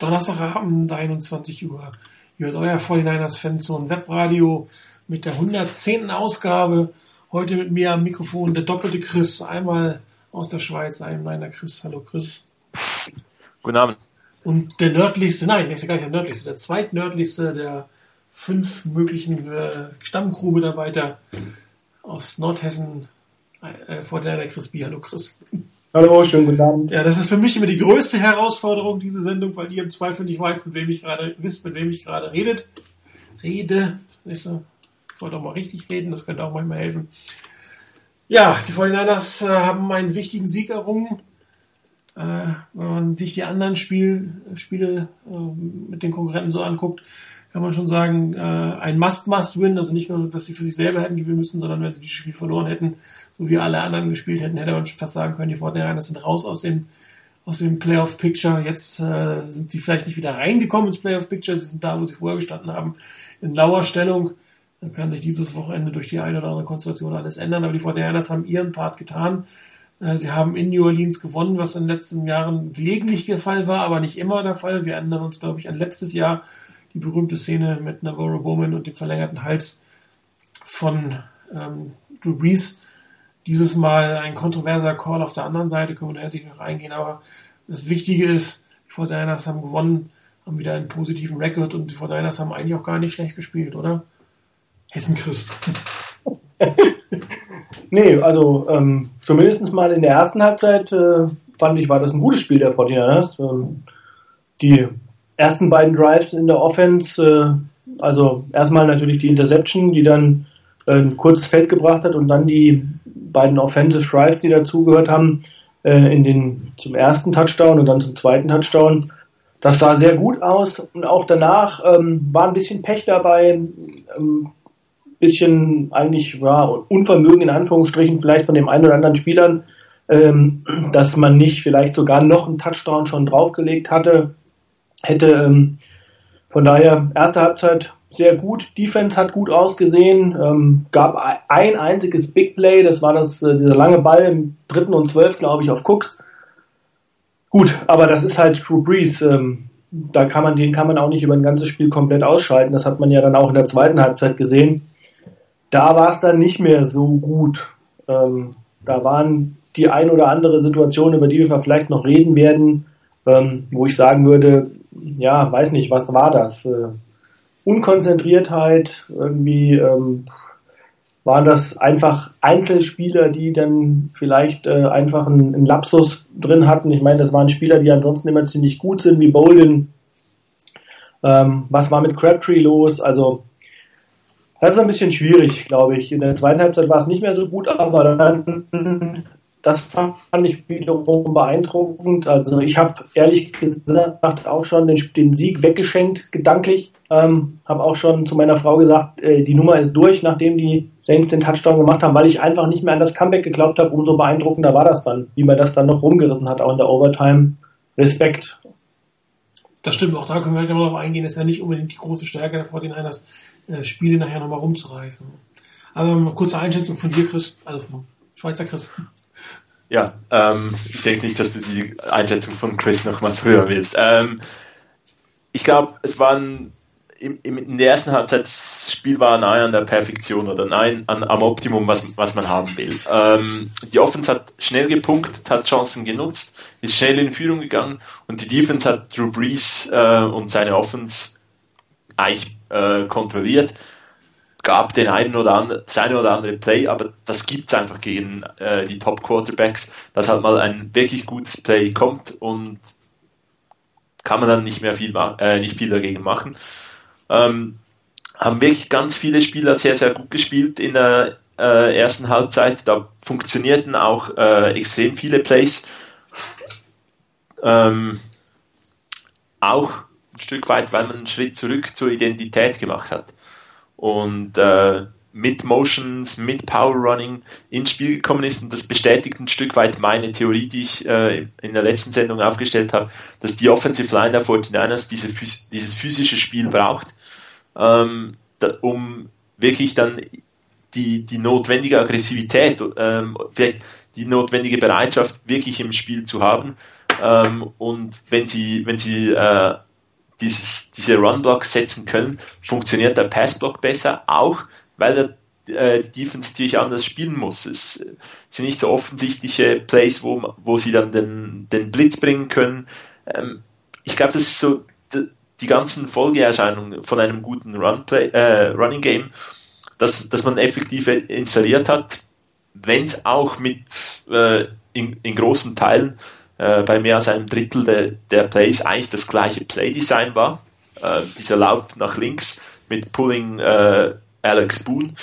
Donnerstagabend, 21 Uhr. Ihr hört euer 49ers Fanzone Webradio mit der 110. Ausgabe. Heute mit mir am Mikrofon der doppelte Chris, einmal aus der Schweiz, ein meiner Chris. Hallo Chris. Guten Abend. Und der nördlichste, nein, nicht gar nicht der nördlichste, der zweitnördlichste der fünf möglichen äh, Stammcrew-Mitarbeiter aus Nordhessen, äh, vor der Chris B. Hallo Chris. Hallo, schönen guten Abend. Ja, das ist für mich immer die größte Herausforderung, diese Sendung, weil ihr im Zweifel nicht weiß, mit wem ich gerade, wisst, mit wem ich gerade redet. Rede, weißt du, ich wollte auch mal richtig reden, das könnte auch manchmal helfen. Ja, die 49ers äh, haben einen wichtigen Sieg errungen. Äh, wenn man sich die anderen Spiel, Spiele äh, mit den Konkurrenten so anguckt, kann man schon sagen, äh, ein Must-Must-Win. Also nicht nur, dass sie für sich selber hätten gewinnen müssen, sondern wenn sie dieses Spiel verloren hätten, so wie alle anderen gespielt hätten, hätte man schon fast sagen können, die Fortinanders sind raus aus dem, aus dem Playoff-Picture. Jetzt äh, sind sie vielleicht nicht wieder reingekommen ins Playoff-Picture, sie sind da, wo sie vorher gestanden haben, in lauer Stellung. Dann kann sich dieses Wochenende durch die eine oder andere Konstellation alles ändern, aber die Fortinanders haben ihren Part getan. Äh, sie haben in New Orleans gewonnen, was in den letzten Jahren gelegentlich der Fall war, aber nicht immer der Fall. Wir erinnern uns, glaube ich, an letztes Jahr die berühmte Szene mit Navarro Bowman und dem verlängerten Hals von ähm, Drew Brees dieses Mal ein kontroverser Call auf der anderen Seite, können wir natürlich noch eingehen, aber das Wichtige ist, die Fortiners haben gewonnen, haben wieder einen positiven Rekord und die Fortiners haben eigentlich auch gar nicht schlecht gespielt, oder? Hessen Chris. nee, also ähm, zumindest mal in der ersten Halbzeit äh, fand ich, war das ein gutes Spiel der Fortiners. Ähm, die ersten beiden Drives in der Offense, äh, also erstmal natürlich die Interception, die dann äh, ein kurzes Feld gebracht hat und dann die beiden Offensive Drives, die dazugehört haben, äh, in den, zum ersten Touchdown und dann zum zweiten Touchdown. Das sah sehr gut aus und auch danach ähm, war ein bisschen Pech dabei, ähm, bisschen eigentlich ja, Unvermögen in Anführungsstrichen vielleicht von dem einen oder anderen Spielern, ähm, dass man nicht vielleicht sogar noch einen Touchdown schon draufgelegt hatte, hätte. Ähm, von daher erste Halbzeit sehr gut. Defense hat gut ausgesehen. Ähm, gab ein einziges Big Play, das war das, äh, dieser lange Ball im dritten und zwölf, glaube ich, auf Cooks. Gut, aber das ist halt True Breeze. Ähm, da kann man, den kann man auch nicht über ein ganzes Spiel komplett ausschalten. Das hat man ja dann auch in der zweiten Halbzeit gesehen. Da war es dann nicht mehr so gut. Ähm, da waren die ein oder andere Situation, über die wir vielleicht noch reden werden, ähm, wo ich sagen würde, ja, weiß nicht, was war das? Äh, Unkonzentriertheit, irgendwie ähm, waren das einfach Einzelspieler, die dann vielleicht äh, einfach einen, einen, Lapsus drin hatten. Ich meine, das waren Spieler, die ansonsten immer ziemlich gut sind, wie Bolden. Ähm, was war mit Crabtree los? Also das ist ein bisschen schwierig, glaube ich. In der zweiten Halbzeit war es nicht mehr so gut, aber dann das fand ich wiederum beeindruckend. Also ich habe ehrlich gesagt auch schon den, den Sieg weggeschenkt, gedanklich. Ähm, habe auch schon zu meiner Frau gesagt, äh, die Nummer ist durch, nachdem die Saints den Touchdown gemacht haben, weil ich einfach nicht mehr an das Comeback geglaubt habe. Umso beeindruckender war das dann, wie man das dann noch rumgerissen hat, auch in der Overtime. Respekt. Das stimmt, auch da können wir gleich mal drauf eingehen. Das ist ja nicht unbedingt die große Stärke der 49ers, äh, Spiele nachher nochmal rumzureißen. Aber eine kurze Einschätzung von dir, Chris, also von Schweizer Chris. Ja, ähm, ich denke nicht, dass du die Einschätzung von Chris nochmal hören willst. Ähm, ich glaube, es waren im, im, in der ersten Halbzeit das Spiel war nahe an der Perfektion oder nahe an, am Optimum, was, was man haben will. Ähm, die Offense hat schnell gepunktet, hat Chancen genutzt, ist schnell in Führung gegangen und die Defense hat Drew Brees äh, und seine Offense eigentlich äh, kontrolliert gab den einen oder anderen, das eine oder andere Play, aber das gibt's einfach gegen äh, die Top Quarterbacks, dass halt mal ein wirklich gutes Play kommt und kann man dann nicht mehr viel, äh, nicht viel dagegen machen. Ähm, haben wirklich ganz viele Spieler sehr, sehr gut gespielt in der äh, ersten Halbzeit. Da funktionierten auch äh, extrem viele Plays. Ähm, auch ein Stück weit, weil man einen Schritt zurück zur Identität gemacht hat und äh, mit Motions, mit Power Running ins Spiel gekommen ist und das bestätigt ein Stück weit meine Theorie, die ich äh, in der letzten Sendung aufgestellt habe, dass die Offensive Line der 49ers diese, dieses physische Spiel braucht, ähm, da, um wirklich dann die, die notwendige Aggressivität, ähm, vielleicht die notwendige Bereitschaft wirklich im Spiel zu haben. Ähm, und wenn sie, wenn sie äh, dieses, diese Run-Blocks setzen können, funktioniert der Pass-Block besser, auch weil der äh, die Defense natürlich anders spielen muss. Es sind nicht so offensichtliche Plays, wo, wo sie dann den, den Blitz bringen können. Ähm, ich glaube, das ist so die, ganzen Folgeerscheinungen von einem guten Run -Play, äh, Running Game, dass, dass man effektiv installiert hat, wenn es auch mit äh, in, in großen Teilen äh, bei mehr als einem Drittel de, der Plays eigentlich das gleiche Playdesign war. Äh, dieser Lauf nach links mit Pulling äh, Alex Boone.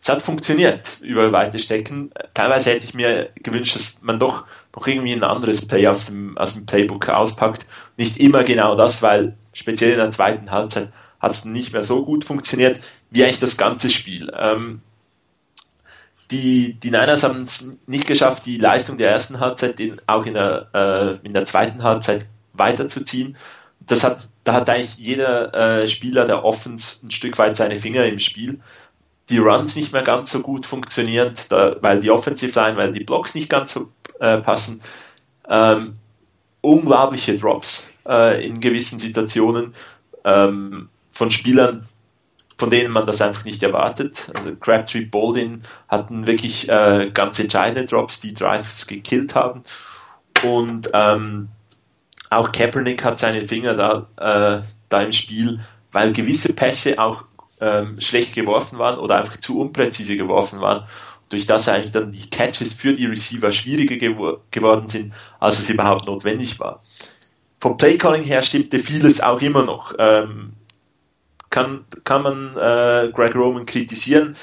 Es hat funktioniert über weite Strecken. Teilweise hätte ich mir gewünscht, dass man doch noch irgendwie ein anderes Play aus dem, aus dem Playbook auspackt. Nicht immer genau das, weil speziell in der zweiten Halbzeit hat es nicht mehr so gut funktioniert, wie eigentlich das ganze Spiel. Ähm, die, die Niners haben es nicht geschafft, die Leistung der ersten Halbzeit in, auch in der, äh, in der zweiten Halbzeit weiterzuziehen. Das hat, da hat eigentlich jeder äh, Spieler der Offense ein Stück weit seine Finger im Spiel. Die Runs nicht mehr ganz so gut funktionieren, da, weil die Offensive Line, weil die Blocks nicht ganz so äh, passen. Ähm, unglaubliche Drops äh, in gewissen Situationen ähm, von Spielern, von denen man das einfach nicht erwartet. Also Crabtree, Baldwin hatten wirklich äh, ganz entscheidende Drops, die Drives gekillt haben. Und ähm, auch Kaepernick hat seine Finger da, äh, da im Spiel, weil gewisse Pässe auch ähm, schlecht geworfen waren oder einfach zu unpräzise geworfen waren, durch das eigentlich dann die Catches für die Receiver schwieriger gew geworden sind, als es überhaupt notwendig war. Vom Playcalling her stimmte vieles auch immer noch. Ähm, kann, kann man äh, Greg Roman kritisieren.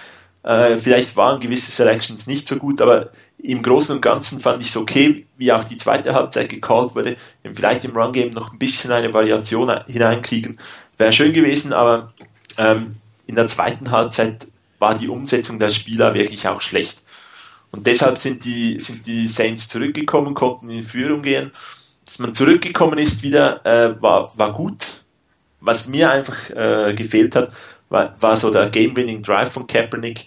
Äh, vielleicht waren gewisse Selections nicht so gut, aber im Großen und Ganzen fand ich es okay, wie auch die zweite Halbzeit gecallt wurde. Vielleicht im Run Game noch ein bisschen eine Variation hineinkriegen, wäre schön gewesen, aber ähm, in der zweiten Halbzeit war die Umsetzung der Spieler wirklich auch schlecht. Und deshalb sind die, sind die Saints zurückgekommen, konnten in Führung gehen. Dass man zurückgekommen ist wieder, äh, war, war gut was mir einfach äh, gefehlt hat, war, war so der Game-Winning Drive von Kaepernick.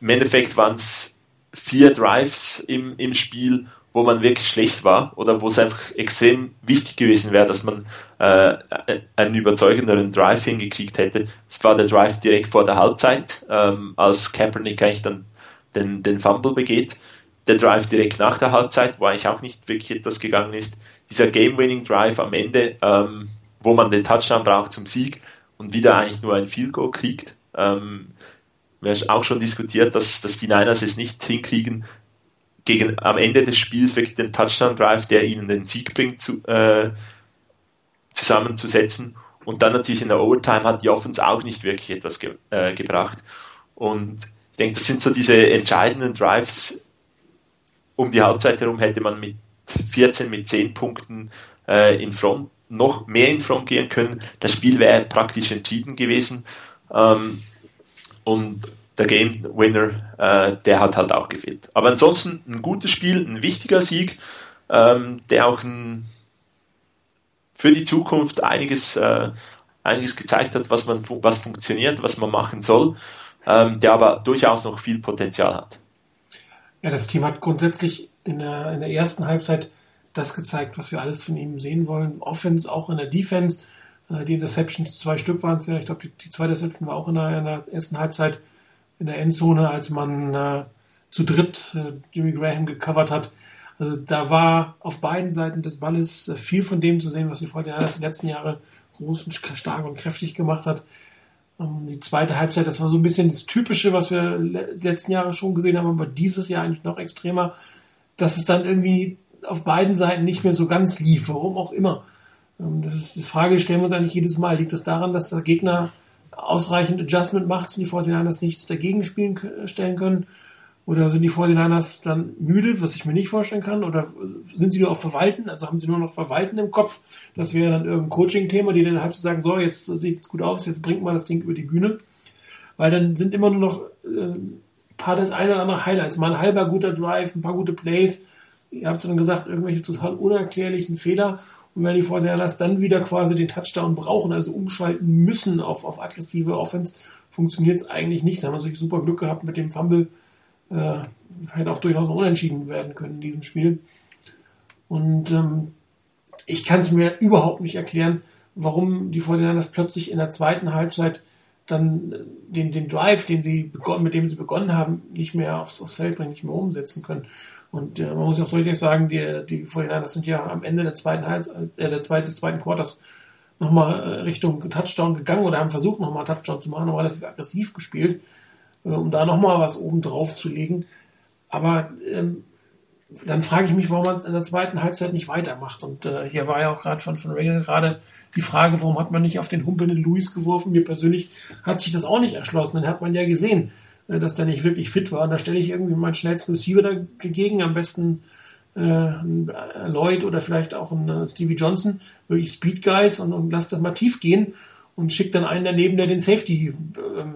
Im Endeffekt waren es vier Drives im, im Spiel, wo man wirklich schlecht war oder wo es einfach extrem wichtig gewesen wäre, dass man äh, einen überzeugenderen Drive hingekriegt hätte. Es war der Drive direkt vor der Halbzeit, ähm, als Kaepernick eigentlich dann den, den Fumble begeht. Der Drive direkt nach der Halbzeit, wo eigentlich auch nicht wirklich etwas gegangen ist. Dieser Game-Winning Drive am Ende, ähm, wo man den Touchdown braucht zum Sieg und wieder eigentlich nur ein Field Goal kriegt. Ähm, wir haben auch schon diskutiert, dass, dass die Niners es nicht hinkriegen, gegen am Ende des Spiels wirklich den Touchdown Drive, der ihnen den Sieg bringt, zu, äh, zusammenzusetzen. Und dann natürlich in der Overtime hat die Offense auch nicht wirklich etwas ge äh, gebracht. Und ich denke, das sind so diese entscheidenden Drives. Um die Halbzeit herum hätte man mit 14, mit 10 Punkten äh, in Front noch mehr in Front gehen können. Das Spiel wäre praktisch entschieden gewesen. Ähm, und der Game Winner, äh, der hat halt auch gefehlt. Aber ansonsten ein gutes Spiel, ein wichtiger Sieg, ähm, der auch ein, für die Zukunft einiges, äh, einiges gezeigt hat, was man, was funktioniert, was man machen soll, ähm, der aber durchaus noch viel Potenzial hat. Ja, das Team hat grundsätzlich in der, in der ersten Halbzeit das gezeigt, was wir alles von ihm sehen wollen. Offense, auch in der Defense. Äh, die Interceptions, zwei Stück waren es ja. Ich glaube, die, die zweite Interception war auch in der, in der, ersten Halbzeit in der Endzone, als man äh, zu dritt äh, Jimmy Graham gecovert hat. Also da war auf beiden Seiten des Balles äh, viel von dem zu sehen, was die Fortinanders die letzten Jahre groß und stark und kräftig gemacht hat. Ähm, die zweite Halbzeit, das war so ein bisschen das Typische, was wir die letzten Jahre schon gesehen haben, aber dieses Jahr eigentlich noch extremer, dass es dann irgendwie auf beiden Seiten nicht mehr so ganz lief, warum auch immer. Ähm, das ist die Frage, stellen wir uns eigentlich jedes Mal. Liegt das daran, dass der Gegner ausreichend Adjustment macht und die 49ers nichts dagegen spielen, stellen können? Oder sind die 49ers dann müde, was ich mir nicht vorstellen kann? Oder sind sie nur auf Verwalten? Also haben sie nur noch Verwalten im Kopf? Das wäre dann irgendein Coaching-Thema, die dann halt sagen, so, jetzt sieht es gut aus, jetzt bringt mal das Ding über die Bühne. Weil dann sind immer nur noch äh, ein paar das eine oder andere Highlights. Mal ein halber guter Drive, ein paar gute Plays, ihr habt dann gesagt, irgendwelche total unerklärlichen Fehler. Und wenn die Fortinanders dann wieder quasi den Touchdown brauchen, also umschalten müssen auf, auf aggressive Offense, funktioniert es eigentlich nicht. Da haben wir natürlich super Glück gehabt mit dem Fumble. Äh, hätte auch durchaus unentschieden werden können in diesem Spiel. Und ähm, ich kann es mir überhaupt nicht erklären, warum die 49ers plötzlich in der zweiten Halbzeit dann den, den Drive, den sie begonnen, mit dem sie begonnen haben, nicht mehr aufs, aufs Feld bringen, nicht mehr umsetzen können. Und äh, man muss auch deutlich sagen, die, die 49ers sind ja am Ende der zweiten Halbzeit, äh, der zweiten, des zweiten Quarters nochmal äh, Richtung Touchdown gegangen oder haben versucht, nochmal Touchdown zu machen, haben relativ aggressiv gespielt, äh, um da nochmal was oben drauf zu legen. Aber ähm, dann frage ich mich, warum man in der zweiten Halbzeit nicht weitermacht. Und äh, hier war ja auch gerade von, von Reagan gerade die Frage, warum hat man nicht auf den humpelnden Luis geworfen? Mir persönlich hat sich das auch nicht erschlossen. Dann hat man ja gesehen, dass der nicht wirklich fit war. Und da stelle ich irgendwie meinen schnellsten Receiver dagegen, am besten äh, Lloyd oder vielleicht auch ein äh, Stevie Johnson, wirklich Speed Guys und, und lasst das mal tief gehen und schickt dann einen daneben, der den Safety ähm,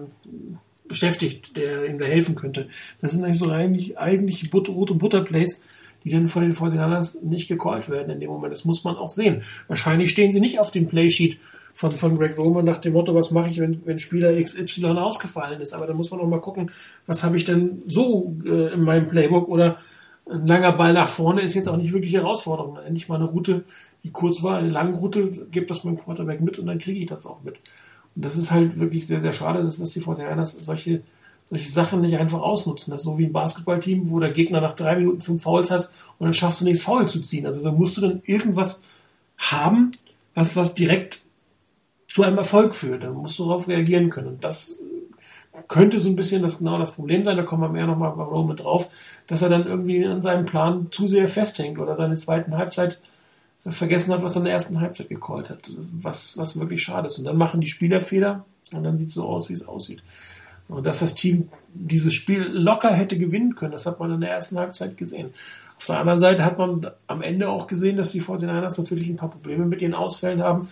beschäftigt, der ihm da helfen könnte. Das sind eigentlich so eigentlich, eigentlich Brot- und Butterplays, die dann von den 49 nicht gecallt werden in dem Moment. Das muss man auch sehen. Wahrscheinlich stehen sie nicht auf dem Playsheet von, von Greg Roman nach dem Motto, was mache ich, wenn, wenn Spieler XY ausgefallen ist. Aber da muss man auch mal gucken, was habe ich denn so äh, in meinem Playbook oder ein langer Ball nach vorne ist jetzt auch nicht wirklich Herausforderung. Endlich mal eine Route, die kurz war, eine lange Route, gibt das meinem Quarterback mit und dann kriege ich das auch mit. Und das ist halt wirklich sehr, sehr schade, dass das die Fortinanders solche, solche Sachen nicht einfach ausnutzen. Das ist so wie ein Basketballteam, wo der Gegner nach drei Minuten fünf Fouls hat und dann schaffst du nichts faul zu ziehen. Also da musst du dann irgendwas haben, was, was direkt zu einem Erfolg führt. Da musst du darauf reagieren können. Und das könnte so ein bisschen das genau das Problem sein. Da kommen wir mehr nochmal bei Roman drauf, dass er dann irgendwie an seinem Plan zu sehr festhängt oder seine zweiten Halbzeit vergessen hat, was er in der ersten Halbzeit gecallt hat. Was, was wirklich schade ist. Und dann machen die Spieler Fehler und dann sieht es so aus, wie es aussieht. Und dass das Team dieses Spiel locker hätte gewinnen können, das hat man in der ersten Halbzeit gesehen. Auf der anderen Seite hat man am Ende auch gesehen, dass die 49ers natürlich ein paar Probleme mit ihren Ausfällen haben.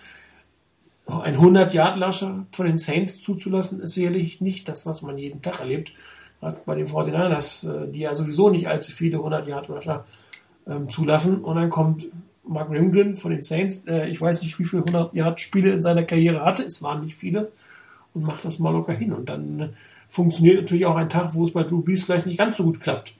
Ein 100-Yard-Lascher von den Saints zuzulassen, ist sicherlich nicht das, was man jeden Tag erlebt. Gerade bei den 49ers, die ja sowieso nicht allzu viele 100-Yard-Lascher ähm, zulassen. Und dann kommt Mark Rimgren von den Saints. Äh, ich weiß nicht, wie viele 100-Yard-Spiele in seiner Karriere hatte. Es waren nicht viele. Und macht das mal locker hin. Und dann äh, funktioniert natürlich auch ein Tag, wo es bei Drew Brees vielleicht nicht ganz so gut klappt.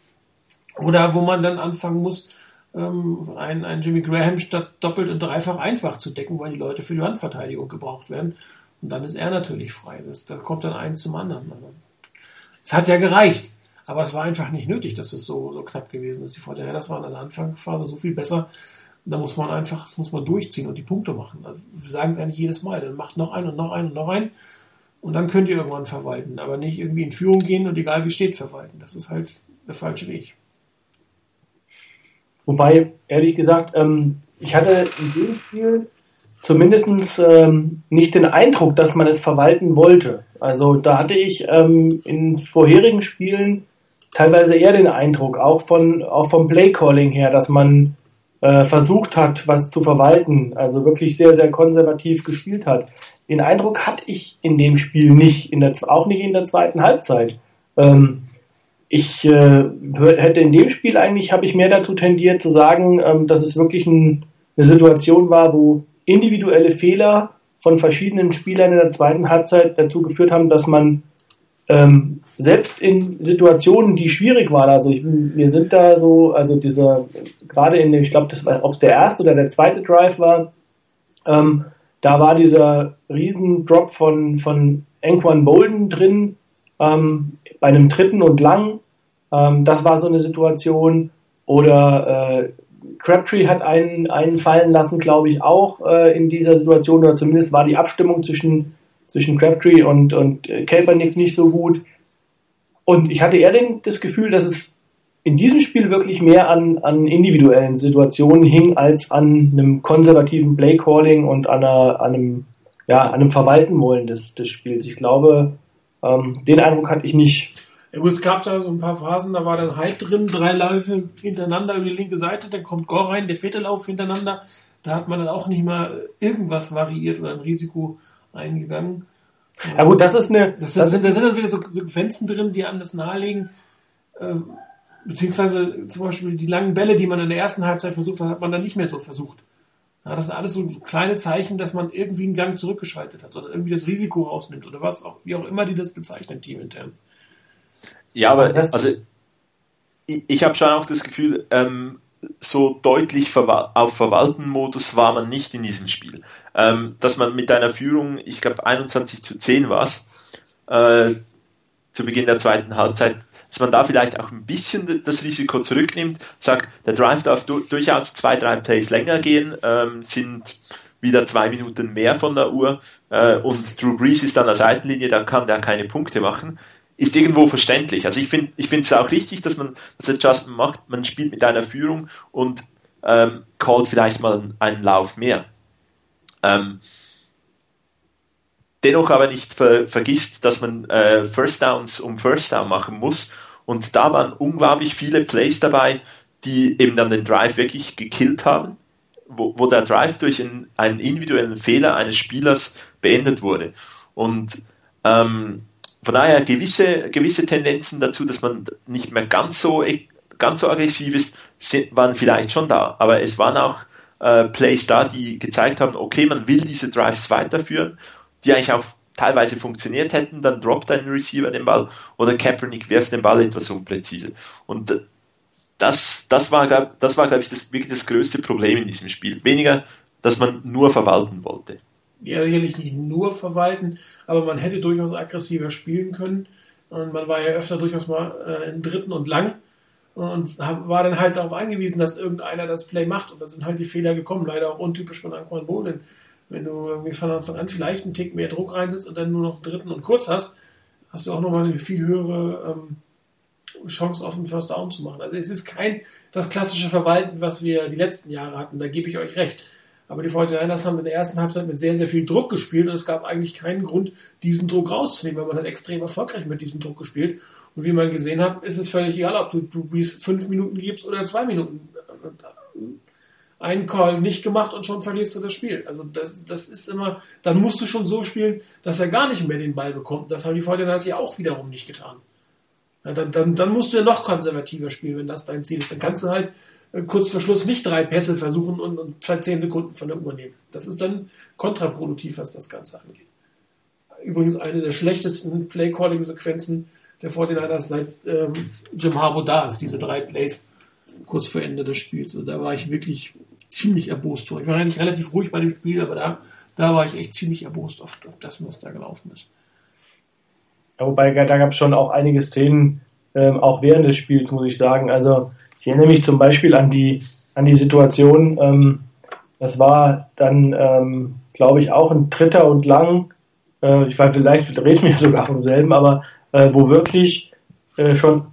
Oder wo man dann anfangen muss, ähm, ein, ein Jimmy Graham statt doppelt und dreifach einfach zu decken, weil die Leute für die Handverteidigung gebraucht werden. Und dann ist er natürlich frei. Das, da kommt dann eins zum anderen. Es hat ja gereicht. Aber es war einfach nicht nötig, dass es so, so knapp gewesen ist. Die Fortinanders waren in der Anfangsphase so viel besser. Da muss man einfach, das muss man durchziehen und die Punkte machen. Also wir sagen es eigentlich jedes Mal. Dann macht noch einen und noch einen und noch einen. Und dann könnt ihr irgendwann verwalten. Aber nicht irgendwie in Führung gehen und egal wie steht verwalten. Das ist halt der falsche Weg. Wobei, ehrlich gesagt, ähm, ich hatte in dem Spiel zumindest ähm, nicht den Eindruck, dass man es verwalten wollte. Also da hatte ich ähm, in vorherigen Spielen teilweise eher den Eindruck, auch von auch vom Playcalling her, dass man äh, versucht hat, was zu verwalten, also wirklich sehr sehr konservativ gespielt hat. Den Eindruck hatte ich in dem Spiel nicht, in der, auch nicht in der zweiten Halbzeit. Ähm, ich äh, hätte in dem Spiel eigentlich, habe ich mehr dazu tendiert zu sagen, ähm, dass es wirklich ein, eine Situation war, wo individuelle Fehler von verschiedenen Spielern in der zweiten Halbzeit dazu geführt haben, dass man ähm, selbst in Situationen, die schwierig waren, also ich, wir sind da so, also dieser, gerade in dem, ich glaube, ob es der erste oder der zweite Drive war, ähm, da war dieser riesen Drop von, von Anquan Bolden drin, ähm, bei einem dritten und lang. Ähm, das war so eine Situation. Oder äh, Crabtree hat einen, einen fallen lassen, glaube ich, auch äh, in dieser Situation. Oder zumindest war die Abstimmung zwischen, zwischen Crabtree und, und äh, Kaepernick nicht so gut. Und ich hatte eher den, das Gefühl, dass es in diesem Spiel wirklich mehr an, an individuellen Situationen hing, als an einem konservativen Playcalling und an, einer, an einem, ja, an einem Verwalten wollen des, des Spiels. Ich glaube, ähm, den Eindruck hatte ich nicht. Ja, gut, es gab da so ein paar Phasen, da war dann halt drin, drei Läufe hintereinander über die linke Seite, dann kommt Gore rein, der vierte Lauf hintereinander. Da hat man dann auch nicht mal irgendwas variiert oder ein Risiko eingegangen. Ja gut, das ist eine... Das, das sind, da sind dann wieder so Sequenzen drin, die einem das nahelegen. Äh, beziehungsweise zum Beispiel die langen Bälle, die man in der ersten Halbzeit versucht hat, hat man dann nicht mehr so versucht. Ja, das sind alles so kleine Zeichen, dass man irgendwie einen Gang zurückgeschaltet hat oder irgendwie das Risiko rausnimmt oder was auch, wie auch immer die das bezeichnen, teamintern. Ja, aber also ich, ich habe schon auch das Gefühl, ähm, so deutlich verwal auf Verwalten-Modus war man nicht in diesem Spiel. Ähm, dass man mit einer Führung, ich glaube 21 zu 10 war es, äh, zu Beginn der zweiten Halbzeit, dass man da vielleicht auch ein bisschen das Risiko zurücknimmt, sagt, der Drive darf du durchaus zwei, drei Plays länger gehen, ähm, sind wieder zwei Minuten mehr von der Uhr äh, und Drew Brees ist an der Seitenlinie, da kann der keine Punkte machen ist irgendwo verständlich. Also ich finde ich finde es auch richtig, dass man das Adjustment macht. Man spielt mit einer Führung und ähm, callt vielleicht mal einen Lauf mehr. Ähm, dennoch aber nicht ver vergisst, dass man äh, First Downs um First Down machen muss. Und da waren unglaublich viele Plays dabei, die eben dann den Drive wirklich gekillt haben, wo, wo der Drive durch einen, einen individuellen Fehler eines Spielers beendet wurde. Und ähm, von daher gewisse, gewisse Tendenzen dazu, dass man nicht mehr ganz so, ganz so aggressiv ist, sind, waren vielleicht schon da. Aber es waren auch äh, Plays da, die gezeigt haben, okay, man will diese Drives weiterführen, die eigentlich auch teilweise funktioniert hätten, dann droppt ein Receiver den Ball oder Kaepernick wirft den Ball etwas unpräzise. Und das, das war, das war, glaube ich, das, wirklich das größte Problem in diesem Spiel. Weniger, dass man nur verwalten wollte ja, sicherlich nicht nur verwalten, aber man hätte durchaus aggressiver spielen können. Und man war ja öfter durchaus mal äh, in dritten und lang und war dann halt darauf angewiesen, dass irgendeiner das Play macht. Und da sind halt die Fehler gekommen, leider auch untypisch von Anquan Bolin. Wenn du irgendwie von Anfang an vielleicht einen Tick mehr Druck reinsetzt und dann nur noch einen dritten und kurz hast, hast du auch nochmal eine viel höhere ähm, Chance auf den First Down zu machen. Also es ist kein das klassische Verwalten, was wir die letzten Jahre hatten. Da gebe ich euch recht. Aber die 49ers haben in der ersten Halbzeit mit sehr, sehr viel Druck gespielt und es gab eigentlich keinen Grund, diesen Druck rauszunehmen, weil man hat extrem erfolgreich mit diesem Druck gespielt. Und wie man gesehen hat, ist es völlig egal, ob du, du fünf Minuten gibst oder zwei Minuten. Einen Call nicht gemacht und schon verlierst du das Spiel. Also das, das ist immer, dann musst du schon so spielen, dass er gar nicht mehr den Ball bekommt. Das haben die 49ers ja auch wiederum nicht getan. Ja, dann, dann, dann musst du ja noch konservativer spielen, wenn das dein Ziel ist. Dann kannst du halt äh, kurz vor Schluss nicht drei Pässe versuchen und, und zehn Sekunden von der Uhr nehmen. Das ist dann kontraproduktiv, was das Ganze angeht. Übrigens eine der schlechtesten Play-Calling-Sequenzen der 49ers seit ähm, Jim Harbaugh da ist, diese drei Plays kurz vor Ende des Spiels. Also da war ich wirklich ziemlich erbost. Ich war eigentlich relativ ruhig bei dem Spiel, aber da, da war ich echt ziemlich erbost auf, auf das, was da gelaufen ist. Ja, wobei, da gab es schon auch einige Szenen, ähm, auch während des Spiels, muss ich sagen. Also ich erinnere mich zum Beispiel an die, an die Situation, ähm, das war dann, ähm, glaube ich, auch ein Dritter und Lang, äh, ich weiß, vielleicht reden wir sogar vom selben, aber äh, wo wirklich äh, schon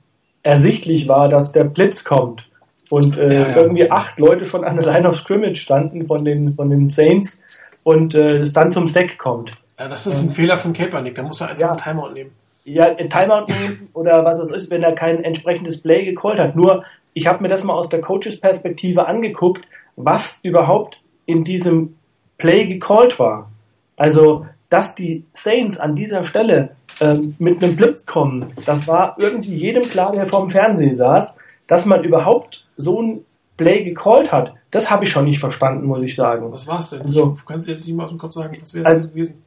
ersichtlich war, dass der Blitz kommt und äh, ja, ja. irgendwie acht Leute schon an der Line of Scrimmage standen von den, von den Saints und äh, es dann zum Sack kommt. Ja, das ist ein Fehler von Kaepernick, da muss er einfach ja. einen Timeout nehmen. Ja, ein Timeout nehmen oder was es ist, wenn er kein entsprechendes Play gecallt hat. Nur ich habe mir das mal aus der Coaches-Perspektive angeguckt, was überhaupt in diesem Play gecallt war. Also, dass die Saints an dieser Stelle ähm, mit einem Blitz kommen, das war irgendwie jedem klar, der vorm Fernsehen saß, dass man überhaupt so ein Play gecallt hat. Das habe ich schon nicht verstanden, muss ich sagen. Was war es denn? Also, du kannst jetzt nicht mal aus dem Kopf sagen, was wäre es also, gewesen?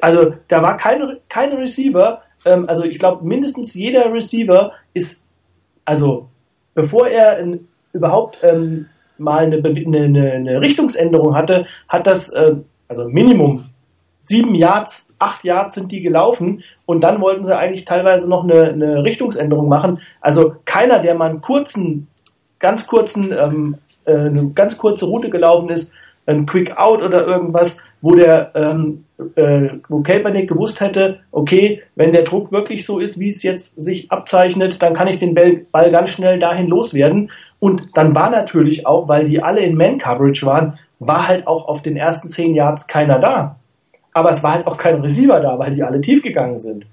Also, da war keine, keine Receiver, ähm, also ich glaube, mindestens jeder Receiver ist, also bevor er in, überhaupt ähm, mal eine, eine, eine, Richtungsänderung hatte, hat das, äh, also Minimum sieben Yards, acht Yards sind die gelaufen und dann wollten sie eigentlich teilweise noch eine, eine Richtungsänderung machen. Also keiner, der mal einen kurzen, ganz kurzen, ähm, äh, eine ganz kurze Route gelaufen ist, ein Quick Out oder irgendwas, wo der, ähm, äh, wo Kaepernick gewusst hätte, okay, wenn der Druck wirklich so ist, wie es jetzt sich abzeichnet, dann kann ich den Ball ganz schnell dahin loswerden. Und dann war natürlich auch, weil die alle in Man-Coverage waren, war halt auch auf den ersten zehn Yards keiner da. Aber es war halt auch kein Receiver da, weil die alle tief gegangen sind.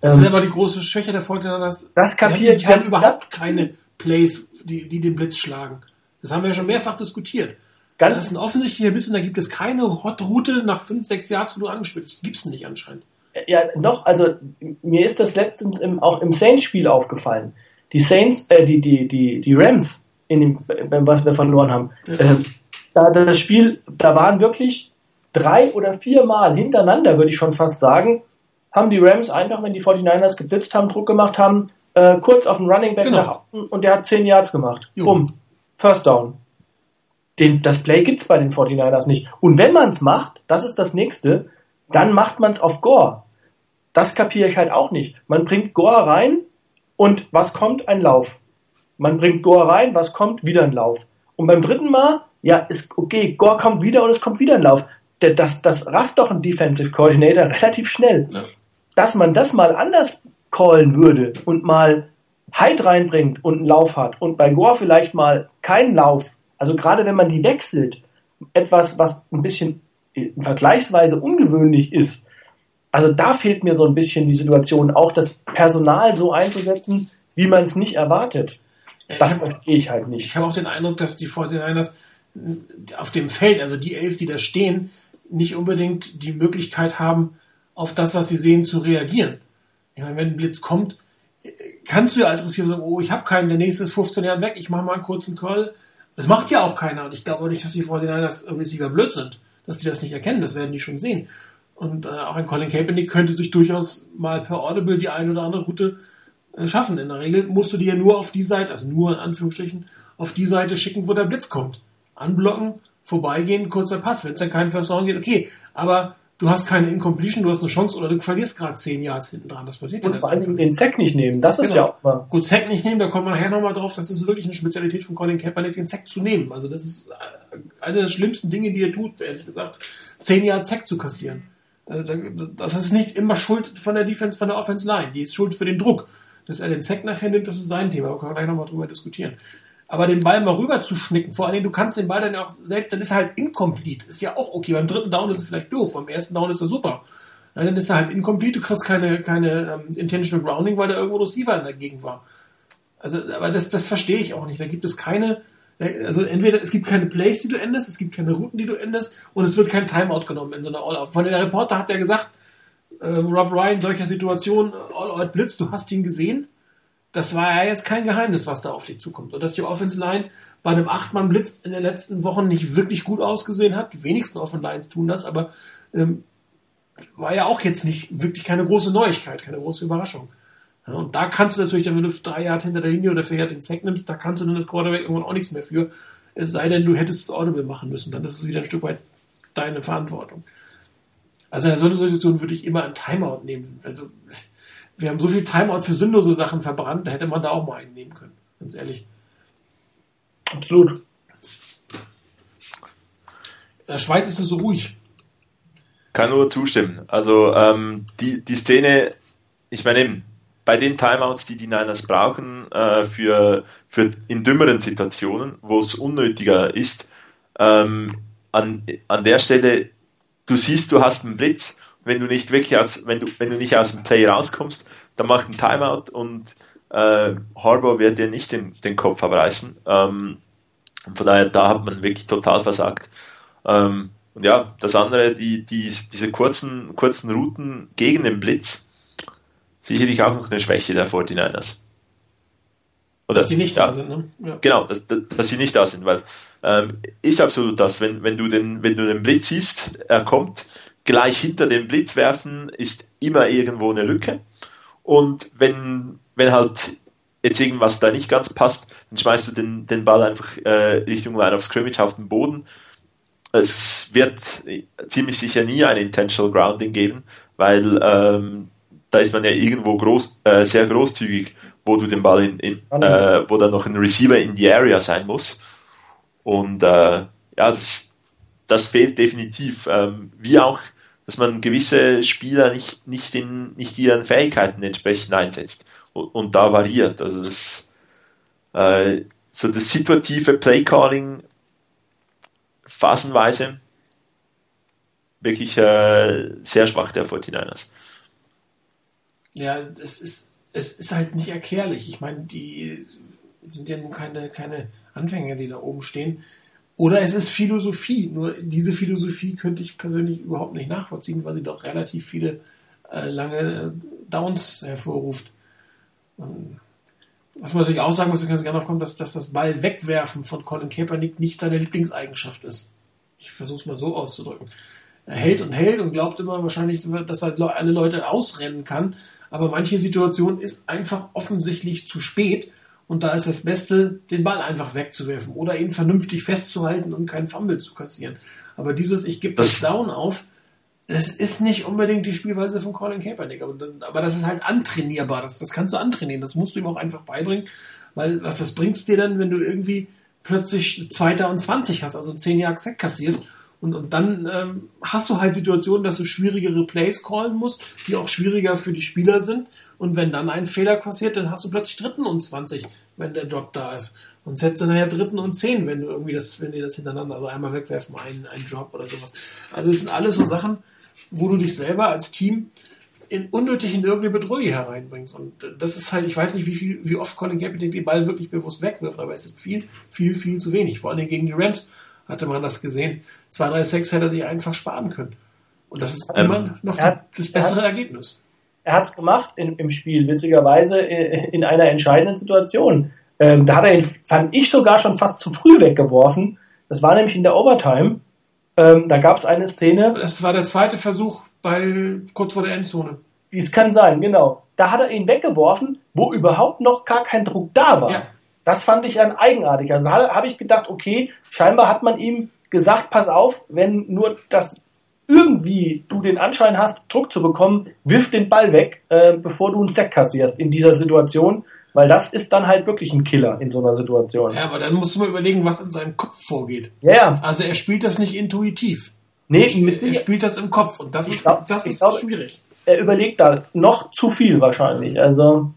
Das ähm, ist aber die große Schwäche der Fortinanders. Das kapiert. Die, haben, überhaupt keine Plays, die, die den Blitz schlagen. Das haben wir ja schon mehrfach diskutiert. Ganz das ist ein offensichtlicher Biss und da gibt es keine Hot-Route nach 5, 6 Yards, wo du angespielt Gibt es nicht anscheinend. Ja, noch, also mir ist das letztens im, auch im Saints-Spiel aufgefallen. Die Saints, äh, die, die, die, die Rams, in dem, was wir verloren haben, ja. äh, da das Spiel, da waren wirklich drei oder vier Mal hintereinander, würde ich schon fast sagen, haben die Rams einfach, wenn die 49ers geblitzt haben, Druck gemacht haben, äh, kurz auf den Running Back genau. nach und der hat 10 Yards gemacht. Jo. Bumm. First Down. Den, das Play gibt's bei den 49ers nicht. Und wenn man es macht, das ist das nächste, dann macht man es auf Gore. Das kapiere ich halt auch nicht. Man bringt Gore rein und was kommt? Ein Lauf. Man bringt Gore rein, was kommt? Wieder ein Lauf. Und beim dritten Mal, ja, ist okay, Gore kommt wieder und es kommt wieder ein Lauf. Das, das rafft doch ein Defensive Coordinator relativ schnell. Ja. Dass man das mal anders callen würde und mal Hyde reinbringt und einen Lauf hat und bei Gore vielleicht mal keinen Lauf, also gerade wenn man die wechselt, etwas, was ein bisschen vergleichsweise ungewöhnlich ist, also da fehlt mir so ein bisschen die Situation, auch das Personal so einzusetzen, wie man es nicht erwartet. Das verstehe ich halt nicht. Ich habe auch den Eindruck, dass die 49ers auf dem Feld, also die Elf, die da stehen, nicht unbedingt die Möglichkeit haben, auf das, was sie sehen, zu reagieren. Ich meine, wenn ein Blitz kommt, kannst du ja als Receiver sagen, oh, ich habe keinen, der nächste ist 15 Jahre weg, ich mache mal einen kurzen Curl. Das macht ja auch keiner. Und ich glaube auch nicht, dass die 49ers Receiver blöd sind, dass die das nicht erkennen. Das werden die schon sehen. Und äh, auch ein Colin Kaepernick könnte sich durchaus mal per Audible die eine oder andere Route äh, schaffen. In der Regel musst du die ja nur auf die Seite, also nur in Anführungsstrichen, auf die Seite schicken, wo der Blitz kommt. Anblocken, vorbeigehen, kurzer Pass. Wenn es dann keinen First Down geht, okay. Aber du hast keine Incompletion, du hast eine Chance oder du verlierst gerade zehn Yards hinten dran. Das passiert Und vor allem den Sack nicht nehmen, das ist genau. ja auch mal. Gut, Sack nicht nehmen, da kommt man nachher nochmal drauf, das ist wirklich eine Spezialität von Colin Kaepernick, den Sack zu nehmen. Also das ist äh, eine der schlimmsten Dinge, die er tut, ehrlich gesagt, zehn Yards Sack zu kassieren. Also das ist nicht immer Schuld von der Defense, von der Offense Line, die ist Schuld für den Druck. Dass er den Sack nachher nimmt, das ist sein Thema, da können wir gleich nochmal drüber diskutieren. Aber den Ball mal rüber zu schnicken, vor allem du kannst den Ball dann auch selbst, dann ist er halt incomplete. Ist ja auch okay. Beim dritten Down ist es vielleicht doof, beim ersten Down ist er super. dann ist er halt incomplete, du kriegst keine, keine ähm, intentional grounding, weil da irgendwo Receiver in der Gegend war. Also, aber das, das verstehe ich auch nicht. Da gibt es keine, also entweder es gibt keine Plays, die du endest, es gibt keine Routen, die du endest und es wird kein Timeout genommen in so einer All-Out. Von der Reporter hat er gesagt, äh, Rob Ryan, solcher Situation, All-Out Blitz, du hast ihn gesehen das war ja jetzt kein Geheimnis, was da auf dich zukommt. Und dass die Offense Line bei einem Acht-Mann-Blitz in den letzten Wochen nicht wirklich gut ausgesehen hat. Die wenigsten Offense Lines tun das, aber ähm, war ja auch jetzt nicht wirklich keine große Neuigkeit, keine große Überraschung. Ja, und da kannst du natürlich, dann, wenn du drei Jahre hinter der Linie oder vier Jahre den Sack nimmst, da kannst du dann das Quarterback irgendwann auch nichts mehr für. Es sei denn, du hättest es Audible machen müssen. Dann ist es wieder ein Stück weit deine Verantwortung. Also in so einer Situation würde ich immer ein Timeout nehmen. Also wir haben so viel Timeout für sinnlose Sachen verbrannt, da hätte man da auch mal einen nehmen können, ganz ehrlich. Absolut. In der Schweiz ist es so ruhig. Kann nur zustimmen. Also ähm, die, die Szene, ich meine eben, bei den Timeouts, die die Niners brauchen, äh, für, für in dümmeren Situationen, wo es unnötiger ist, ähm, an, an der Stelle, du siehst, du hast einen Blitz wenn du nicht wirklich aus, wenn du, wenn du nicht aus dem Play rauskommst, dann mach ein Timeout und äh, Harbour wird dir nicht den, den Kopf abreißen. Ähm, von daher, da hat man wirklich total versagt. Ähm, und ja, das andere, die, die, diese kurzen, kurzen Routen gegen den Blitz, sicherlich auch noch eine Schwäche der 49ers. Oder, dass sie nicht da sind, ne? Ja. Genau, dass, dass sie nicht da sind, weil ähm, ist absolut das, wenn, wenn du den, wenn du den Blitz siehst, er kommt, gleich hinter dem Blitz werfen ist immer irgendwo eine Lücke. Und wenn, wenn halt jetzt irgendwas da nicht ganz passt, dann schmeißt du den, den Ball einfach äh, Richtung Line of Scrimmage auf den Boden. Es wird ziemlich sicher nie ein Intentional Grounding geben, weil ähm, da ist man ja irgendwo groß, äh, sehr großzügig, wo du den Ball in, in äh, wo dann noch ein Receiver in die Area sein muss. Und äh, ja, das, das fehlt definitiv. Ähm, wie auch dass man gewisse Spieler nicht, nicht, in, nicht ihren Fähigkeiten entsprechend einsetzt und, und da variiert. Also das, äh, so das situative Playcalling phasenweise wirklich äh, sehr schwach der 49ers. Ja, es ist, es ist halt nicht erklärlich. Ich meine, die sind ja nun keine, keine Anfänger, die da oben stehen. Oder es ist Philosophie. Nur diese Philosophie könnte ich persönlich überhaupt nicht nachvollziehen, weil sie doch relativ viele äh, lange Downs hervorruft. Und was man natürlich auch sagen muss, da kann gerne aufkommen, dass, dass das Ball wegwerfen von Colin Kaepernick nicht seine Lieblingseigenschaft ist. Ich versuche es mal so auszudrücken. Er hält und hält und glaubt immer wahrscheinlich, dass er alle Leute ausrennen kann. Aber manche Situation ist einfach offensichtlich zu spät Und da ist das Beste, den Ball einfach wegzuwerfen oder ihn vernünftig festzuhalten und keinen Fumble zu kassieren. Aber dieses, ich gebe das, Down auf, das ist nicht unbedingt die Spielweise von Colin Kaepernick. Aber, aber das ist halt antrainierbar. Das, das kannst du antrainieren. Das musst du ihm auch einfach beibringen. Weil was das bringst dir dann, wenn du irgendwie plötzlich Zweiter und 20 hast, also 10 Jahre Sack kassierst und, und dann ähm, hast du halt Situationen, dass du schwierigere Plays callen musst, die auch schwieriger für die Spieler sind. Und wenn dann ein Fehler passiert, dann hast du plötzlich Dritten und 20, wenn der Drop da ist. Und setzt du nachher Dritten und 10, wenn du irgendwie das, wenn die das hintereinander, also einmal wegwerfen, einen, einen Drop oder sowas. Also es sind alles so Sachen, wo du dich selber als Team in unnötig in irgendeine Bedrohung hereinbringst. Und das ist halt, ich weiß nicht, wie viel, wie oft Colin Kaepernick den Ball wirklich bewusst wegwirft, aber es ist viel, viel, viel zu wenig. Vor allem gegen die Rams hatte man das gesehen. 2, 3, 6 hätte er sich einfach sparen können. Und das ist ähm, immer noch hat, das bessere er hat, Ergebnis. Er hat es gemacht in, im Spiel, witzigerweise in einer entscheidenden Situation. Ähm, da hat er ihn, fand ich sogar schon fast zu früh weggeworfen. Das war nämlich in der Overtime. Ähm, da gab es eine Szene. Das war der zweite Versuch bei kurz vor der Endzone. Dies kann sein, genau. Da hat er ihn weggeworfen, wo überhaupt noch gar kein Druck da war. Ja. Das fand ich dann eigenartig. Also habe ich gedacht, okay, scheinbar hat man ihm gesagt, pass auf, wenn nur das irgendwie du den Anschein hast, Druck zu bekommen, wirf den Ball weg, äh, bevor du einen Sack kassierst in dieser Situation, weil das ist dann halt wirklich ein Killer in so einer Situation. Ja, aber dann musst du mal überlegen, was in seinem Kopf vorgeht. Ja. Yeah. Also er spielt das nicht intuitiv. Nee, er, er spielt das im Kopf und das ist, glaub, das ist glaub, schwierig. Er überlegt da noch zu viel wahrscheinlich. Also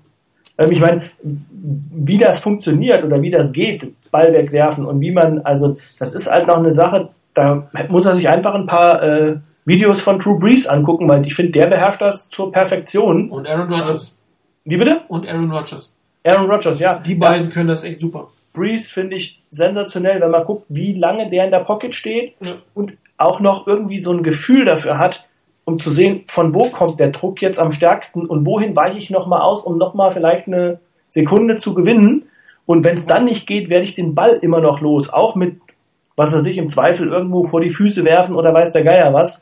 ähm, ich meine, wie das funktioniert oder wie das geht, Ball wegwerfen und wie man, also das ist halt noch eine Sache, da muss er sich einfach ein paar äh, Videos von Drew Brees angucken, weil ich finde, der beherrscht das zur Perfektion. Und Aaron Rodgers. Wie bitte? Und Aaron Rodgers. Aaron Rodgers, ja. Die beiden ja. können das echt super. Brees finde ich sensationell, wenn man guckt, wie lange der in der Pocket steht ja. und auch noch irgendwie so ein Gefühl dafür hat, um zu sehen, von wo kommt der Druck jetzt am stärksten und wohin weiche ich nochmal aus, um nochmal vielleicht eine Sekunde zu gewinnen. Und wenn es dann nicht geht, werde ich den Ball immer noch los. Auch mit, was weiß ich, im Zweifel irgendwo vor die Füße werfen oder weiß der Geier was.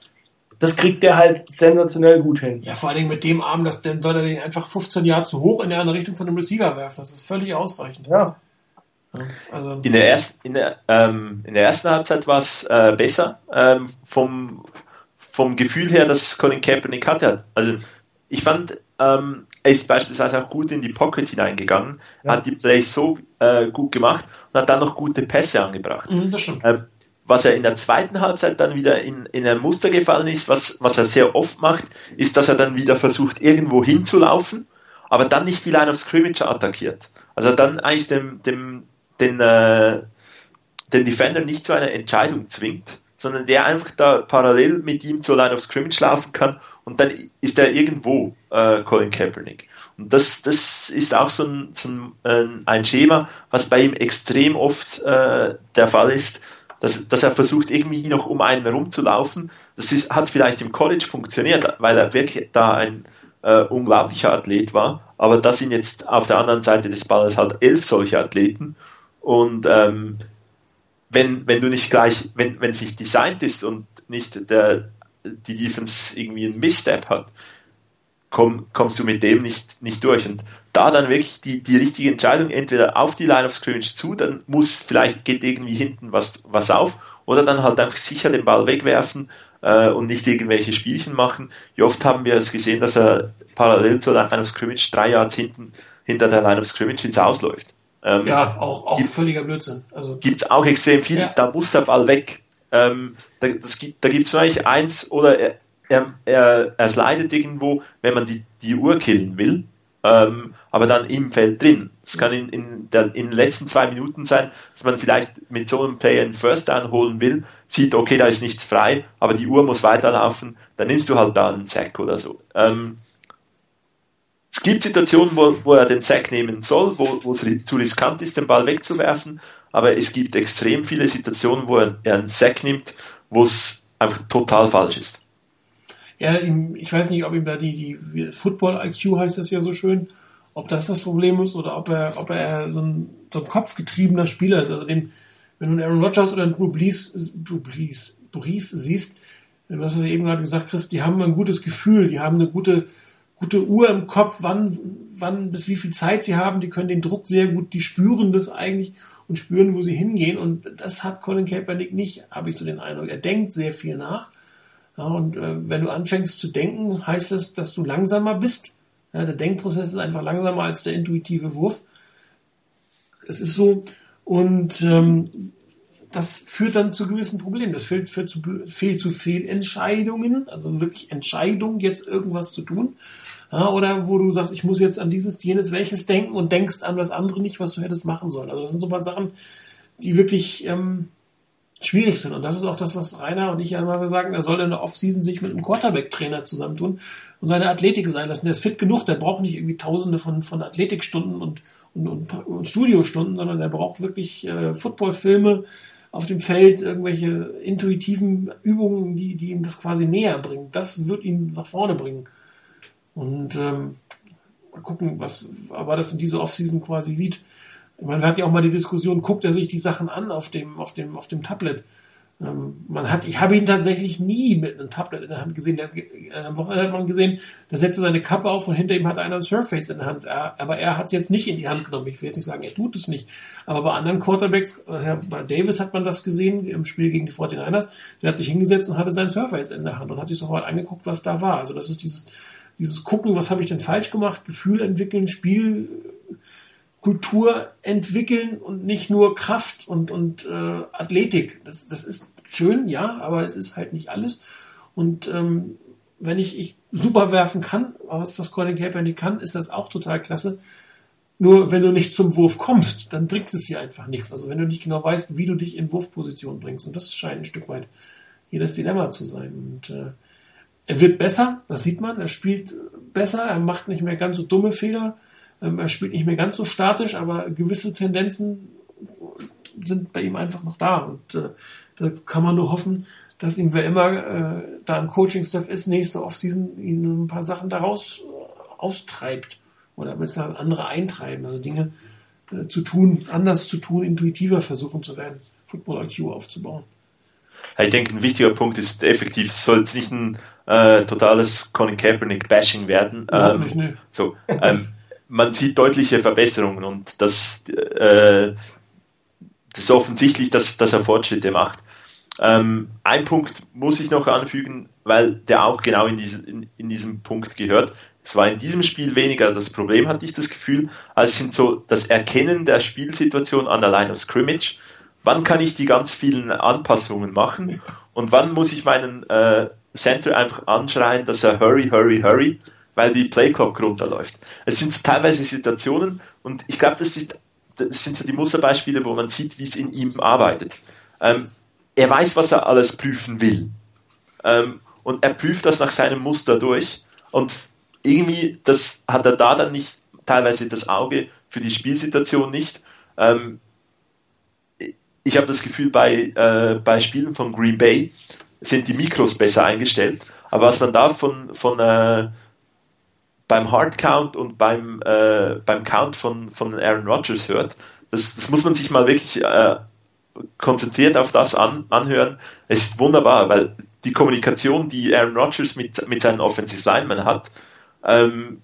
Das kriegt der halt sensationell gut hin. Ja, vor allen Dingen mit dem Arm, dass dann soll er den einfach 15 Jahre zu hoch in der Richtung von dem Receiver werfen. Das ist völlig ausreichend. Ja. Also in, der ersten, in, der, ähm, in der ersten Halbzeit war es äh, besser ähm, vom, vom Gefühl her, dass Colin Kaepernick hatte. Also ich fand, ähm, er ist beispielsweise auch gut in die Pocket hineingegangen, ja. hat die Plays so äh, gut gemacht und hat dann noch gute Pässe angebracht. Das. Ähm, was er in der zweiten Halbzeit dann wieder in, in ein Muster gefallen ist, was, was er sehr oft macht, ist, dass er dann wieder versucht, irgendwo hinzulaufen, aber dann nicht die Line of Scrimmage attackiert. Also dann eigentlich dem, dem, den, äh, den Defender nicht zu einer Entscheidung zwingt, sondern der einfach da parallel mit ihm zur Line of Scrimmage laufen kann und dann ist er irgendwo äh, Colin Kaepernick. Und das, das ist auch so ein, so ein, ein Schema, was bei ihm extrem oft äh, der Fall ist, dass, dass er versucht, irgendwie noch um einen herumzulaufen. Das ist, hat vielleicht im College funktioniert, weil er wirklich da ein äh, unglaublicher Athlet war, aber das sind jetzt auf der anderen Seite des Balles halt elf solche Athleten und ähm, wenn, wenn du nicht gleich, wenn, wenn es nicht designt ist und nicht der, die Defense irgendwie einen Misstep hat, komm, kommst du mit dem nicht, nicht durch. Und da dann wirklich die, die richtige Entscheidung, entweder auf die Line of Scrimmage zu, dann muss, vielleicht geht irgendwie hinten was, was auf, oder dann halt einfach sicher den Ball wegwerfen äh, und nicht irgendwelche Spielchen machen. Wie oft haben wir es gesehen, dass er parallel zur Line of Scrimmage drei Yards hinten, hinter der Line of Scrimmage ins Ausläuft. Ähm, ja, auch, auch gibt, völliger Blödsinn. Also, gibt es auch extrem viel, ja. da muss der Ball weg. Ähm, da, das, da gibt es eigentlich eins, oder er, er, er, er slidet irgendwo, wenn man die, die Uhr killen will, ähm, aber dann im Feld drin. Es kann in, in, der, in den letzten zwei Minuten sein, dass man vielleicht mit so einem Player einen First Down holen will, sieht, okay, da ist nichts frei, aber die Uhr muss weiterlaufen, dann nimmst du halt da einen Sack oder so. Ähm, es gibt Situationen, wo, wo er den Sack nehmen soll, wo, wo es zu riskant ist, den Ball wegzuwerfen, aber es gibt extrem viele Situationen, wo er, er einen Sack nimmt, wo es einfach total falsch ist. Ja, ich weiß nicht, ob ihm da die, die Football IQ heißt das ja so schön, ob das das Problem ist oder ob er, ob er so ein, so ein kopfgetriebener Spieler ist. Also den, wenn du einen Aaron Rodgers oder einen Drew Brees, Brees, Brees siehst, du hast es eben gerade gesagt, Chris, die haben ein gutes Gefühl, die haben eine gute gute Uhr im Kopf, wann, wann, bis wie viel Zeit sie haben. Die können den Druck sehr gut, die spüren das eigentlich und spüren, wo sie hingehen. Und das hat Colin Kaepernick nicht, habe ich so den Eindruck. Er denkt sehr viel nach. Ja, und äh, wenn du anfängst zu denken, heißt das, dass du langsamer bist. Ja, der Denkprozess ist einfach langsamer als der intuitive Wurf. Es ist so. Und ähm, das führt dann zu gewissen Problemen. Das führt, führt zu, viel zu Fehlentscheidungen, also wirklich Entscheidungen, jetzt irgendwas zu tun. Ja, oder wo du sagst, ich muss jetzt an dieses, jenes, welches denken und denkst an das andere nicht, was du hättest machen sollen. Also das sind so ein paar Sachen, die wirklich ähm, schwierig sind. Und das ist auch das, was Rainer und ich immer sagen, er soll in der Offseason sich mit einem Quarterback-Trainer zusammentun und seine Athletik sein lassen. Der ist fit genug, der braucht nicht irgendwie tausende von, von Athletikstunden und, und, und, und Studiostunden, sondern der braucht wirklich äh, Footballfilme auf dem Feld, irgendwelche intuitiven Übungen, die, die ihm das quasi näher bringen. Das wird ihn nach vorne bringen. Und ähm, mal gucken, was aber das in dieser Offseason quasi sieht. Ich meine, wir hatten ja auch mal die Diskussion, guckt er sich die Sachen an auf dem, auf dem, auf dem Tablet? Ähm, man hat, ich habe ihn tatsächlich nie mit einem Tablet in der Hand gesehen. Der, äh, am Wochenende hat man gesehen, da setzte seine Kappe auf und hinter ihm hat einer ein Surface in der Hand. Er, aber er hat es jetzt nicht in die Hand genommen. Ich will jetzt nicht sagen, er tut es nicht. Aber bei anderen Quarterbacks, äh, bei Davis hat man das gesehen im Spiel gegen die 49ers. Der hat sich hingesetzt und hatte sein Surface in der Hand und hat sich sofort angeguckt, was da war. Also das ist dieses, dieses Gucken, was habe ich denn falsch gemacht, Gefühl entwickeln, Spielkultur entwickeln und nicht nur Kraft und, und äh, Athletik. Das, das ist schön, ja, aber es ist halt nicht alles. Und ähm, wenn ich, ich super werfen kann, was, was Colin Kaepernick kann, ist das auch total klasse. Nur wenn du nicht zum Wurf kommst, dann bringt es dir einfach nichts. Also wenn du nicht genau weißt, wie du dich in Wurfposition bringst. Und das scheint ein Stück weit hier das Dilemma zu sein. Und äh, er wird besser, das sieht man. Er spielt besser, er macht nicht mehr ganz so dumme Fehler. Ähm, er spielt nicht mehr ganz so statisch, aber gewisse Tendenzen sind bei ihm einfach noch da. Und äh, da kann man nur hoffen, dass ihm wer immer äh, da im Coaching-Staff ist, nächste Offseason ihn ein paar Sachen daraus äh, austreibt oder mit andere eintreiben, also Dinge äh, zu tun, anders zu tun, intuitiver versuchen zu werden, Football IQ aufzubauen. Ich denke, ein wichtiger Punkt ist effektiv, es soll jetzt nicht ein äh, totales Colin Kaepernick-Bashing werden. Ähm, nicht, nee. so, ähm, man sieht deutliche Verbesserungen und das, äh, das ist offensichtlich, dass, dass er Fortschritte macht. Ähm, ein Punkt muss ich noch anfügen, weil der auch genau in, diese, in, in diesem Punkt gehört. Es war in diesem Spiel weniger das Problem, hatte ich das Gefühl, als sind so das Erkennen der Spielsituation an der Line of Scrimmage. Wann kann ich die ganz vielen Anpassungen machen und wann muss ich meinen äh, Center einfach anschreien, dass er hurry, hurry, hurry, weil die Playclock runterläuft. Es sind teilweise Situationen und ich glaube, das, das sind so die Musterbeispiele, wo man sieht, wie es in ihm arbeitet. Ähm, er weiß, was er alles prüfen will. Ähm, und er prüft das nach seinem Muster durch. Und irgendwie, das hat er da dann nicht, teilweise das Auge für die Spielsituation nicht. Ähm, ich habe das Gefühl, bei, äh, bei Spielen von Green Bay sind die Mikros besser eingestellt. Aber was man da von, von äh, beim Hard Count und beim, äh, beim Count von, von Aaron Rodgers hört, das, das muss man sich mal wirklich äh, konzentriert auf das an, anhören. Es ist wunderbar, weil die Kommunikation, die Aaron Rodgers mit, mit seinen Offensive Linemen hat, ähm,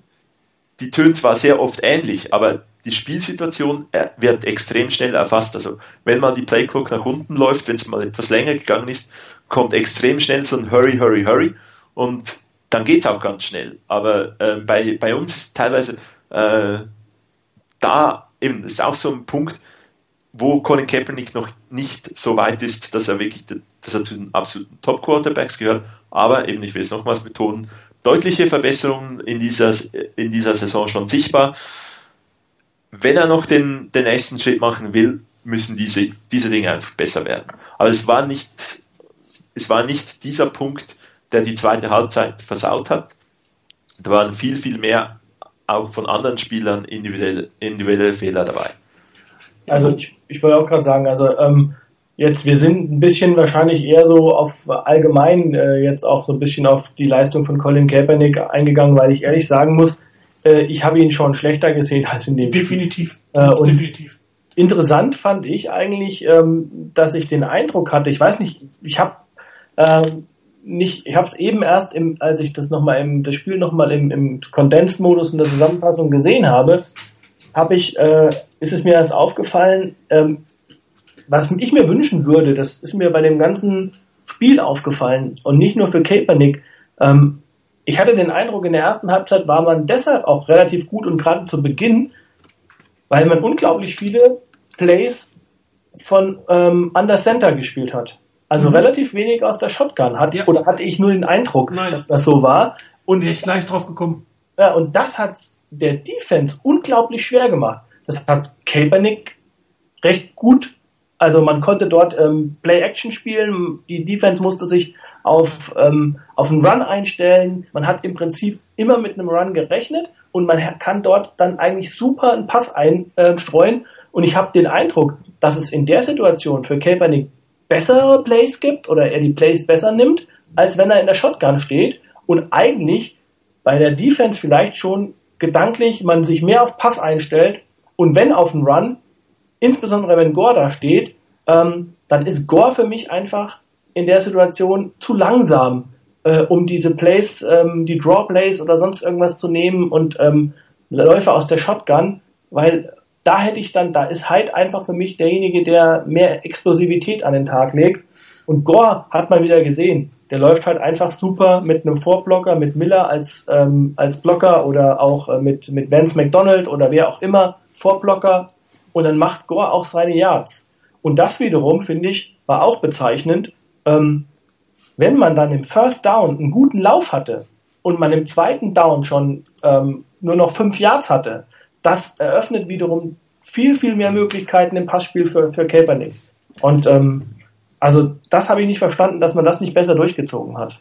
die tönt zwar sehr oft ähnlich, aber die Spielsituation äh, wird extrem schnell erfasst. Also wenn mal die Playclock nach unten läuft, wenn es mal etwas länger gegangen ist, kommt extrem schnell so ein Hurry, Hurry, Hurry und dann geht es auch ganz schnell. Aber äh, bei, bei uns ist teilweise äh, da eben, ist auch so ein Punkt, wo Colin Kaepernick noch nicht so weit ist, dass er wirklich, dass er zu den absoluten Top Quarterbacks gehört. Aber eben, ich will es nochmals betonen, deutliche Verbesserungen in dieser, in dieser Saison schon sichtbar. Wenn er noch den, den nächsten Schritt machen will, müssen diese, diese Dinge einfach besser werden. Aber es war nicht, es war nicht dieser Punkt, der die zweite Halbzeit versaut hat. Da waren viel, viel mehr auch von anderen Spielern individuelle, individuelle Fehler dabei. Also ich, ich wollte auch gerade sagen, also ähm, jetzt, wir sind ein bisschen wahrscheinlich eher so auf allgemein äh, jetzt auch so ein bisschen auf die Leistung von Colin Kaepernick eingegangen, weil ich ehrlich sagen muss, äh, ich habe ihn schon schlechter gesehen als in dem Definitiv. Spiel. Äh, definitiv. Interessant fand ich eigentlich, ähm, dass ich den Eindruck hatte, ich weiß nicht, ich habe ähm, nicht, ich habe es eben erst, im, als ich das nochmal im das Spiel nochmal im, im Condensed-Modus in der Zusammenfassung gesehen habe, habe ich, äh, ist es mir erst aufgefallen, ähm, was ich mir wünschen würde, das ist mir bei dem ganzen Spiel aufgefallen und nicht nur für Kaepernick. Ähm, ich hatte den Eindruck, in der ersten Halbzeit war man deshalb auch relativ gut und gerade zu Beginn, weil man unglaublich viele Plays von ähm, Under Center gespielt hat. Also mhm. relativ wenig aus der Shotgun hat, ja. oder hatte ich nur den Eindruck, Nein. dass das so war. Und ich gleich drauf gekommen. Ja, und das hat der Defense unglaublich schwer gemacht. Das hat Kaepernick recht gut. Also man konnte dort ähm, Play-Action spielen. Die Defense musste sich auf, ähm, auf einen Run einstellen. Man hat im Prinzip immer mit einem Run gerechnet und man kann dort dann eigentlich super einen Pass einstreuen. und ich habe den Eindruck, dass es in der Situation für Kaepernick bessere Plays gibt oder er die Plays besser nimmt, als wenn er in der Shotgun steht und eigentlich bei der Defense vielleicht schon gedanklich man sich mehr auf Pass einstellt und wenn auf den Run, insbesondere wenn Gore da steht, ähm, dann ist Gore für mich einfach in der Situation zu langsam, äh, um diese Plays, ähm, die Draw Plays oder sonst irgendwas zu nehmen und ähm, Läufe aus der Shotgun, weil da hätte ich dann, da ist Hyde einfach für mich derjenige, der mehr Explosivität an den Tag legt. Und Gore hat man wieder gesehen. Der läuft halt einfach super mit einem Vorblocker, mit Miller als, ähm, als Blocker oder auch äh, mit, mit Vance McDonald oder wer auch immer Vorblocker. Und dann macht Gore auch seine Yards. Und das wiederum, finde ich, war auch bezeichnend. Ähm, wenn man dann im First Down einen guten Lauf hatte und man im zweiten Down schon ähm, nur noch fünf Yards hatte, das eröffnet wiederum viel, viel mehr Möglichkeiten im Passspiel für, für Kaepernick. Und ähm, also das habe ich nicht verstanden, dass man das nicht besser durchgezogen hat.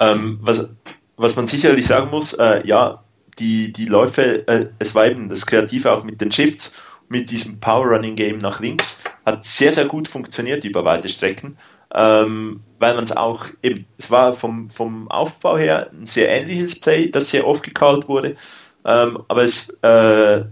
Ähm, was, was man sicherlich sagen muss, äh, ja, die, die Läufe, äh, es war eben das Kreative auch mit den Shifts, mit diesem Power Running Game nach links, hat sehr, sehr gut funktioniert über weite Strecken, ähm, weil man es auch eben, es war vom, vom Aufbau her ein sehr ähnliches Play, das sehr oft gecallt wurde, ähm, aber es, äh,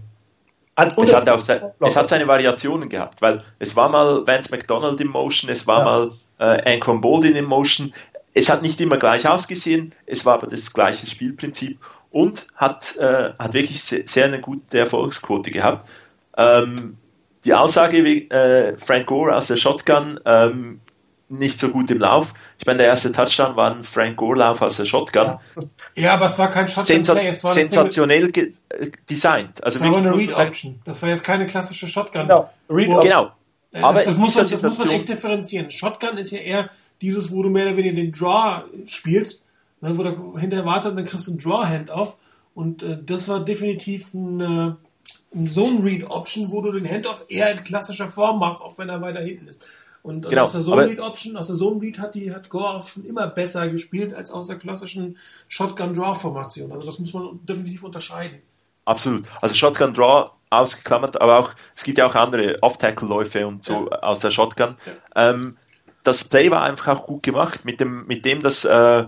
hat es, hat auch se es hat seine Variationen gehabt, weil es war mal Vance McDonald in Motion, es war ja. mal äh, Anquan Boldin in Motion. Es hat nicht immer gleich ausgesehen, es war aber das gleiche Spielprinzip und hat, äh, hat wirklich sehr, sehr eine gute Erfolgsquote gehabt. Ähm, die Aussage, wie äh, Frank Gore aus der Shotgun ähm, nicht so gut im Lauf. Ich meine, der erste Touchdown war ein Frank Gore-Lauf aus der Shotgun. Ja, aber es war kein Shotgun-Play. Es war sensationell äh, designt. Also das war eine Read-Option. Das war jetzt keine klassische Shotgun. Genau. Read genau. Äh, aber das, das muss man, das muss man echt differenzieren. Shotgun ist ja eher dieses, wo du mehr oder weniger den Draw spielst, ne, wo der hinterher wartet und dann kriegst du einen Draw-Hand auf. Und äh, das war definitiv ein, äh, ein Zone-Read-Option, wo du den Handoff eher in klassischer Form machst, auch wenn er weiter hinten ist. Und genau, aus der Zone Lead Option, aus der Zone Lead hat die, hat Gore auch schon immer besser gespielt als aus der klassischen Shotgun Draw Formation. Also das muss man definitiv unterscheiden. Absolut. Also Shotgun Draw ausgeklammert, aber auch, es gibt ja auch andere Off-Tackle-Läufe und so ja. aus der Shotgun. Ja. Ähm, das Play war einfach auch gut gemacht, mit dem, mit dem, dass äh,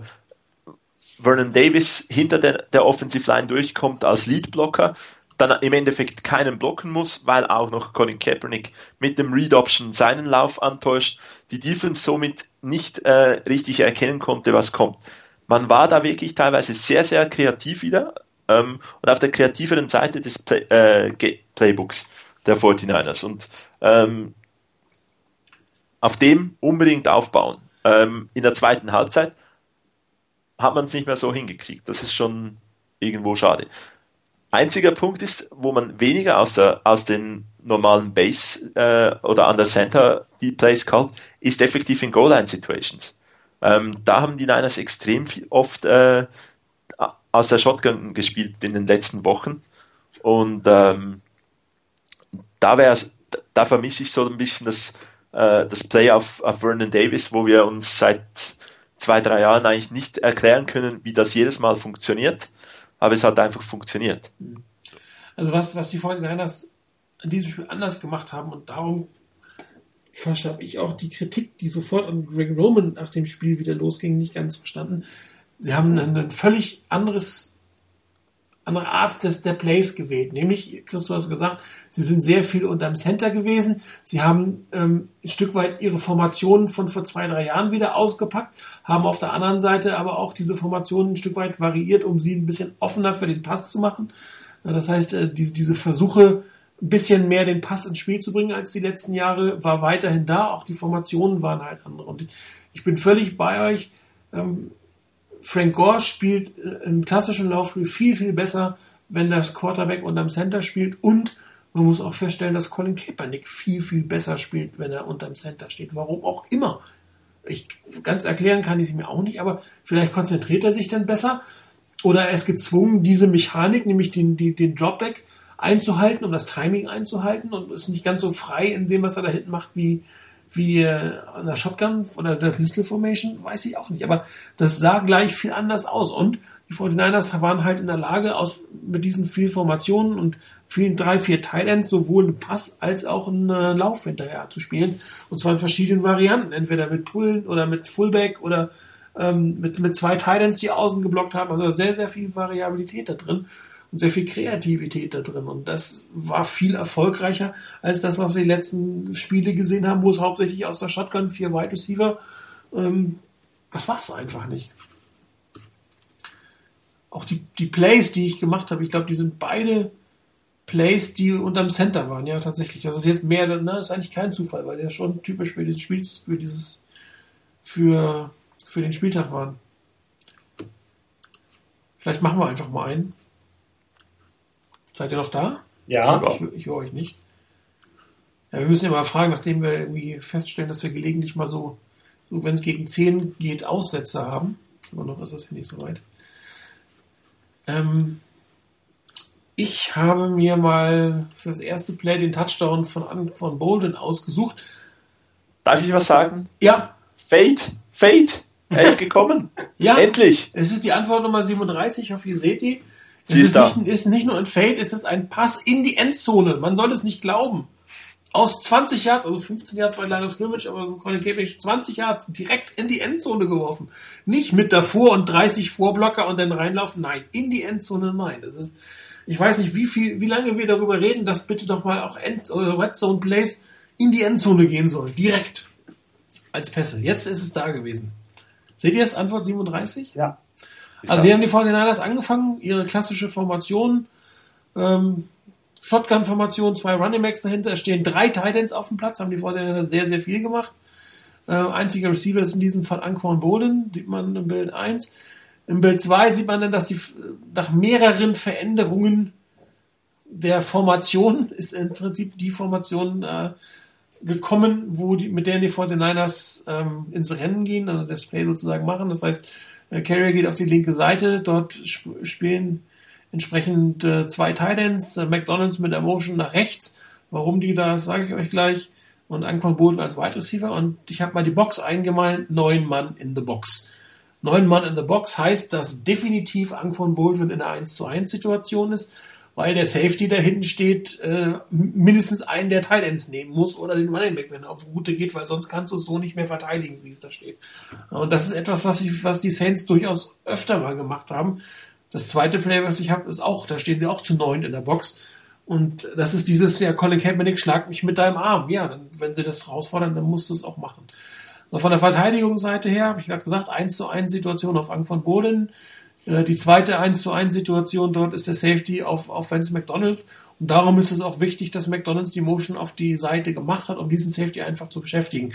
Vernon Davis hinter der, der Offensive Line durchkommt als Lead-Blocker dann im Endeffekt keinen blocken muss, weil auch noch Colin Kaepernick mit dem Read Option seinen Lauf antäuscht, die Defense somit nicht äh, richtig erkennen konnte, was kommt. Man war da wirklich teilweise sehr, sehr kreativ wieder ähm, und auf der kreativeren Seite des Play, äh, Playbooks der 49ers und ähm, auf dem unbedingt aufbauen. Ähm, in der zweiten Halbzeit hat man es nicht mehr so hingekriegt. Das ist schon irgendwo schade. Einziger Punkt ist, wo man weniger aus, der, aus den normalen Base äh, oder an der Center die Plays callt, ist effektiv in Goal-Line-Situations. Ähm, da haben die Niners extrem viel, oft äh, aus der Shotgun gespielt in den letzten Wochen. Und ähm, da da vermisse ich so ein bisschen das, äh, das Play auf, auf Vernon Davis, wo wir uns seit zwei, drei Jahren eigentlich nicht erklären können, wie das jedes Mal funktioniert aber es hat einfach funktioniert. Also was, was die 49ers an diesem Spiel anders gemacht haben und darum habe ich auch die Kritik, die sofort an Greg Roman nach dem Spiel wieder losging, nicht ganz verstanden. Sie haben ein, ein völlig anderes andere Art des, der Plays gewählt. Nämlich, Christoph hat gesagt, sie sind sehr viel unterm Center gewesen. Sie haben ähm, ein Stück weit ihre Formationen von vor zwei, drei Jahren wieder ausgepackt, haben auf der anderen Seite aber auch diese Formationen ein Stück weit variiert, um sie ein bisschen offener für den Pass zu machen. Das heißt, äh, diese, diese Versuche, ein bisschen mehr den Pass ins Spiel zu bringen als die letzten Jahre, war weiterhin da. Auch die Formationen waren halt andere. Und ich bin völlig bei euch. Ähm, Frank Gore spielt äh, im klassischen Laufspiel viel, viel besser, wenn das Quarterback unterm Center spielt und man muss auch feststellen, dass Colin Kaepernick viel, viel besser spielt, wenn er unterm Center steht. Warum auch immer. Ich, ganz erklären kann ich es mir auch nicht, aber vielleicht konzentriert er sich dann besser oder er ist gezwungen, diese Mechanik, nämlich den, den, den Dropback einzuhalten und das Timing einzuhalten und ist nicht ganz so frei in dem, was er da hinten macht, wie, wie an der Shotgun oder der Pistol Formation, weiß ich auch nicht. Aber das sah gleich viel anders aus. Und die 49ers waren halt in der Lage, aus, mit diesen vielen Formationen und vielen drei, vier Thailands sowohl einen Pass als auch einen äh, Lauf hinterher zu spielen. Und zwar in verschiedenen Varianten. Entweder mit Pullen oder mit Fullback oder ähm, mit, mit zwei Thailands, die außen geblockt haben. Also sehr, sehr viel Variabilität da drin und sehr viel Kreativität da drin. Und das war viel erfolgreicher als das, was wir die letzten Spiele gesehen haben, wo es hauptsächlich aus der Shotgun vier Wide Receiver, ähm, das war es einfach nicht. Auch die, die Plays, die ich gemacht habe, ich glaube, die sind beide Plays, die unterm Center waren, ja, tatsächlich. Das ist jetzt mehr, ne, das ist eigentlich kein Zufall, weil der schon typisch für dieses Spiel, für dieses, für, für den Spieltag waren. Vielleicht machen wir einfach mal einen. Seid ihr noch da? Ja. Ich, ich höre euch nicht. Ja, wir müssen ja mal fragen, nachdem wir irgendwie feststellen, dass wir gelegentlich mal so, so wenn es gegen 10 geht, Aussätze haben. Aber noch ist das ja nicht so weit. Ähm, ich habe mir mal für das erste Play den Touchdown von, von Bolden ausgesucht. Darf ich was sagen? Ja. Fate, Fate, er ist gekommen. ja. Endlich. Es ist die Antwort Nummer 37, ich hoffe, ihr seht die. Es Sie ist, ist da. nicht, ist nicht nur ein Fade, es ist ein Pass in die Endzone. Man soll es nicht glauben. Aus 20 Yards, also 15 Yards war leider Scrimmage, aber so Colin Kaepernick 20 Yards direkt in die Endzone geworfen. Nicht mit davor und 30 Vorblocker und dann reinlaufen. Nein, in die Endzone, nein. Das ist, ich weiß nicht, wie viel, wie lange wir darüber reden, dass bitte doch mal auch End, oder Red Zone Plays in die Endzone gehen sollen. Direkt. Als Pässe. Jetzt ist es da gewesen. Seht ihr es? Antwort 37? Ja. Also wir haben die 49ers angefangen, ihre klassische Formation, ähm, Shotgun-Formation, zwei Running Backs dahinter, es stehen drei Titans auf dem Platz, haben die 49ers sehr, sehr viel gemacht. Äh, einziger Receiver ist in diesem Fall Anquan Bolin, sieht man im Bild 1. Im Bild 2 sieht man dann, dass die nach mehreren Veränderungen der Formation ist im Prinzip die Formation äh, gekommen, wo die, mit der die 49ers ähm, ins Rennen gehen, also das Play sozusagen machen. Das heißt, Carrier geht auf die linke Seite, dort sp spielen entsprechend äh, zwei Titans, äh, McDonalds mit der Motion nach rechts. Warum die da, sage ich euch gleich. Und Anquan Bolden als Wide Receiver. Und ich habe mal die Box eingemalt, neun Mann in the Box. Neun Mann in the Box heißt, dass definitiv Anquan Bolden in einer 1 zu 1 Situation ist, weil der Safety da hinten steht, äh, mindestens einen der Titans nehmen muss oder den Running Back, wenn er auf Route geht, weil sonst kannst du es so nicht mehr verteidigen, wie es da steht. Und das ist etwas, was, ich, was die Saints durchaus öfter mal gemacht haben. Das zweite Play, was ich habe, ist auch, da stehen sie auch zu neun in der Box. Und das ist dieses, ja, Colin Kaepernick, schlag mich mit deinem Arm. Ja, dann, wenn sie das herausfordern, dann musst du es auch machen. Und von der Verteidigungsseite her, habe ich gerade gesagt, 1 zu 1 Situation auf Ang von Boden. Äh, Die zweite 1 zu 1 Situation dort ist der Safety auf, auf Vance McDonald. Und darum ist es auch wichtig, dass McDonalds die Motion auf die Seite gemacht hat, um diesen Safety einfach zu beschäftigen.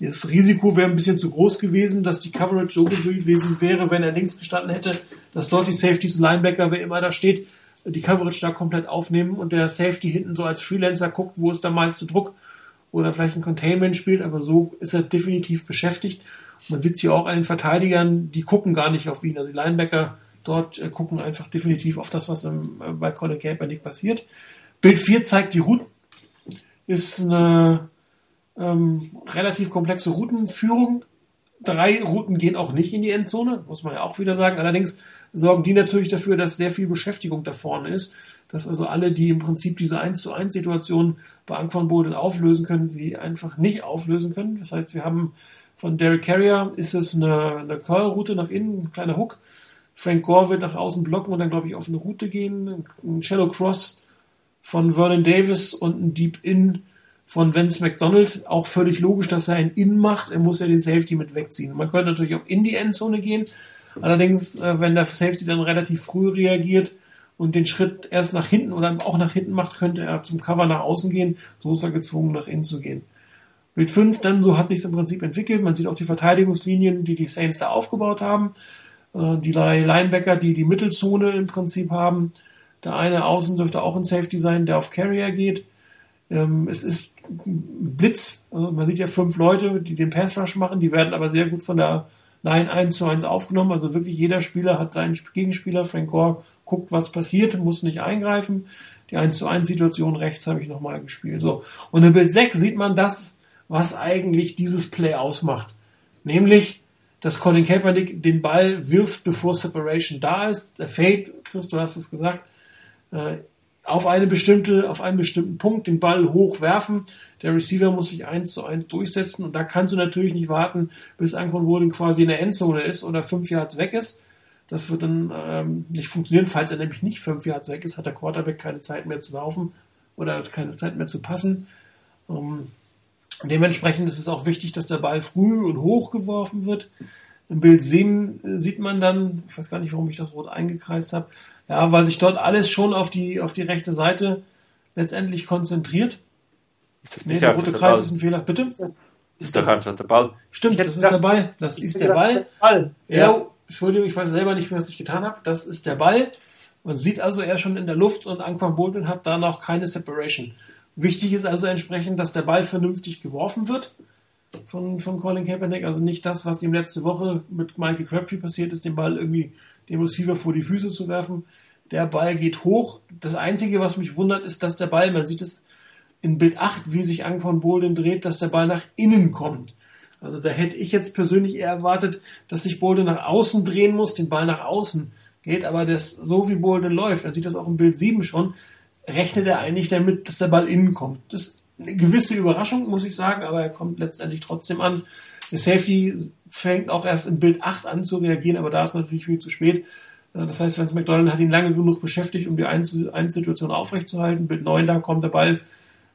Das Risiko wäre ein bisschen zu groß gewesen, dass die Coverage so gewesen wäre, wenn er links gestanden hätte, dass dort die Safeties und Linebacker, wer immer da steht, die Coverage da komplett aufnehmen und der Safety hinten so als Freelancer guckt, wo ist der meiste Druck oder vielleicht ein Containment spielt, aber so ist er definitiv beschäftigt. Man sieht hier auch an den Verteidigern, die gucken gar nicht auf ihn. Also die Linebacker dort äh, gucken einfach definitiv auf das, was im, äh, bei Colin Kaepernick passiert. Bild 4 zeigt die Routen. Ist eine ähm, relativ komplexe Routenführung. Drei Routen gehen auch nicht in die Endzone, muss man ja auch wieder sagen. Allerdings sorgen die natürlich dafür, dass sehr viel Beschäftigung da vorne ist. Dass also alle, die im Prinzip diese 1 zu 1 Situation bei Anquan Boden auflösen können, die einfach nicht auflösen können. Das heißt, wir haben von Derek Carrier ist es eine, eine Curl-Route nach innen, ein kleiner Hook Frank Gore wird nach außen blocken und dann, glaube ich, auf eine Route gehen. Ein Shallow Cross von Vernon Davis und ein Deep In von Vince McDonald. Auch völlig logisch, dass er ein In macht. Er muss ja den Safety mit wegziehen. Man könnte natürlich auch in die Endzone gehen. Allerdings, äh, wenn der Safety dann relativ früh reagiert und den Schritt erst nach hinten oder auch nach hinten macht, könnte er zum Cover nach außen gehen. So ist er gezwungen, nach innen zu gehen. Bild 5, dann so hat sich im Prinzip entwickelt. Man sieht auch die Verteidigungslinien, die die Saints da aufgebaut haben. Äh, die Linebacker, die die Mittelzone im Prinzip haben. Der eine Außen dürfte auch ein Safety sein, der auf Carrier geht. Ähm, es ist Blitz. Also man sieht ja fünf Leute, die den Pass Rush machen. Die werden aber sehr gut von der Line 1 zu 1 aufgenommen. Also wirklich jeder Spieler hat seinen Gegenspieler. Frank Gore guckt, was passiert, muss nicht eingreifen. Die 1 zu 1 Situation rechts habe ich nochmal gespielt. So. Und in Bild 6 sieht man das, was eigentlich dieses Play ausmacht. Nämlich, dass Colin Kaepernick den Ball wirft, bevor Separation da ist. Der Fade, Chris, du hast es gesagt, äh, auf eine bestimmte, auf einen bestimmten Punkt den Ball hochwerfen. Der Receiver muss sich eins zu eins durchsetzen und da kannst du natürlich nicht warten, bis Anquan Wooden quasi in der Endzone ist oder fünf Yards weg ist. Das wird dann ähm, nicht funktionieren. Falls er nämlich nicht fünf Yards weg ist, hat der Quarterback keine Zeit mehr zu laufen oder keine Zeit mehr zu passen. Ähm, dementsprechend ist es auch wichtig, dass der Ball früh und hoch geworfen wird. Im Bild 7 äh, sieht man dann, ich weiß gar nicht, warum ich das rot eingekreist habe, ja, weil sich dort alles schon auf die, auf die rechte Seite letztendlich konzentriert. Ist das Nee, nicht der einfach rote der Kreis Ball? ist ein Fehler. Bitte? Das ist doch einfach der Ball. Stimmt, das ist der Ball. Das ist der Ball. Ball. Ja, Entschuldigung, ich weiß selber nicht mehr, was ich getan habe. Das ist der Ball. Man sieht also er schon in der Luft und Anquan Bolton hat da noch keine Separation. Wichtig ist also entsprechend, dass der Ball vernünftig geworfen wird von, von Colin Kaepernick. Also nicht das, was ihm letzte Woche mit Michael Crabtree passiert ist, den Ball irgendwie dem Receiver vor die Füße zu werfen. Der Ball geht hoch. Das Einzige, was mich wundert, ist, dass der Ball, man sieht es in Bild 8, wie sich Anquan Bolden dreht, dass der Ball nach innen kommt. Also da hätte ich jetzt persönlich eher erwartet, dass sich Bolden nach außen drehen muss, den Ball nach außen geht, aber das, so wie Bolden läuft, man sieht das auch im Bild 7 schon, rechnet er eigentlich damit, dass der Ball innen kommt. Das ist eine gewisse Überraschung, muss ich sagen, aber er kommt letztendlich trotzdem an. Der Safety fängt auch erst im Bild 8 an zu reagieren, aber da ist natürlich viel zu spät. Äh, Das heißt, Vance McDonald hat ihn lange genug beschäftigt, um die eine eine Situation aufrechtzuerhalten. Bild 9, da kommt der Ball,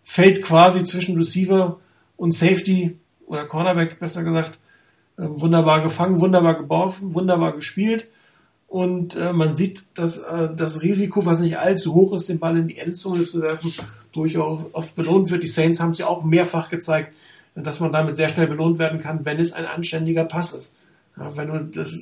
fällt quasi zwischen Receiver und Safety oder Cornerback, besser gesagt, äh, wunderbar gefangen, wunderbar geworfen, wunderbar gespielt. Und äh, man sieht, dass äh, das Risiko, was nicht allzu hoch ist, den Ball in die Endzone zu werfen, durchaus oft belohnt wird. Die Saints haben ja auch mehrfach gezeigt, dass man damit sehr schnell belohnt werden kann, wenn es ein anständiger Pass ist. Ja, wenn du das,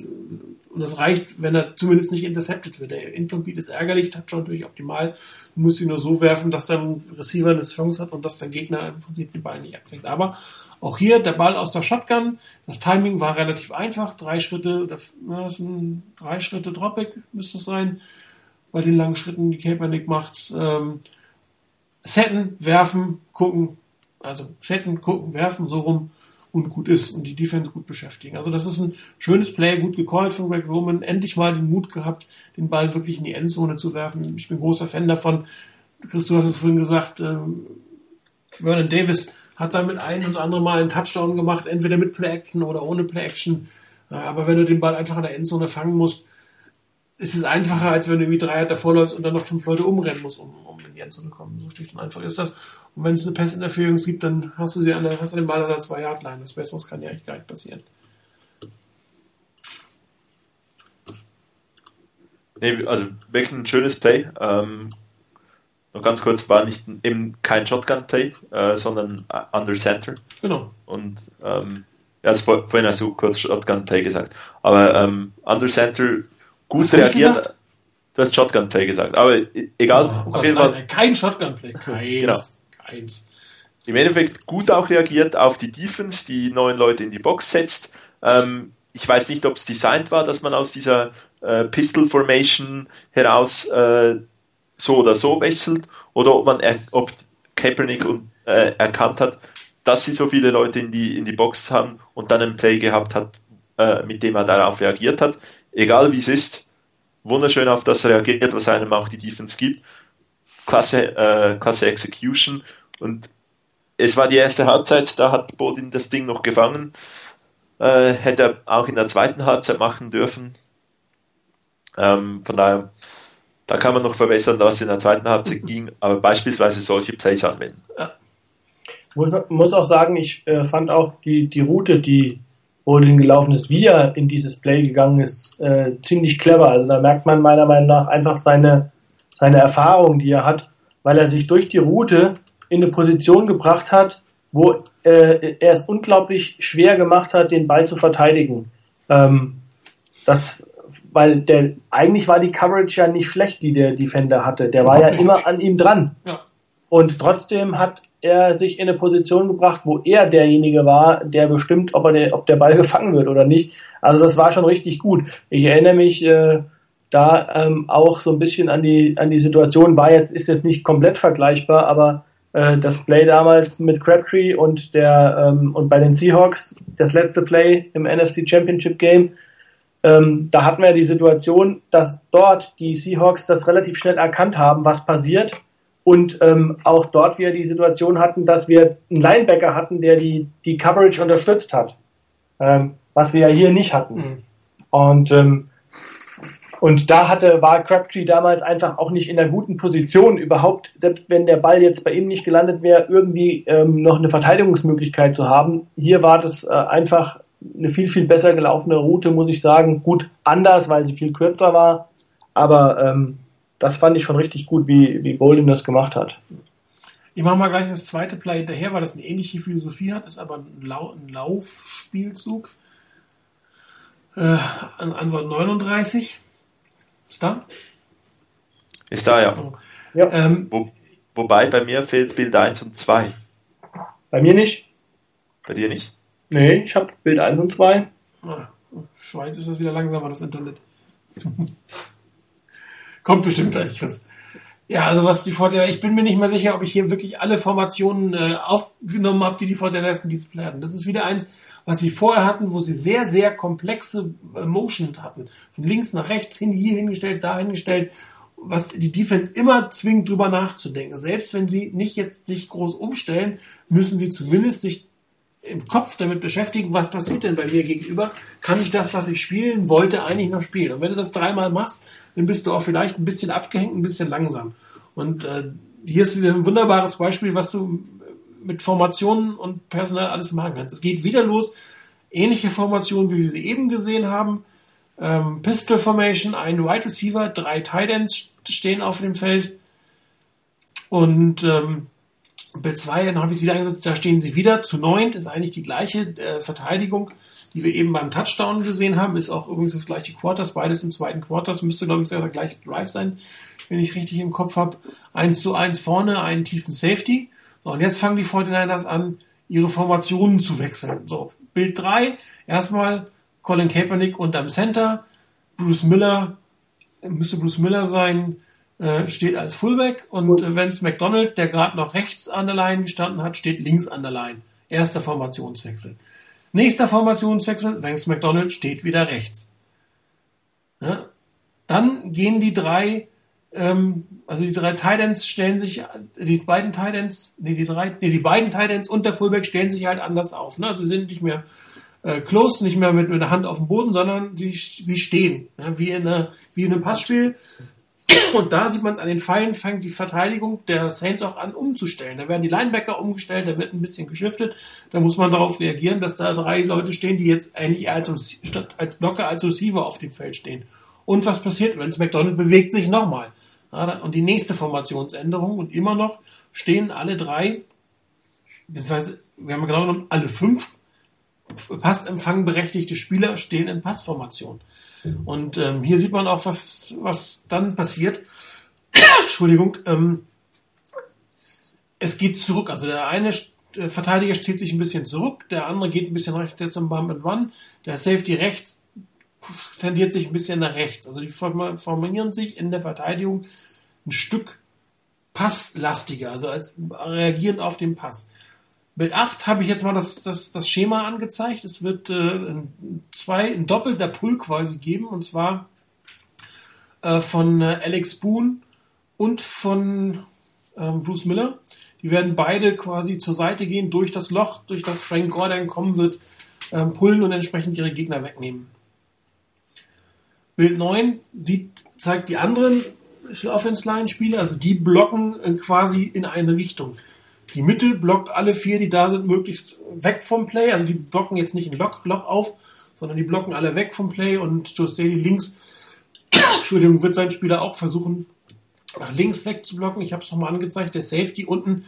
und das reicht, wenn er zumindest nicht intercepted wird. Der Incomplete ist ärgerlich, Touchdown natürlich optimal. Du musst ihn nur so werfen, dass dann Receiver eine Chance hat und dass der Gegner im Prinzip den Ball nicht abfängt. Aber auch hier der Ball aus der Shotgun. Das Timing war relativ einfach. Drei Schritte, oder, ja, das sind drei Schritte Dropback müsste es sein. Bei den langen Schritten, die Kaepernick macht. Ähm, setten, werfen, gucken. Also setten, gucken, werfen, so rum und gut ist und die Defense gut beschäftigen. Also das ist ein schönes Play, gut gecallt von Greg Roman, endlich mal den Mut gehabt, den Ball wirklich in die Endzone zu werfen. Ich bin großer Fan davon. Chris, du hast es vorhin gesagt, ähm, Vernon Davis hat damit ein und andere Mal einen Touchdown gemacht, entweder mit Play-Action oder ohne Play-Action. Äh, Aber wenn du den Ball einfach in der Endzone fangen musst, ist es einfacher, als wenn du irgendwie drei davor läufst und dann noch fünf Leute umrennen musst, um, um in die Endzone zu kommen. So schlicht und einfach ist das. Und wenn es eine Pass-Interference gibt, dann hast du sie an der, hast du den Ball an der zwei Yard line Das Besseres kann ja eigentlich gar nicht passieren. Nee, also wirklich ein schönes Play. Ähm, noch ganz kurz, war nicht eben kein Shotgun-Play, äh, sondern Under Center. Genau. Und ähm, ja, das vor, vorhin hast du kurz Shotgun-Play gesagt. Aber ähm, Under Center gut Was reagiert. Du hast Shotgun-Play gesagt. Aber e- egal, Oh auf Gott, jeden Fall nein, kein Shotgun-Play. Keins. Genau. Keins. im Endeffekt gut auch reagiert auf die Defense, die neun Leute in die Box setzt. Ähm, ich weiß nicht, ob es designt war, dass man aus dieser äh, Pistol Formation heraus äh, so oder so wechselt oder ob man ob Kaepernick und, äh, erkannt hat, dass sie so viele Leute in die in die Box haben und dann ein Play gehabt hat, äh, mit dem er darauf reagiert hat. Egal wie es ist, wunderschön auf das reagiert, was einem auch die Defense gibt. Klasse, äh, klasse Execution und es war die erste Halbzeit, da hat Bodin das Ding noch gefangen. Äh, hätte er auch in der zweiten Halbzeit machen dürfen. Ähm, von daher, da kann man noch verbessern, was in der zweiten Halbzeit ging, aber beispielsweise solche Plays anwenden. Ja. Muss, auch sagen, ich äh, fand auch die, die Route, die Bolin gelaufen ist, wie er in dieses Play gegangen ist, äh, ziemlich clever. Also da merkt man meiner Meinung nach einfach seine, seine Erfahrung, die er hat, weil er sich durch die Route in eine Position gebracht hat, wo äh, er es unglaublich schwer gemacht hat, den Ball zu verteidigen. Ähm, das, weil der eigentlich war die Coverage ja nicht schlecht, die der Defender hatte. Der war ja immer an ihm dran. Ja. Und trotzdem hat er sich in eine Position gebracht, wo er derjenige war, der bestimmt, ob, er der, ob der Ball gefangen wird oder nicht. Also das war schon richtig gut. Ich erinnere mich äh, da ähm, auch so ein bisschen an die an die Situation. War jetzt ist jetzt nicht komplett vergleichbar, aber äh, das Play damals mit Crabtree und der ähm, und bei den Seahawks das letzte Play im NFC Championship Game. Ähm, da hatten wir die Situation, dass dort die Seahawks das relativ schnell erkannt haben, was passiert und ähm, auch dort wir die Situation hatten, dass wir einen Linebacker hatten, der die, die Coverage unterstützt hat, ähm, was wir ja hier nicht hatten. Mhm. Und, ähm, und da hatte, war Crabtree damals einfach auch nicht in der guten Position, überhaupt, selbst wenn der Ball jetzt bei ihm nicht gelandet wäre, irgendwie ähm, noch eine Verteidigungsmöglichkeit zu haben. Hier war das äh, einfach eine viel, viel besser gelaufene Route, muss ich sagen. Gut anders, weil sie viel kürzer war, aber ähm, das fand ich schon richtig gut, wie, wie Bolden das gemacht hat. Ich mache mal gleich das zweite Play hinterher, weil das eine ähnliche Philosophie hat, ist aber ein, Lau ein Laufspielzug. Äh, an Antwort 39. Ist da? Ist da, ja. ja. Ähm, Wo, wobei bei mir fehlt Bild 1 und 2. Bei mir nicht. Bei dir nicht? Nee, ich habe Bild 1 und 2. Ah, Schweiz ist das wieder langsamer, das Internet. Kommt bestimmt gleich was. Ja, also was die Fortinanders, ich bin mir nicht mehr sicher, ob ich hier wirklich alle Formationen äh, aufgenommen habe, die die Fortinanders in Display hatten. Das ist wieder eins, was sie vorher hatten, wo sie sehr, sehr komplexe äh, Motion hatten. Von links nach rechts, hin, hier hingestellt, da hingestellt, was die Defense immer zwingt, drüber nachzudenken. Selbst wenn sie nicht jetzt sich groß umstellen, müssen sie zumindest sich im Kopf damit beschäftigen, was passiert denn bei mir gegenüber? Kann ich das, was ich spielen wollte, eigentlich noch spielen? Und wenn du das dreimal machst, dann bist du auch vielleicht ein bisschen abgehängt, ein bisschen langsam. Und äh, hier ist wieder ein wunderbares Beispiel, was du mit Formationen und Personal alles machen kannst. Es geht wieder los, ähnliche Formationen, wie wir sie eben gesehen haben. Ähm, Pistol Formation, ein Wide Receiver, drei Tight Ends stehen auf dem Feld. Und ähm, Bild 2, dann habe ich sie wieder eingesetzt, da stehen sie wieder zu neunt, ist eigentlich die gleiche äh, Verteidigung, die wir eben beim Touchdown gesehen haben, ist auch übrigens das gleiche Quarters, beides im zweiten Quarters, müsste glaube ich der gleiche Drive sein, wenn ich richtig im Kopf habe. 1 zu 1 vorne, einen tiefen Safety. So, und jetzt fangen die 49ers an, ihre Formationen zu wechseln. So, Bild 3, erstmal Colin Kaepernick unterm Center, Bruce Miller, müsste Bruce Miller sein, äh, steht als Fullback und äh, McDonald, der gerade noch rechts an der Line gestanden hat, steht links an der Line. Erster Formationswechsel. Nächster Formationswechsel, Vance McDonald steht wieder rechts. Ja? Dann gehen die drei, ähm, also die drei Titans stellen sich, die beiden Titans, nee, die drei, nee, die beiden Titans und der Fullback stellen sich halt anders auf. Ne? Also sie sind nicht mehr äh, close, nicht mehr mit, mit der Hand auf dem Boden, sondern die, die stehen. Ja? Wie, in einer, wie in einem Passspiel und da sieht man es an den Pfeilen, fängt die Verteidigung der Saints auch an umzustellen. Da werden die Linebacker umgestellt, da wird ein bisschen geschiftet. Da muss man darauf reagieren, dass da drei Leute stehen, die jetzt eigentlich als, statt als Blocker, als Receiver auf dem Feld stehen. Und was passiert, wenn es McDonald bewegt sich nochmal? Und die nächste Formationsänderung und immer noch stehen alle drei, beziehungsweise wir haben genau genommen, alle fünf Passempfangberechtigte Spieler stehen in Passformation. Und ähm, hier sieht man auch, was, was dann passiert. Entschuldigung. Ähm, es geht zurück. Also der eine der Verteidiger zieht sich ein bisschen zurück, der andere geht ein bisschen rechts zum Bump and Run, der Safety rechts tendiert sich ein bisschen nach rechts. Also die formieren sich in der Verteidigung ein Stück passlastiger, also als reagierend auf den Pass. Bild 8 habe ich jetzt mal das, das, das Schema angezeigt. Es wird äh, zwei, ein doppelter Pull quasi geben, und zwar äh, von äh, Alex Boone und von ähm, Bruce Miller. Die werden beide quasi zur Seite gehen, durch das Loch, durch das Frank Gordon kommen wird, ähm, pullen und entsprechend ihre Gegner wegnehmen. Bild 9 sieht, zeigt die anderen Offense Line Spieler, also die blocken äh, quasi in eine Richtung. Die Mitte blockt alle vier, die da sind, möglichst weg vom Play. Also die blocken jetzt nicht ein Loch, Loch auf, sondern die blocken alle weg vom Play und Joe Staley links, Entschuldigung, wird sein Spieler auch versuchen, nach links wegzublocken. Ich habe es nochmal angezeigt. Der Safety unten,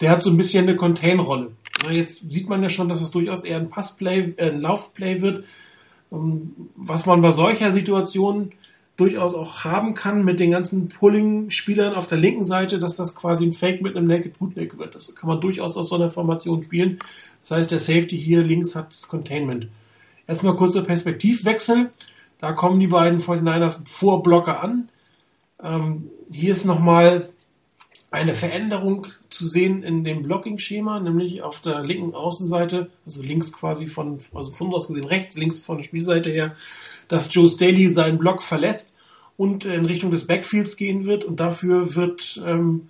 der hat so ein bisschen eine Contain-Rolle. Jetzt sieht man ja schon, dass es durchaus eher ein Passplay, äh, ein Laufplay wird. Ähm, was man bei solcher Situation durchaus auch haben kann mit den ganzen Pulling-Spielern auf der linken Seite, dass das quasi ein Fake mit einem Naked Bootleg wird. Das kann man durchaus aus so einer Formation spielen. Das heißt, der Safety hier links hat das Containment. Erstmal kurzer Perspektivwechsel. Da kommen die beiden 49ers vor Blocker an. Ähm, hier ist nochmal eine Veränderung zu sehen in dem Blocking-Schema, nämlich auf der linken Außenseite, also links quasi von, also von aus gesehen rechts, links von der Spielseite her, dass Joe Staley seinen Block verlässt und in Richtung des Backfields gehen wird und dafür wird ähm,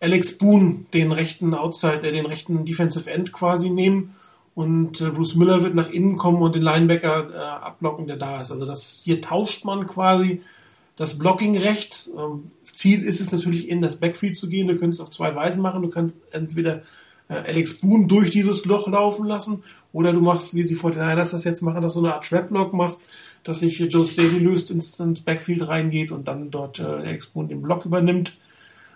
Alex Boone den rechten Outside, äh, den rechten Defensive End quasi nehmen und äh, Bruce Miller wird nach innen kommen und den Linebacker äh, abblocken, der da ist. Also das hier tauscht man quasi das Blocking-Recht. Ähm, Ziel ist es natürlich, in das Backfield zu gehen. Du könntest auf zwei Weisen machen. Du kannst entweder Alex Boone durch dieses Loch laufen lassen oder du machst, wie sie vor den Niners das jetzt machen, dass du eine Art Trap-Block machst, dass sich Joe Staley löst, ins, ins, Backfield reingeht und dann dort äh, Alex Boone den Block übernimmt.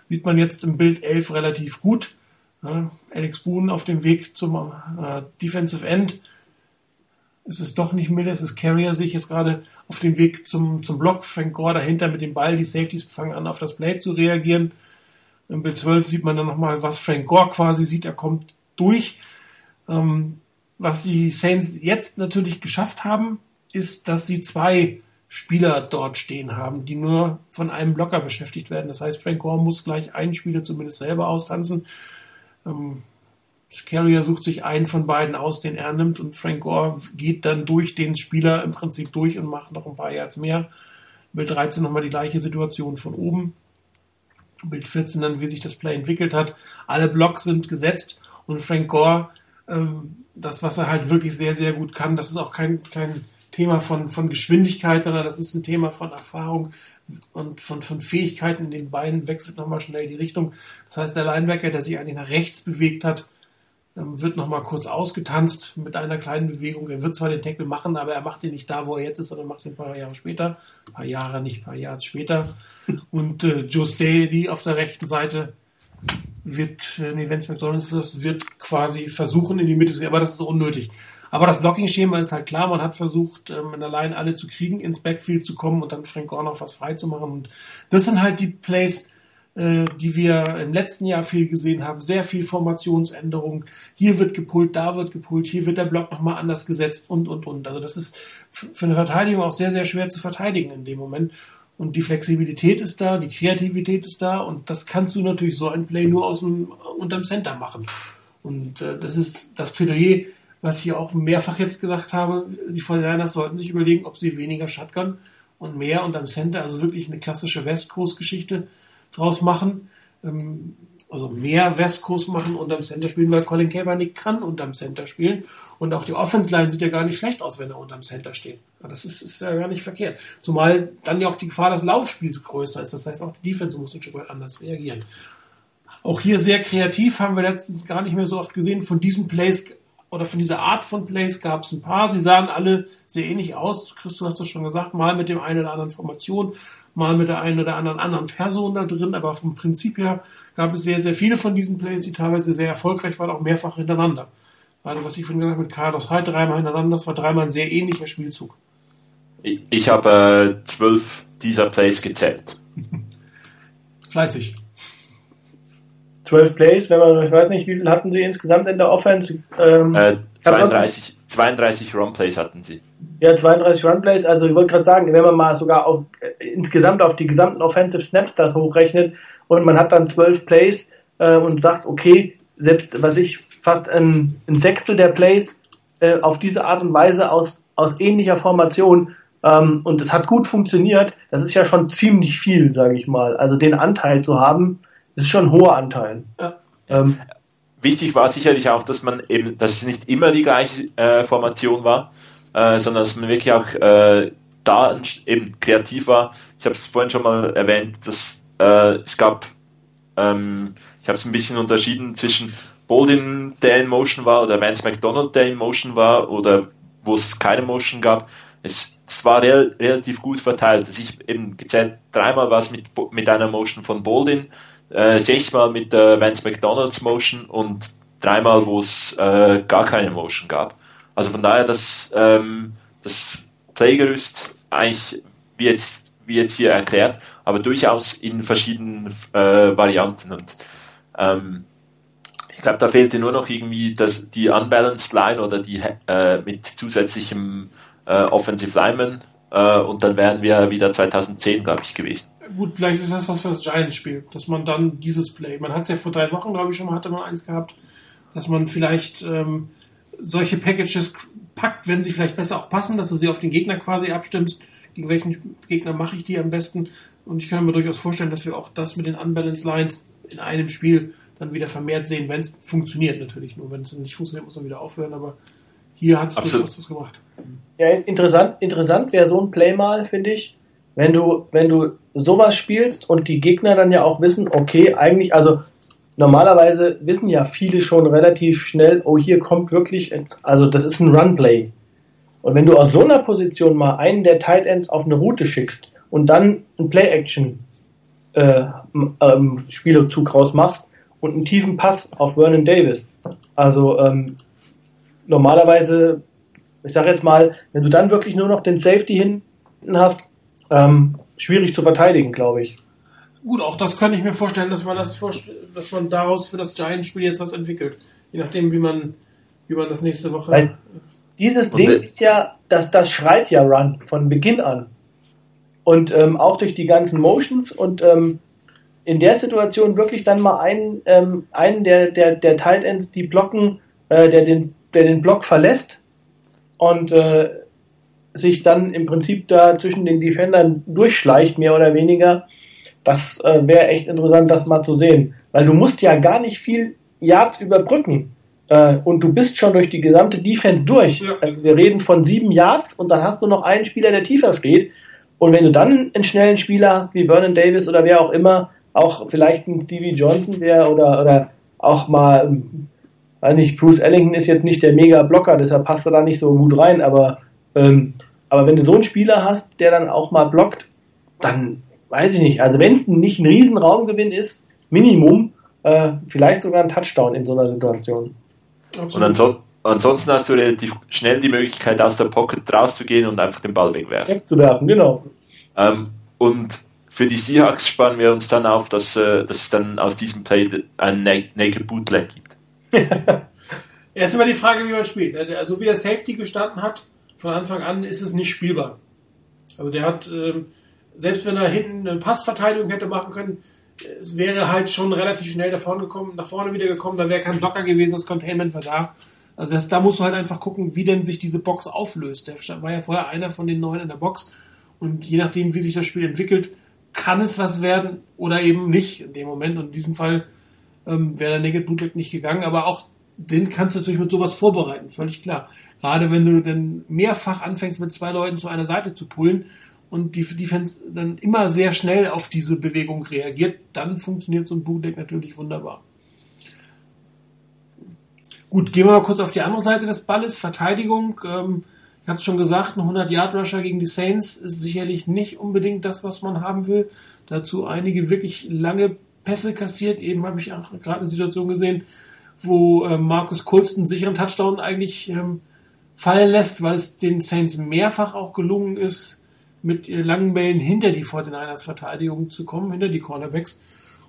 Sieht man jetzt im Bild 11 relativ gut. Ja, Alex Boone auf dem Weg zum äh, Defensive End es ist doch nicht Miller, es ist Carrier, sehe ich jetzt gerade auf dem Weg zum, zum Block. Frank Gore dahinter mit dem Ball, die Safeties fangen an, auf das Play zu reagieren. Im Bild 12 sieht man dann nochmal, was Frank Gore quasi sieht, er kommt durch. Ähm, was die Saints jetzt natürlich geschafft haben, ist, dass sie zwei Spieler dort stehen haben, die nur von einem Blocker beschäftigt werden. Das heißt, Frank Gore muss gleich einen Spieler zumindest selber austanzen. Ähm, Carrier sucht sich einen von beiden aus, den er nimmt und Frank Gore geht dann durch den Spieler im Prinzip durch und macht noch ein paar Yards mehr. Bild 13 nochmal die gleiche Situation von oben. Bild 14 dann, wie sich das Play entwickelt hat. Alle Blocks sind gesetzt und Frank Gore, ähm, das, was er halt wirklich sehr, sehr gut kann, das ist auch kein, kein Thema von, von Geschwindigkeit, sondern das ist ein Thema von Erfahrung und von, von Fähigkeiten in den Beinen, wechselt nochmal schnell die Richtung. Das heißt, der Linebacker, der sich eigentlich nach rechts bewegt hat, wird nochmal kurz ausgetanzt mit einer kleinen Bewegung. Er wird zwar den Tackle machen, aber er macht ihn nicht da, wo er jetzt ist, sondern macht ihn ein paar Jahre später. Ein paar Jahre, nicht ein paar Jahre später. Und äh, Joe Staley auf der rechten Seite wird, äh, nee, Vance McDonald ist das, wird quasi versuchen, in die Mitte zu gehen, aber das ist unnötig. Aber das Blocking-Schema ist halt klar, man hat versucht, ähm, in der Line alle zu kriegen, ins Backfield zu kommen und dann Frank Gore noch was frei zu machen. Und das sind halt die Plays, die wir im letzten Jahr viel gesehen haben. Sehr viel Formationsänderung. Hier wird gepult, da wird gepult, hier wird der Block nochmal anders gesetzt und, und, und. Also das ist für eine Verteidigung auch sehr, sehr schwer zu verteidigen in dem Moment. Und die Flexibilität ist da, die Kreativität ist da und das kannst du natürlich so ein Play nur aus dem, unterm Center machen. Und äh, das ist das Plädoyer, was ich auch mehrfach jetzt gesagt habe. Die 49 sollten sich überlegen, ob sie weniger Shotgun und mehr unterm Center, also wirklich eine klassische West Coast Geschichte, draus machen. Ähm, also mehr West Coast machen unterm Center spielen, weil Colin Kaepernick kann unterm Center spielen. Und auch die Offense Line sieht ja gar nicht schlecht aus, wenn er unterm Center steht. Das ist, ist ja gar nicht verkehrt. Zumal dann ja auch die Gefahr des Laufspiels größer ist. Das heißt, auch die Defense muss ein Stück weit anders reagieren. Auch hier sehr kreativ haben wir letztens gar nicht mehr so oft gesehen. Von diesen Plays oder von dieser Art von Plays gab es ein paar. Sie sahen alle sehr ähnlich aus. Christo hast das schon gesagt. Mal mit dem einen oder anderen Formation, mal mit der einen oder anderen anderen Person da drin. Aber vom Prinzip her gab es sehr, sehr viele von diesen Plays, die teilweise sehr erfolgreich waren, auch mehrfach hintereinander. Gerade was ich vorhin gesagt habe mit Carlos Hyde dreimal hintereinander, das war dreimal ein sehr ähnlicher Spielzug. Ich, ich habe äh, zwölf dieser Plays gezählt. Fleißig. 12 Plays, wenn man, ich weiß nicht, wie viel hatten sie insgesamt in der Offense? Ähm, äh, 32, 32 Run Plays hatten sie. Ja, 32 Run Plays. Also ich wollte gerade sagen, wenn man mal sogar auf, äh, insgesamt auf die gesamten Offensive Snaps das hochrechnet und man hat dann 12 Plays äh, und sagt, okay, selbst was ich fast ein, ein Sechstel der Plays äh, auf diese Art und Weise aus, aus ähnlicher Formation ähm, und es hat gut funktioniert, das ist ja schon ziemlich viel, sage ich mal. Also den Anteil zu haben, ist schon ein hoher Anteil. Ja. Ähm, Wichtig war sicherlich auch, dass man eben, dass es nicht immer die gleiche äh, Formation war, äh, sondern dass man wirklich auch äh, da eben kreativ war. Ich habe es vorhin schon mal erwähnt, dass äh, es gab, ähm, ich habe es ein bisschen unterschieden zwischen Bolden, der in Motion war, oder Vance McDonald, der in Motion war, oder wo es keine Motion gab. Es, es war re relativ gut verteilt. Also ich eben gezählt, dreimal war es mit, mit einer Motion von Bolden, äh, sechsmal mit der Vance McDonalds Motion und dreimal, wo es äh, gar keine Motion gab. Also von daher, das, ähm, das Playgerüst eigentlich wie jetzt, wie jetzt hier erklärt, aber durchaus in verschiedenen äh, Varianten. Und ähm, ich glaube, da fehlte nur noch irgendwie das, die Unbalanced Line oder die äh, mit zusätzlichem äh, Offensive Lineman äh, und dann wären wir wieder 2010, glaube ich, gewesen. Gut, vielleicht ist das das für das Giants-Spiel, dass man dann dieses Play, man hat es ja vor drei Wochen, glaube ich, schon mal, hatte man eins gehabt, dass man vielleicht ähm, solche Packages packt, wenn sie vielleicht besser auch passen, dass du sie auf den Gegner quasi abstimmst, gegen welchen Gegner mache ich die am besten. Und ich kann mir durchaus vorstellen, dass wir auch das mit den Unbalanced Lines in einem Spiel dann wieder vermehrt sehen, wenn es funktioniert natürlich. Nur wenn es nicht funktioniert, muss man wieder aufhören, aber hier hat es durchaus was gemacht. Ja, interessant, interessant wäre so ein Play mal, finde ich, wenn du, wenn du sowas spielst und die Gegner dann ja auch wissen, okay, eigentlich, also normalerweise wissen ja viele schon relativ schnell, oh, hier kommt wirklich, also das ist ein Runplay. Und wenn du aus so einer Position mal einen der Tight Ends auf eine Route schickst und dann ein Play-Action äh, ähm, Spielzug rausmachst und einen tiefen Pass auf Vernon Davis. Also ähm, normalerweise, ich sage jetzt mal, wenn du dann wirklich nur noch den Safety hinten hast, ähm, schwierig zu verteidigen, glaube ich. Gut, auch das kann ich mir vorstellen, dass man das dass man daraus für das Giants-Spiel jetzt was entwickelt. Je nachdem, wie man, wie man das nächste Woche. Weil dieses Ding ist ja, das, das schreit ja Run von Beginn an. Und ähm, auch durch die ganzen Motions und ähm, in der Situation wirklich dann mal einen, ähm, einen der, der, der Tight Ends, die blocken, äh, der, den, der den Block verlässt und äh, sich dann im Prinzip da zwischen den Defendern durchschleicht, mehr oder weniger das äh, wäre echt interessant, das mal zu sehen. Weil du musst ja gar nicht viel Yards überbrücken. Äh, und du bist schon durch die gesamte Defense durch. Ja. Also wir reden von sieben Yards und dann hast du noch einen Spieler, der tiefer steht. Und wenn du dann einen schnellen Spieler hast, wie Vernon Davis oder wer auch immer, auch vielleicht ein Stevie Johnson, der oder, oder auch mal, weiß nicht, Bruce Ellington ist jetzt nicht der Mega-Blocker, deshalb passt er da nicht so gut rein, aber, ähm, aber wenn du so einen Spieler hast, der dann auch mal blockt, dann weiß ich nicht. Also wenn es nicht ein Riesenraumgewinn ist, Minimum, äh, vielleicht sogar ein Touchdown in so einer Situation. Und ansonsten, ansonsten hast du relativ schnell die Möglichkeit, aus der Pocket rauszugehen und einfach den Ball wegwerfen. Wegzuwerfen, genau. Ähm, und für die Seahawks spannen wir uns dann auf, dass, äh, dass es dann aus diesem Play ein Naked Bootleg gibt. Erst immer die Frage, wie man spielt. Also wie der Safety gestanden hat, von Anfang an ist es nicht spielbar. Also der hat ähm, selbst wenn er hinten eine Passverteidigung hätte machen können, es wäre halt schon relativ schnell nach vorne gekommen, nach vorne wieder gekommen, da wäre kein Blocker gewesen, das Containment war da. Also das, da musst du halt einfach gucken, wie denn sich diese Box auflöst. Der war ja vorher einer von den neun in der Box und je nachdem, wie sich das Spiel entwickelt, kann es was werden oder eben nicht in dem Moment. Und in diesem Fall ähm, wäre der Naked Bootleg nicht gegangen, aber auch den kannst du natürlich mit sowas vorbereiten, völlig klar. Gerade wenn du dann mehrfach anfängst, mit zwei Leuten zu einer Seite zu pullen und die Defense dann immer sehr schnell auf diese Bewegung reagiert, dann funktioniert so ein Bootleg natürlich wunderbar. Gut, gehen wir mal kurz auf die andere Seite des Balles. Verteidigung. Ähm, ich hatte es schon gesagt, ein 100-Yard-Rusher gegen die Saints ist sicherlich nicht unbedingt das, was man haben will. Dazu einige wirklich lange Pässe kassiert. Eben habe ich auch gerade eine Situation gesehen, wo äh, Markus Colston sicheren Touchdown eigentlich ähm, fallen lässt, weil es den Saints mehrfach auch gelungen ist, mit langen Bällen hinter die 49ers Verteidigung zu kommen, hinter die Cornerbacks.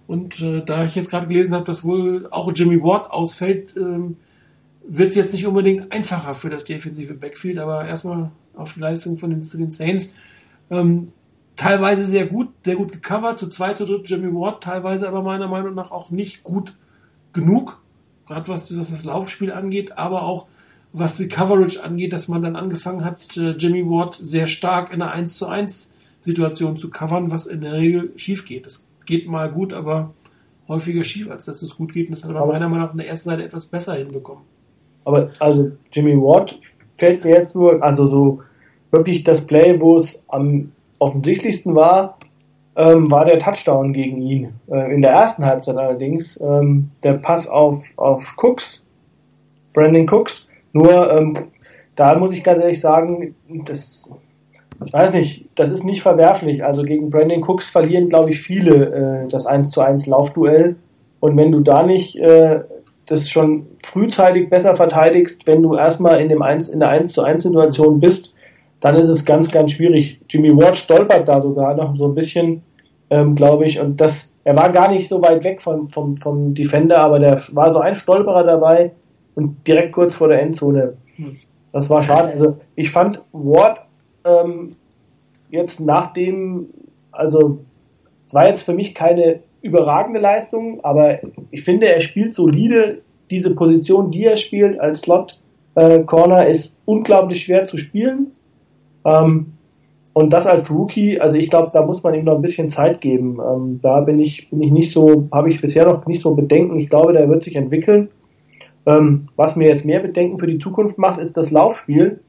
Und äh, da ich jetzt gerade gelesen habe, dass wohl auch Jimmy Ward ausfällt, ähm, wird es jetzt nicht unbedingt einfacher für das defensive Backfield, aber erstmal auf die Leistung von den, zu den Saints. Ähm, teilweise sehr gut, sehr gut gecovert, zu zweit, zu dritt Jimmy Ward, teilweise aber meiner Meinung nach auch nicht gut genug, gerade was, was das Laufspiel angeht, aber auch was die Coverage angeht, dass man dann angefangen hat, äh, Jimmy Ward sehr stark in einer 1 zu 1 Situation zu covern, was in der Regel schief geht. Es geht mal gut, aber häufiger schief, als dass es gut geht. Und das hat aber meiner Meinung nach in der ersten Seite etwas besser hinbekommen. Aber also Jimmy Ward fällt mir jetzt nur, also so wirklich das Play, wo es am offensichtlichsten war, ähm, war der Touchdown gegen ihn. Äh, in der ersten Halbzeit allerdings. Ähm, der Pass auf, auf Cooks, Brandon Cooks. Nur, ähm, da muss ich ganz ehrlich sagen, das, ich weiß nicht, das ist nicht verwerflich. Also gegen Brandon Cooks verlieren, glaube ich, viele äh, das 1 zu 1 Laufduell. Und wenn du da nicht äh, das schon frühzeitig besser verteidigst, wenn du erstmal in, dem 1, in der 1 zu 1 Situation bist, dann ist es ganz, ganz schwierig. Jimmy Ward stolpert da sogar noch so ein bisschen, ähm, glaube ich, und das, er war gar nicht so weit weg vom, vom, vom Defender, aber der war so ein Stolperer dabei und direkt kurz vor der Endzone. Hm. Das war schade. Also ich fand Ward ähm, jetzt nach dem, also es war jetzt für mich keine überragende Leistung, aber ich finde, er spielt solide. Diese Position, die er spielt als Slot äh, Corner, ist unglaublich schwer zu spielen. Ähm, und das als Rookie, also ich glaube, da muss man ihm noch ein bisschen Zeit geben. Ähm, da bin ich, bin ich nicht so, habe ich bisher noch nicht so Bedenken. Ich glaube, der wird sich entwickeln. Ähm, was mir jetzt mehr Bedenken für die Zukunft macht, ist das Laufspiel,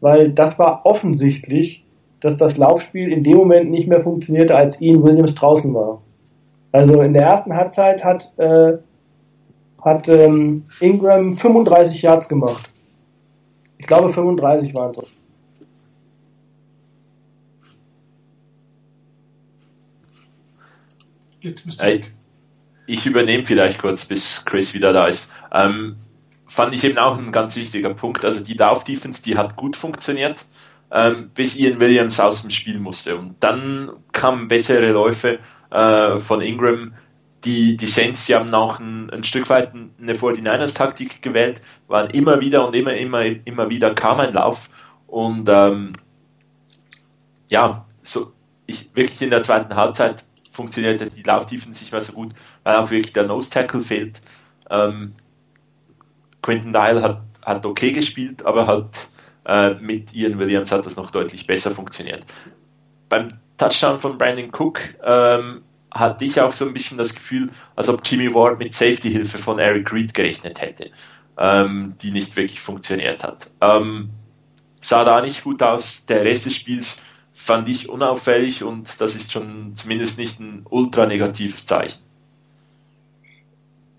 weil das war offensichtlich, dass das Laufspiel in dem Moment nicht mehr funktionierte, als Ian Williams draußen war. Also in der ersten Halbzeit hat, äh, hat ähm, Ingram 35 Yards gemacht. Ich glaube 35 waren es. Jetzt bist du hey, Ich übernehme vielleicht kurz, bis Chris wieder da ist. Ähm, fand ich eben auch ein ganz wichtiger Punkt. Also die Lauf-Defense, die hat gut funktioniert, ähm, bis Ian Williams aus dem Spiel musste. Und dann kamen bessere Läufe äh, von Ingram. Die, die Saints, die haben auch ein, ein Stück weit eine 49ers-Taktik gewählt, waren immer wieder und immer, immer, immer wieder kam ein Lauf. Und ähm, ja, so ich wirklich in der zweiten Halbzeit funktionierte die Lauftiefen nicht mehr so gut, weil auch wirklich der Nose Tackle fehlt. Ähm, Quentin Dial hat, hat okay gespielt, aber hat äh, mit Ian Williams hat das noch deutlich besser funktioniert. Beim Touchdown von Brandon Cook ähm, hatte ich auch so ein bisschen das Gefühl, als ob Jimmy Ward mit Safety-Hilfe von Eric Reed gerechnet hätte, ähm, die nicht wirklich funktioniert hat. Ähm, sah da nicht gut aus. Der Rest des Spiels fand ich unauffällig und das ist schon zumindest nicht ein ultra negatives Zeichen.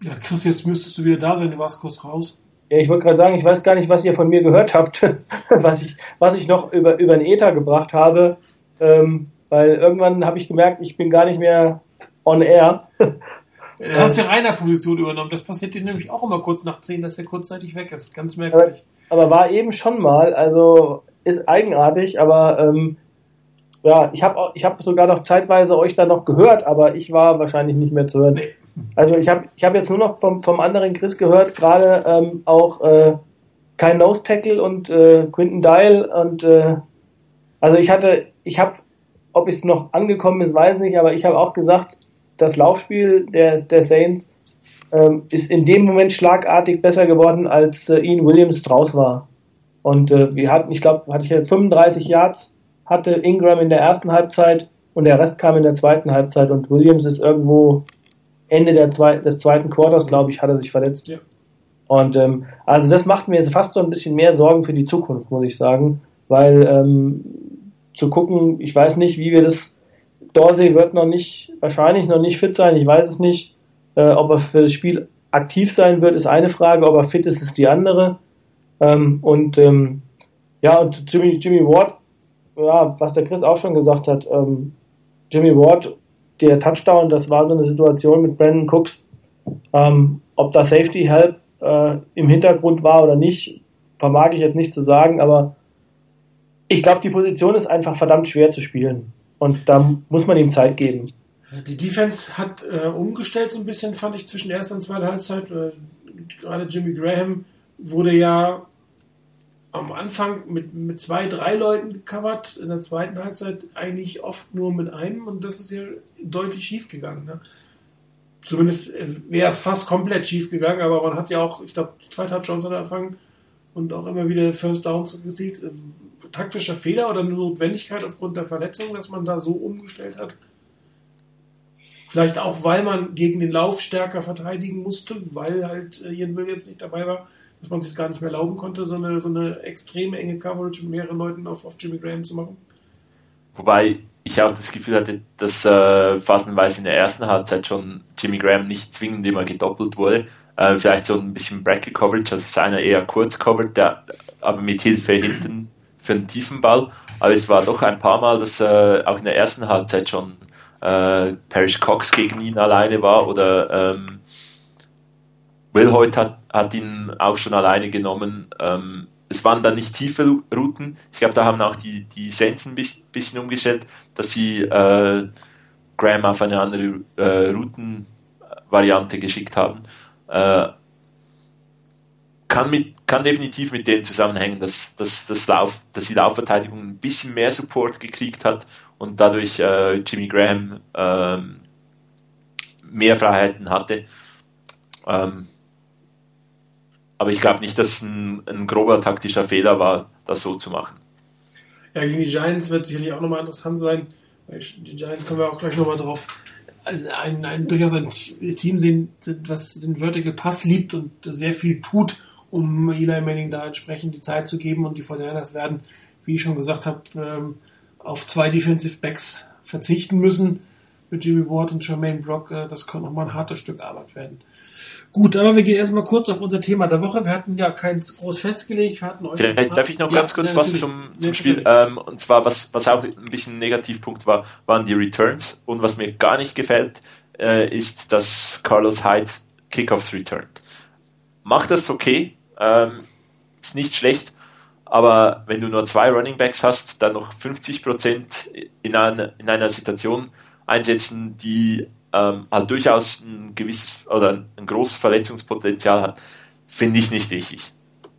Ja, Chris, jetzt müsstest du wieder da sein, du warst kurz raus. Ja, ich wollte gerade sagen, ich weiß gar nicht, was ihr von mir gehört habt, was ich, was ich noch über, über den Ether gebracht habe, ähm, weil irgendwann habe ich gemerkt, ich bin gar nicht mehr on air. Du hast die Rainer-Position übernommen. Das passiert dir nämlich auch immer kurz nach 10, dass der kurzzeitig weg ist. Ganz merkwürdig. Aber, aber war eben schon mal, also ist eigenartig, aber ähm, ja, ich habe ich hab sogar noch zeitweise euch da noch gehört, aber ich war wahrscheinlich nicht mehr zu hören. Nee. Also ich habe ich hab jetzt nur noch vom, vom anderen Chris gehört, gerade ähm, auch äh, kein Nose Tackle und äh, Quinton Dial und äh, also ich hatte, ich habe, ob es noch angekommen ist, weiß nicht, aber ich habe auch gesagt, das Laufspiel der, der Saints ähm, ist in dem Moment schlagartig besser geworden, als äh, Ian Williams draus war. Und äh, wir hatten, ich glaube, hatte ich 35 Yards hatte Ingram in der ersten Halbzeit und der Rest kam in der zweiten Halbzeit und Williams ist irgendwo Ende der zwei, des zweiten Quarters, glaube ich, hat er sich verletzt. Ja. Und ähm, also das macht mir jetzt fast so ein bisschen mehr Sorgen für die Zukunft, muss ich sagen, weil ähm, zu gucken, ich weiß nicht, wie wir das. Dorsey wird noch nicht, wahrscheinlich noch nicht fit sein, ich weiß es nicht. Äh, ob er für das Spiel aktiv sein wird, ist eine Frage, ob er fit ist, ist die andere. Ähm, und ähm, ja, und Jimmy, Jimmy Ward ja, was der Chris auch schon gesagt hat, ähm, Jimmy Ward, der Touchdown, das war so eine Situation mit Brandon Cooks. Ähm, ob da Safety Help äh, im Hintergrund war oder nicht, vermag ich jetzt nicht zu sagen, aber ich glaube, die Position ist einfach verdammt schwer zu spielen. Und da muss man ihm Zeit geben. Die Defense hat äh, umgestellt so ein bisschen, fand ich, zwischen erster und zweiter Halbzeit. Äh, gerade Jimmy Graham wurde ja am Anfang mit, mit zwei, drei Leuten gecovert, in der zweiten Halbzeit eigentlich oft nur mit einem und das ist ja deutlich schief gegangen. Ne? Zumindest äh, wäre es fast komplett schief gegangen, aber man hat ja auch, ich glaube, zwei Touchdowns angefangen und auch immer wieder First Downs gezielt. Äh, taktischer Fehler oder eine Notwendigkeit aufgrund der Verletzung, dass man da so umgestellt hat? Vielleicht auch, weil man gegen den Lauf stärker verteidigen musste, weil halt äh, Ian Williams nicht dabei war dass man sich gar nicht mehr erlauben konnte, so eine, so eine extrem enge Coverage mit mehreren Leuten auf, auf Jimmy Graham zu machen. Wobei ich auch das Gefühl hatte, dass äh, phasenweise in der ersten Halbzeit schon Jimmy Graham nicht zwingend immer gedoppelt wurde. Äh, vielleicht so ein bisschen Bracket Coverage, also seiner eher kurz covered, der, aber mit Hilfe hinten für einen tiefen Ball. Aber es war doch ein paar Mal, dass äh, auch in der ersten Halbzeit schon äh, Parrish Cox gegen ihn alleine war oder ähm, Will Hoyt hat, hat ihn auch schon alleine genommen. Ähm, es waren dann nicht tiefe Routen. Ich glaube, da haben auch die, die Saints ein bisschen umgestellt, dass sie äh, Graham auf eine andere äh, Routenvariante geschickt haben. Äh, kann, mit, kann definitiv mit dem zusammenhängen, dass, dass, dass, Lauf, dass die Laufverteidigung ein bisschen mehr Support gekriegt hat und dadurch äh, Jimmy Graham ähm, mehr Freiheiten hatte. Ähm, aber ich glaube nicht, dass es ein, ein, grober taktischer Fehler war, das so zu machen. Ja, gegen die Giants wird sicherlich auch nochmal interessant sein. Die Giants kommen wir auch gleich nochmal drauf. Ein, ein, durchaus ein Team sehen, was den Vertical Pass liebt und sehr viel tut, um Eli Manning da entsprechend die Zeit zu geben. Und die Fortinanders werden, wie ich schon gesagt habe, ähm, auf zwei Defensive Backs verzichten müssen mit Jimmy Ward und Jermaine Brock. Äh, das kann nochmal ein hartes Stück Arbeit werden. Gut, aber wir gehen erstmal kurz auf unser Thema der Woche. Wir hatten ja keins groß festgelegt. Wir hatten euch Vielleicht darf ich noch ganz kurz ja, was zum, zum Spiel, ähm, und zwar was, was auch ein bisschen ein Negativpunkt war, waren die Returns. Und was mir gar nicht gefällt, äh, ist, dass Carlos Hyde Kickoffs returnt. Macht das okay, ähm, ist nicht schlecht, aber wenn du nur zwei Running Backs hast, dann noch 50 in einer, in einer Situation einsetzen, die ähm, halt durchaus ein gewisses oder ein großes Verletzungspotenzial hat, finde ich nicht richtig.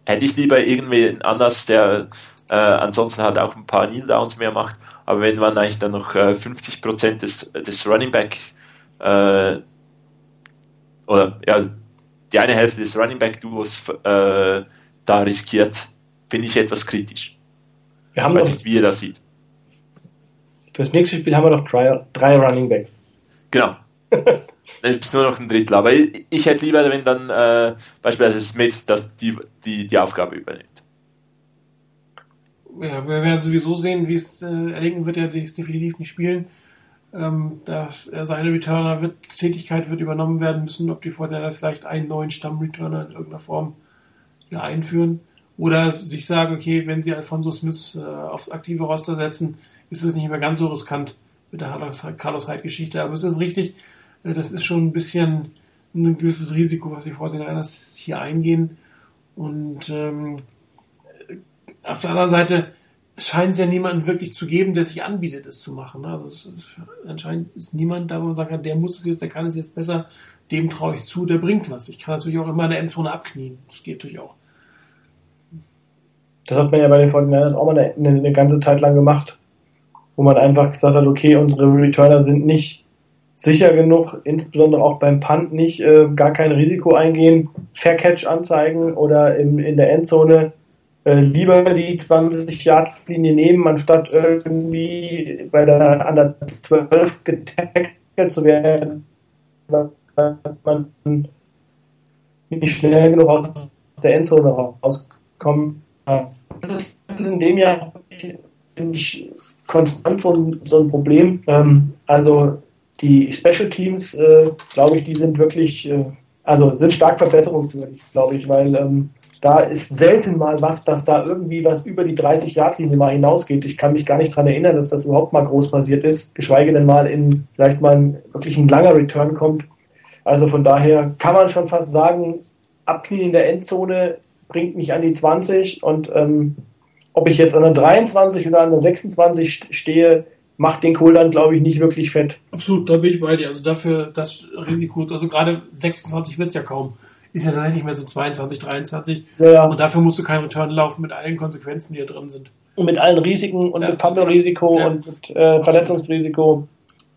Hätte ich lieber irgendwie anders, der äh, ansonsten halt auch ein paar Kneel Downs mehr macht, aber wenn man eigentlich dann noch äh, 50% des, des Running Back äh, oder ja, die eine Hälfte des Running Back Duos äh, da riskiert, finde ich etwas kritisch. Wir haben ich weiß nicht, wie ihr das sieht. Fürs nächste Spiel haben wir noch drei, drei Running Backs. Genau. Es ist nur noch ein Drittel, aber ich, ich hätte lieber, wenn dann äh, beispielsweise Smith das, die, die, die Aufgabe übernimmt. Ja, wir werden sowieso sehen, wie es äh, erlegen wird, er definitiv nicht spielen. Ähm, dass er seine Returner wird, Tätigkeit wird übernommen werden müssen, ob die vorher vielleicht einen neuen Stammreturner in irgendeiner Form ja, einführen. Oder sich sagen, okay, wenn sie Alfonso Smith äh, aufs aktive Roster setzen, ist es nicht mehr ganz so riskant mit der Carlos Hyde-Geschichte. Aber es ist richtig, äh, das ist schon ein bisschen ein gewisses Risiko, was die 49ers hier eingehen. Und ähm, auf der anderen Seite scheint es ja niemanden wirklich zu geben, der sich anbietet, es zu machen. Also es, anscheinend ist niemand da, wo man sagt, der muss es jetzt, der kann es jetzt besser, dem traue ich zu, der bringt was. Ich kann natürlich auch immer eine Endzone abknien. Das geht natürlich auch. Das hat man ja bei den 49ers auch mal eine, eine, eine ganze Zeit lang gemacht wo man einfach gesagt hat, okay, unsere Returner sind nicht sicher genug, insbesondere auch beim Punt nicht, äh, gar kein Risiko eingehen, Fair Catch anzeigen oder im, in der Endzone äh, lieber die 20 Yard Linie nehmen, anstatt irgendwie bei der an der 12 getackelt zu werden, weil man nicht schnell genug aus der Endzone rauskommt. Das ist in dem Jahr, finde ich, konstant so ein, so ein Problem. Ähm, also die Special Teams, äh, glaube ich, die sind wirklich, äh, also sind stark verbesserungswürdig, glaube ich, weil ähm, da ist selten mal was, dass da irgendwie was über die 30 Yard Linie mal hinausgeht. Ich kann mich gar nicht daran erinnern, dass das überhaupt mal groß passiert ist, geschweige denn mal in vielleicht mal ein, wirklich ein langer Return kommt. Also von daher kann man schon fast sagen, Abknien in der Endzone bringt mich an die 20 und ähm, ob ich jetzt an der 23 oder an der 26 stehe, macht den Kohl dann, glaube ich, nicht wirklich fett. Absolut, da bin ich bei dir. Also dafür das Risiko, also gerade 26 wird es ja kaum. Ist ja dann nicht mehr so 22, 23. Ja, ja. Und dafür musst du keinen Return laufen mit allen Konsequenzen, die da drin sind. Und mit allen Risiken und ja. mit Fumble-Risiko ja. und mit äh, Verletzungsrisiko.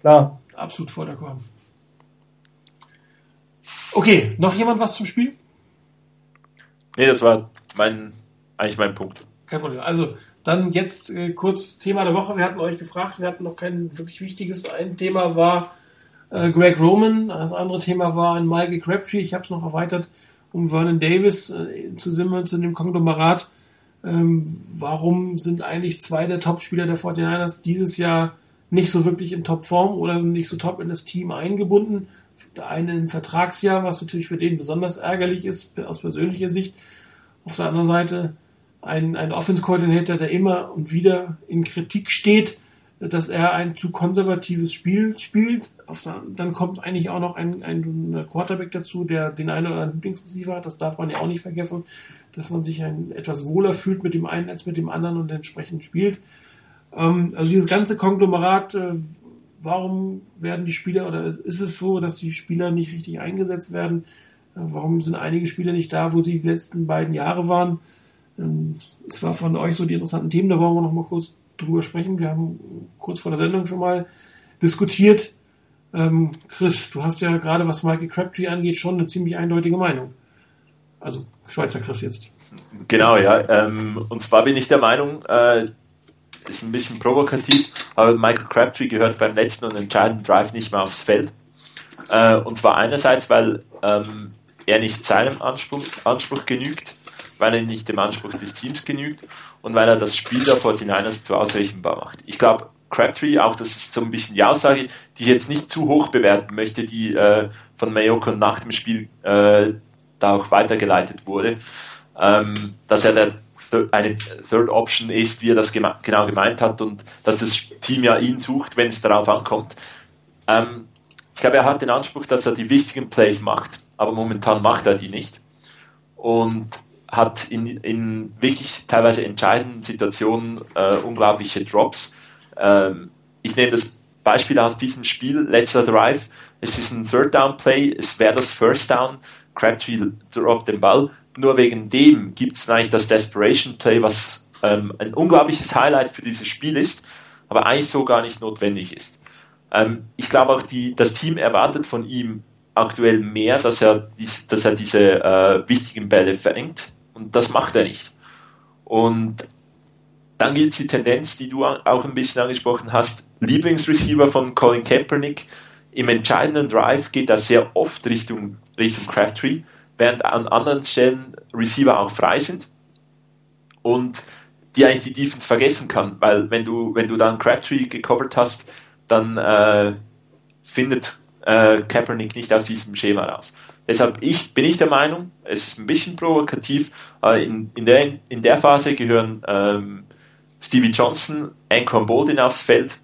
Klar. Absolut voll d'accord. Okay, noch jemand was zum Spiel? Nee, das war mein, eigentlich mein Punkt. Kein Problem. Also, dann jetzt äh, kurz Thema der Woche. Wir hatten euch gefragt, wir hatten noch kein wirklich wichtiges. Ein Thema war äh, Greg Roman, das andere Thema war ein Michael Crabtree. Ich habe es noch erweitert um Vernon Davis äh, zu, zu dem Konglomerat. Ähm, warum sind eigentlich zwei der Topspieler der 49ers dieses Jahr nicht so wirklich in Topform oder sind nicht so top in das Team eingebunden? Der eine im Vertragsjahr, was natürlich für den besonders ärgerlich ist, aus persönlicher Sicht. Auf der anderen Seite ein, ein Offense-Koordinator, der immer und wieder in Kritik steht, dass er ein zu konservatives Spiel spielt. Der, dann kommt eigentlich auch noch ein, ein Quarterback dazu, der den einen oder anderen Lieblingsreceiver hat. Das darf man ja auch nicht vergessen, dass man sich ein, etwas wohler fühlt mit dem einen als mit dem anderen und entsprechend spielt. Ähm, also dieses ganze Konglomerat, äh, warum werden die Spieler oder ist es so, dass die Spieler nicht richtig eingesetzt werden? Äh, warum sind einige Spieler nicht da, wo sie die letzten beiden Jahre waren? Es war von euch so die interessanten Themen, da wollen wir noch mal kurz drüber sprechen. Wir haben kurz vor der Sendung schon mal diskutiert. Ähm, Chris, du hast ja gerade, was Michael Crabtree angeht, schon eine ziemlich eindeutige Meinung. Also Schweizer Chris jetzt. Genau, ja. Ähm, und zwar bin ich der Meinung, äh, ist ein bisschen provokativ, aber Michael Crabtree gehört beim letzten und entscheidenden Drive nicht mehr aufs Feld. Äh, und zwar einerseits, weil ähm, er nicht seinem Anspruch, Anspruch genügt, weil er nicht dem Anspruch des Teams genügt und weil er das Spiel der 49ers zu ausrechenbar macht. Ich glaube, Crabtree, auch das ist so ein bisschen die Aussage, die ich jetzt nicht zu hoch bewerten möchte, die äh, von Mayoko nach dem Spiel äh, da auch weitergeleitet wurde, ähm, dass er der eine Third Option ist, wie er das geme genau gemeint hat und dass das Team ja ihn sucht, wenn es darauf ankommt. Ähm, ich glaube, er hat den Anspruch, dass er die wichtigen Plays macht, aber momentan macht er die nicht. Und hat in, in wirklich teilweise entscheidenden Situationen äh, unglaubliche Drops. Ähm, ich nehme das Beispiel aus diesem Spiel, letzter Drive. Es ist ein Third Down Play, es wäre das First Down. Crabtree droppt den Ball. Nur wegen dem gibt es eigentlich das Desperation Play, was ähm, ein unglaubliches Highlight für dieses Spiel ist, aber eigentlich so gar nicht notwendig ist. Ähm, ich glaube auch, die, das Team erwartet von ihm aktuell mehr, dass er, dies, dass er diese äh, wichtigen Bälle fängt und das macht er nicht. Und dann gilt die Tendenz, die du auch ein bisschen angesprochen hast, Lieblingsreceiver von Colin Kaepernick. Im entscheidenden Drive geht er sehr oft Richtung, Richtung Crabtree, während an anderen Stellen Receiver auch frei sind und die eigentlich die Defense vergessen kann, weil wenn du, wenn du dann Crabtree gecovert hast, dann äh, findet äh, Kaepernick nicht aus diesem Schema raus. Deshalb ich, bin ich der Meinung, es ist ein bisschen provokativ, in, in, der, in der Phase gehören ähm, Stevie Johnson, Anquan Bolden aufs Feld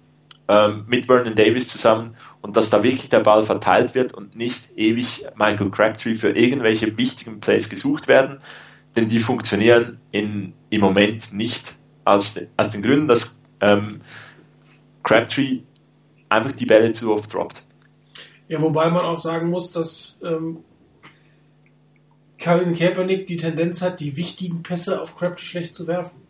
ähm, mit Vernon Davis zusammen und dass da wirklich der Ball verteilt wird und nicht ewig Michael Crabtree für irgendwelche wichtigen Plays gesucht werden, denn die funktionieren in, im Moment nicht aus, aus den Gründen, dass ähm, Crabtree einfach die Bälle zu oft droppt. Ja, wobei man auch sagen muss, dass ähm, Colin Kaepernick die Tendenz hat, die wichtigen Pässe auf Crabtree schlecht zu werfen.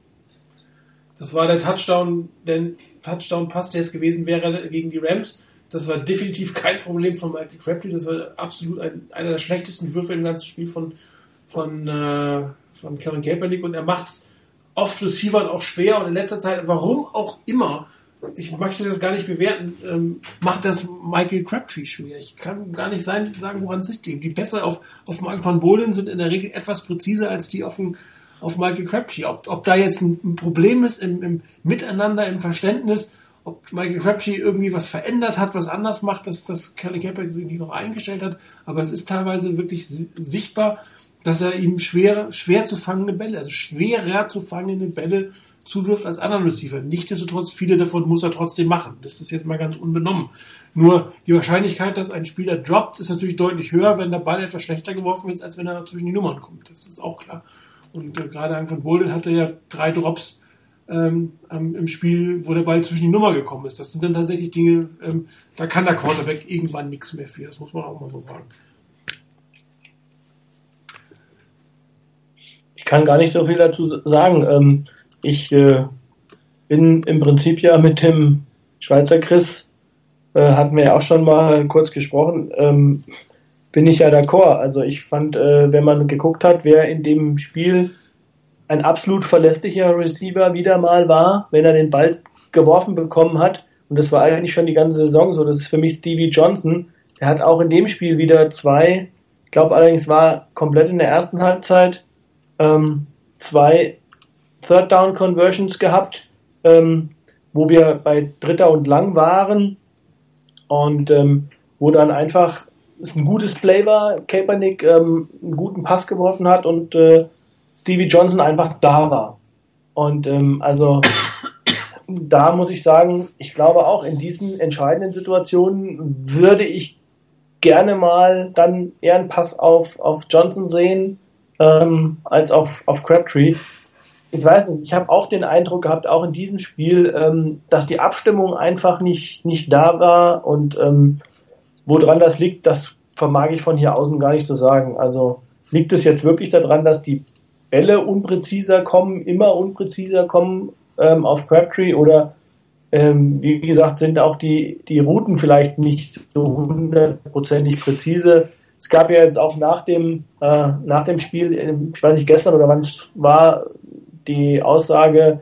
Das war der Touchdown, der Touchdown-Pass, der es gewesen wäre gegen die Rams. Das war definitiv kein Problem von Michael Crabtree. Das war absolut ein, einer der schlechtesten Würfe im ganzen Spiel von, von, äh, von Colin Kaepernick. Und er macht es oft Receivern auch schwer und in letzter Zeit, warum auch immer, ich möchte das gar nicht bewerten, ähm, macht das Michael Crabtree schwer. Ich kann gar nicht sein, sagen, woran es sich liegt. Die Pässe auf, auf Mark van Bolen sind in der Regel etwas präziser als die auf, ein, auf Michael Crabtree. Ob, ob da jetzt ein, ein Problem ist im, im, Miteinander, im Verständnis, ob Michael Crabtree irgendwie was verändert hat, was anders macht, dass das Kelly Kaepernick sich noch eingestellt hat. Aber es ist teilweise wirklich sichtbar, dass er ihm schwer, schwer zu fangende Bälle, also schwerer zu fangende Bälle zuwirft als anderen Receiver. Nichtsdestotrotz, viele davon muss er trotzdem machen. Das ist jetzt mal ganz unbenommen. Nur die Wahrscheinlichkeit, dass ein Spieler droppt, ist natürlich deutlich höher, wenn der Ball etwas schlechter geworfen wird, als wenn er zwischen die Nummern kommt. Das ist auch klar. Und äh, gerade ein von Bolden hatte ja drei Drops ähm, im Spiel, wo der Ball zwischen die Nummer gekommen ist. Das sind dann tatsächlich Dinge, ähm, da kann der Quarterback irgendwann nichts mehr für. Das muss man auch mal so sagen. Ich kann gar nicht so viel dazu sagen. Ähm, ich äh, bin im Prinzip ja mit dem Schweizer Chris, äh, hatten wir ja auch schon mal kurz gesprochen, ähm, bin ich ja d'accord. Also ich fand, äh, wenn man geguckt hat, wer in dem Spiel ein absolut verlässlicher Receiver wieder mal war, wenn er den Ball geworfen bekommen hat, und das war eigentlich schon die ganze Saison so, das ist für mich Stevie Johnson, der hat auch in dem Spiel wieder zwei glaube allerdings war komplett in der ersten Halbzeit ähm, zwei Third Down Conversions gehabt, ähm, wo wir bei Dritter und Lang waren und ähm, wo dann einfach es ein gutes Play war, Kaepernick ähm, einen guten Pass geworfen hat und äh, Stevie Johnson einfach da war. Und ähm, also da muss ich sagen, ich glaube auch in diesen entscheidenden Situationen würde ich gerne mal dann eher einen Pass auf, auf Johnson sehen, ähm, als auf, auf Crabtree. Ich weiß nicht, ich habe auch den Eindruck gehabt, auch in diesem Spiel, ähm, dass die Abstimmung einfach nicht, nicht da war und ähm, woran das liegt, das vermag ich von hier außen gar nicht zu sagen. Also liegt es jetzt wirklich daran, dass die Bälle unpräziser kommen, immer unpräziser kommen ähm, auf Crabtree oder ähm, wie gesagt, sind auch die, die Routen vielleicht nicht so hundertprozentig präzise. Es gab ja jetzt auch nach dem, äh, nach dem Spiel, ich weiß nicht, gestern oder wann es war, die Aussage,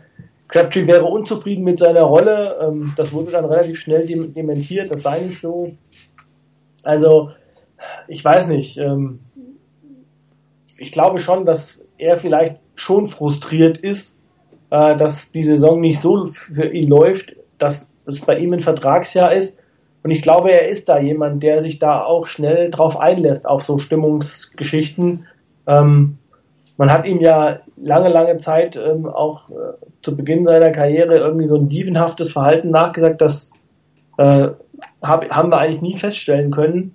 Crabtree wäre unzufrieden mit seiner Rolle. Ähm, das wurde dann relativ schnell dementiert, das sei nicht so. Also, ich weiß nicht. Ähm, ich glaube schon, dass er vielleicht schon frustriert ist, äh, dass die Saison nicht so für ihn läuft, dass es bei ihm ein Vertragsjahr ist. Und ich glaube, er ist da jemand, der sich da auch schnell drauf einlässt, auf so Stimmungsgeschichten. Ähm, man hat ihm ja lange, lange Zeit ähm, auch äh, zu Beginn seiner Karriere irgendwie so ein dievenhaftes Verhalten nachgesagt, das äh, hab, haben wir eigentlich nie feststellen können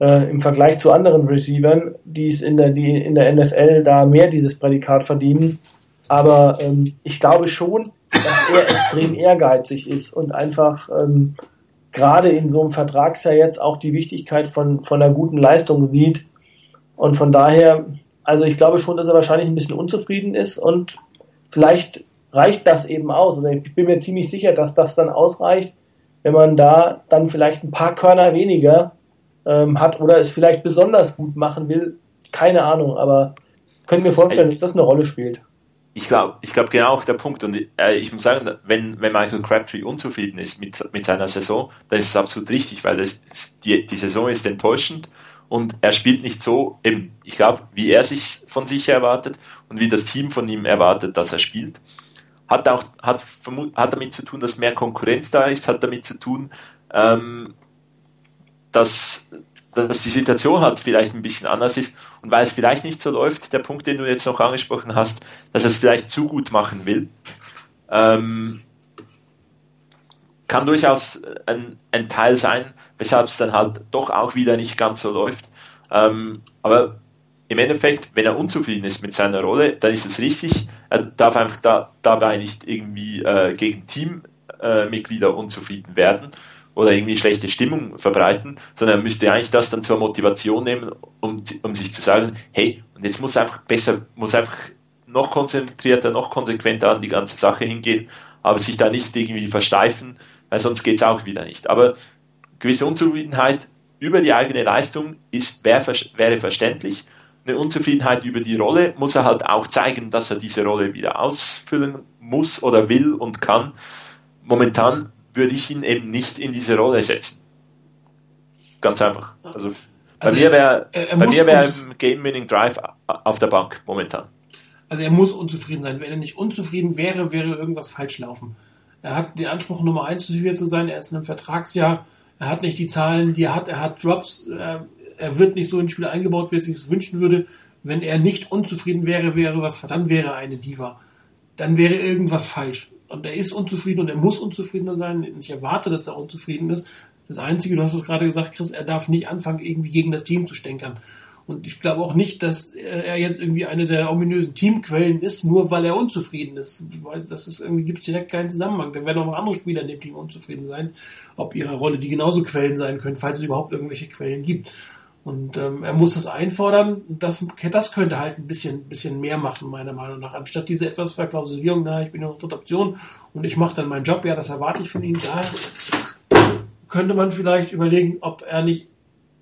äh, im Vergleich zu anderen Receivern, die es in der, die in der NFL da mehr dieses Prädikat verdienen. Aber ähm, ich glaube schon, dass er extrem ehrgeizig ist und einfach ähm, gerade in so einem Vertragsjahr jetzt auch die Wichtigkeit von, von einer guten Leistung sieht. Und von daher, also ich glaube schon, dass er wahrscheinlich ein bisschen unzufrieden ist und vielleicht reicht das eben aus. Also ich bin mir ziemlich sicher, dass das dann ausreicht, wenn man da dann vielleicht ein paar Körner weniger ähm, hat oder es vielleicht besonders gut machen will. Keine Ahnung, aber können wir vorstellen, dass das eine Rolle spielt ich glaube, ich glaube genau auch der Punkt. Und äh, ich muss sagen, wenn, wenn Michael Crabtree unzufrieden ist mit, mit seiner Saison, dann ist es absolut richtig, weil das, die, die Saison ist enttäuschend und er spielt nicht so, eben, ich glaube, wie er sich von sich erwartet und wie das Team von ihm erwartet, dass er spielt. Hat auch hat, hat damit zu tun, dass mehr Konkurrenz da ist, hat damit zu tun, ähm, dass dass die Situation halt vielleicht ein bisschen anders ist und weil es vielleicht nicht so läuft, der Punkt, den du jetzt noch angesprochen hast, dass er es vielleicht zu gut machen will, ähm, kann durchaus ein, ein, Teil sein, weshalb es dann halt doch auch wieder nicht ganz so läuft. Ähm, aber im Endeffekt, wenn er unzufrieden ist mit seiner Rolle, dann ist es richtig. Er darf einfach da, dabei nicht irgendwie äh, gegen Teammitglieder äh, unzufrieden werden oder irgendwie schlechte Stimmung verbreiten, sondern er müsste eigentlich das dann zur Motivation nehmen, um, um sich zu sagen, hey, und jetzt muss einfach besser, muss einfach noch konzentrierter, noch konsequenter an die ganze Sache hingehen, aber sich da nicht irgendwie versteifen, weil sonst geht's auch wieder nicht. Aber gewisse Unzufriedenheit über die eigene Leistung ist, wäre, wäre verständlich. Eine Unzufriedenheit über die Rolle muss er halt auch zeigen, dass er diese Rolle wieder ausfüllen muss oder will und kann. Momentan würde ich ihn eben nicht in diese Rolle setzen. Ganz einfach. Also bei also mir wäre bei mir wäre ein Game-Winning Drive auf der Bank momentan. Also er muss unzufrieden sein. Wenn er nicht unzufrieden wäre, wäre irgendwas falsch laufen. Er hat den Anspruch, Nummer eins zu sein. Er ist in einem Vertragsjahr. Er hat nicht die Zahlen, die er hat. Er hat Drops. Er wird nicht so ins Spiel eingebaut, wie er sich das wünschen würde. Wenn er nicht unzufrieden wäre, wäre was, dann wäre er eine Diva. Dann wäre irgendwas falsch und er ist unzufrieden und er muss unzufriedener sein. Ich erwarte, dass er unzufrieden ist. Das Einzige, du hast es gerade gesagt, Chris, er darf nicht anfangen, irgendwie gegen das Team zu stänkern. Und ich glaube auch nicht, dass er jetzt irgendwie eine der ominösen Teamquellen ist, nur weil er unzufrieden ist. Das ist irgendwie gibt direkt keinen Zusammenhang. Dann werden auch noch andere Spieler in dem Team unzufrieden sein, ob ihrer Rolle, die genauso Quellen sein können, falls es überhaupt irgendwelche Quellen gibt. Und ähm, er muss das einfordern. Das, das könnte halt ein bisschen, bisschen mehr machen, meiner Meinung nach. Anstatt diese etwas Verklausulierung, na, ich bin auf Option und ich mache dann meinen Job, ja, das erwarte ich von ihm. Da könnte man vielleicht überlegen, ob er nicht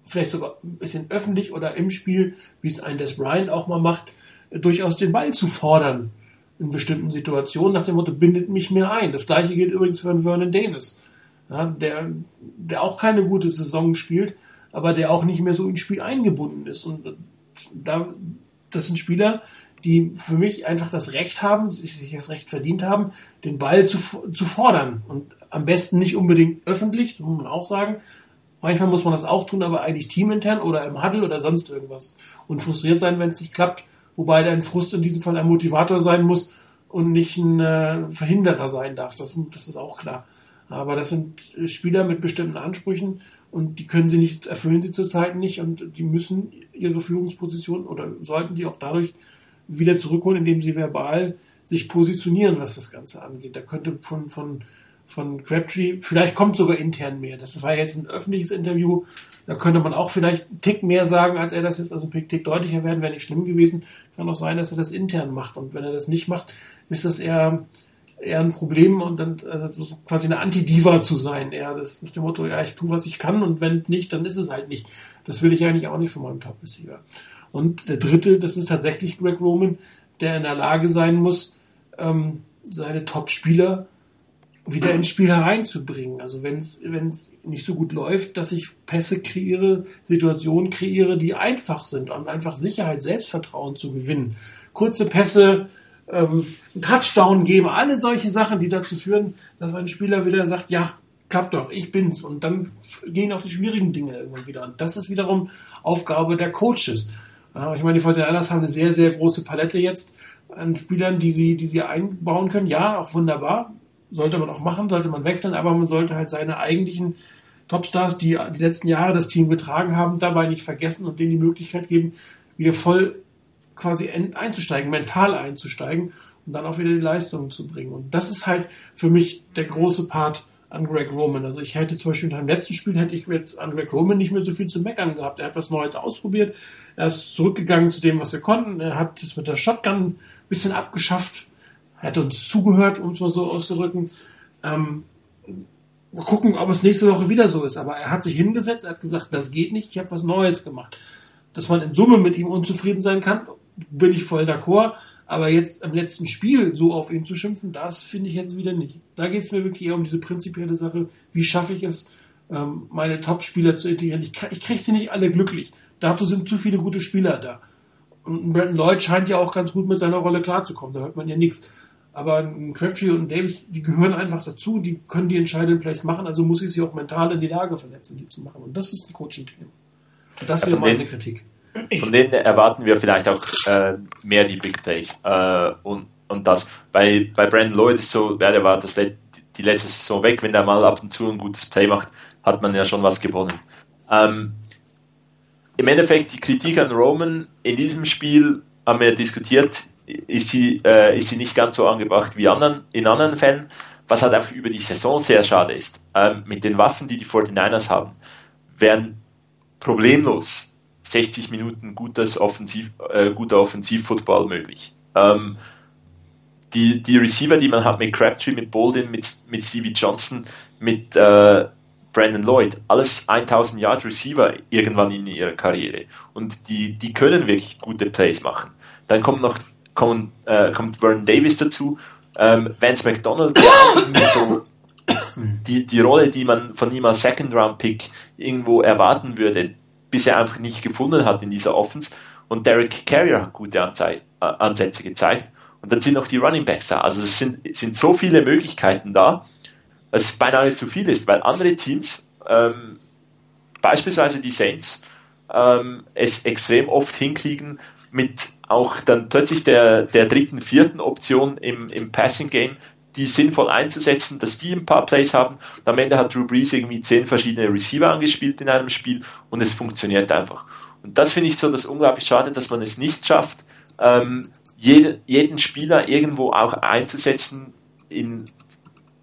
vielleicht sogar ein bisschen öffentlich oder im Spiel, wie es ein Des Bryant auch mal macht, durchaus den Ball zu fordern in bestimmten Situationen, nach dem Motto, bindet mich mehr ein. Das gleiche gilt übrigens für einen Vernon Davis, ja, der, der auch keine gute Saison spielt, aber der auch nicht mehr so ins Spiel eingebunden ist. Und da, das sind Spieler, die für mich einfach das Recht haben, sich das Recht verdient haben, den Ball zu, zu fordern. Und am besten nicht unbedingt öffentlich, muss man auch sagen. Manchmal muss man das auch tun, aber eigentlich teamintern oder im Huddle oder sonst irgendwas. Und frustriert sein, wenn es nicht klappt. Wobei dein Frust in diesem Fall ein Motivator sein muss und nicht ein äh, Verhinderer sein darf. Das, das ist auch klar. Aber das sind Spieler mit bestimmten Ansprüchen und die können sie nicht, erfüllen sie zurzeit nicht und die müssen ihre Führungsposition oder sollten die auch dadurch wieder zurückholen, indem sie verbal sich positionieren, was das Ganze angeht. Da könnte von, von, von Crabtree, vielleicht kommt sogar intern mehr. Das war jetzt ein öffentliches Interview. Da könnte man auch vielleicht einen Tick mehr sagen, als er das jetzt, also ein Tick deutlicher werden, wäre nicht schlimm gewesen. Kann auch sein, dass er das intern macht. Und wenn er das nicht macht, ist das eher, eher ein Problem und dann also quasi eine Anti-Diva zu sein. Eher das ist dem Motto, ja, ich tue, was ich kann und wenn nicht, dann ist es halt nicht. Das will ich eigentlich auch nicht von meinem Top-Receiver. Und der dritte, das ist tatsächlich Greg Roman, der in der Lage sein muss, ähm, seine Top-Spieler wieder ins Spiel hereinzubringen. Also wenn es nicht so gut läuft, dass ich Pässe kreiere, Situationen kreiere, die einfach sind, um einfach Sicherheit, Selbstvertrauen zu gewinnen. Kurze Pässe, ähm, Touchdown geben, alle solche Sachen, die dazu führen, dass ein Spieler wieder sagt, ja, klappt doch, ich bin's. Und dann gehen auch die schwierigen Dinge irgendwann wieder. Und das ist wiederum Aufgabe der Coaches. Ich meine, die Fortinanders haben eine sehr, sehr große Palette jetzt an Spielern, die sie, die sie einbauen können. Ja, auch wunderbar. Sollte man auch machen, sollte man wechseln, aber man sollte halt seine eigentlichen Topstars, die die letzten Jahre das Team getragen haben, dabei nicht vergessen und denen die Möglichkeit geben, wieder voll quasi einzusteigen, mental einzusteigen und dann auch wieder die Leistungen zu bringen. Und das ist halt für mich der große Part an Greg Roman. Also ich hätte zum Beispiel in einem letzten Spiel hätte ich jetzt an Greg Roman nicht mehr so viel zu meckern gehabt. Er hat was Neues ausprobiert. Er ist zurückgegangen zu dem, was wir konnten. Er hat es mit der Shotgun ein bisschen abgeschafft. Er hat uns zugehört, um es mal so auszudrücken. Ähm, mal gucken, ob es nächste Woche wieder so ist. Aber er hat sich hingesetzt, er hat gesagt, das geht nicht, ich habe was Neues gemacht. Dass man in Summe mit ihm unzufrieden sein kann, bin ich voll d'accord. Aber jetzt im letzten Spiel so auf ihn zu schimpfen, das finde ich jetzt wieder nicht. Da geht es mir wirklich eher um diese prinzipielle Sache, wie schaffe ich es, ähm, meine Top-Spieler zu integrieren. Ich, ich kriege sie nicht alle glücklich. Dazu sind zu viele gute Spieler da. Und Brandon Lloyd scheint ja auch ganz gut mit seiner Rolle klarzukommen, da hört man ja nichts. Aber ein Crabtree und Davis, die gehören einfach dazu, die können die entscheidenden Plays machen, also muss ich sie auch mental in die Lage versetzen, die zu machen. Und das ist ein Coaching-Team. Das wäre meine Kritik. Von denen erwarten wir vielleicht auch äh, mehr die Big Plays. Äh, und, und das bei, bei Brandon Lloyd ist so, wer war das die letzte Saison weg, wenn er mal ab und zu ein gutes Play macht, hat man ja schon was gewonnen. Ähm, Im Endeffekt die Kritik an Roman in diesem Spiel haben wir diskutiert, ist sie, äh, ist sie nicht ganz so angebracht wie anderen, in anderen Fällen, was halt einfach über die Saison sehr schade ist. Ähm, mit den Waffen, die die 49ers haben, wären problemlos 60 Minuten gutes Offensiv, äh, guter Offensivfootball möglich. Ähm, die, die Receiver, die man hat mit Crabtree, mit Bolden, mit, mit Stevie Johnson, mit äh, Brandon Lloyd, alles 1000 Yard Receiver irgendwann in ihrer Karriere. Und die, die können wirklich gute Plays machen. Dann kommt noch kommt, äh, kommt Vernon Davis dazu, ähm, Vance McDonald, so die, die Rolle, die man von ihm als Second Round Pick irgendwo erwarten würde, bisher einfach nicht gefunden hat in dieser Offense. Und Derek Carrier hat gute Anzei Ansätze gezeigt. Und dann sind noch die Running Backs da. Also es sind, sind so viele Möglichkeiten da, dass es beinahe zu viel ist, weil andere Teams, ähm, beispielsweise die Saints, ähm, es extrem oft hinkriegen, mit auch dann plötzlich der, der dritten, vierten Option im, im Passing Game die sinnvoll einzusetzen, dass die ein paar Plays haben. Und am Ende hat Drew Brees irgendwie zehn verschiedene Receiver angespielt in einem Spiel und es funktioniert einfach. Und das finde ich so das unglaublich schade, dass man es nicht schafft, ähm, jede, jeden Spieler irgendwo auch einzusetzen in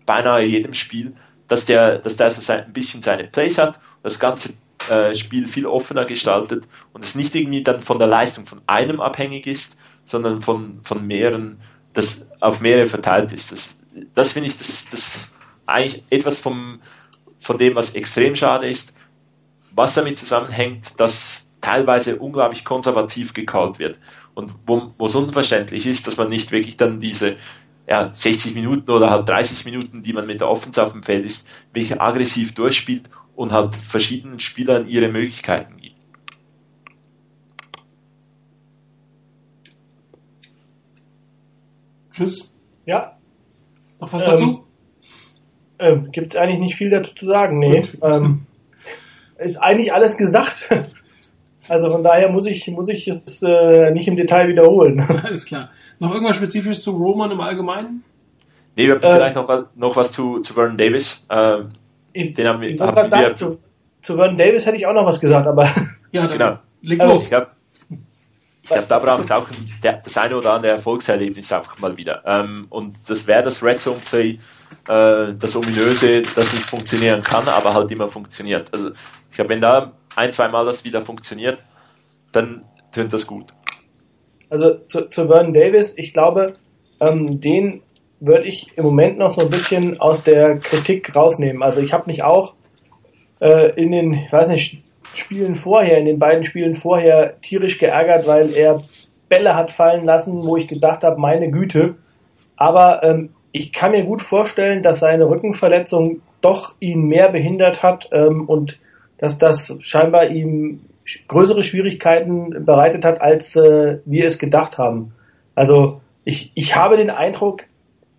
beinahe jedem Spiel, dass der, dass der so ein bisschen seine Plays hat, das ganze äh, Spiel viel offener gestaltet und es nicht irgendwie dann von der Leistung von einem abhängig ist, sondern von, von mehreren, das auf mehrere verteilt ist. Das, das finde ich das, das eigentlich etwas vom, von dem, was extrem schade ist, was damit zusammenhängt, dass teilweise unglaublich konservativ gekaut wird und wo, es unverständlich ist, dass man nicht wirklich dann diese ja, 60 Minuten oder halt 30 Minuten, die man mit der Offense auf dem Feld ist, wirklich aggressiv durchspielt und halt verschiedenen Spielern ihre Möglichkeiten gibt. Chris? Ja. Noch was dazu? Ähm, Gibt es eigentlich nicht viel dazu zu sagen, nee. Ähm, ist eigentlich alles gesagt. Also von daher muss ich, muss ich es äh, nicht im Detail wiederholen. Alles klar. Noch irgendwas spezifisch zu Roman im Allgemeinen? Nee, wir haben äh, vielleicht noch was, noch was zu, zu Vernon Davis. Ähm, ich, den haben wir, ich haben wir sagen, zu, zu Vernon Davis hätte ich auch noch was gesagt, aber. Ja, dann genau. leg los. Also, ich glaube, ich glaub, da braucht es auch der, das eine oder andere Erfolgserlebnis einfach mal wieder. Ähm, und das wäre das Red Zone Play, äh, das ominöse, das nicht funktionieren kann, aber halt immer funktioniert. Also ich glaube, wenn da ein, zwei Mal das wieder funktioniert, dann tönt das gut. Also zu, zu Vernon Davis, ich glaube, ähm, den würde ich im Moment noch so ein bisschen aus der Kritik rausnehmen. Also ich habe mich auch äh, in den, ich weiß nicht, Spielen vorher, in den beiden Spielen vorher tierisch geärgert, weil er Bälle hat fallen lassen, wo ich gedacht habe, meine Güte. Aber ähm, ich kann mir gut vorstellen, dass seine Rückenverletzung doch ihn mehr behindert hat ähm, und dass das scheinbar ihm größere Schwierigkeiten bereitet hat, als äh, wir es gedacht haben. Also ich, ich habe den Eindruck,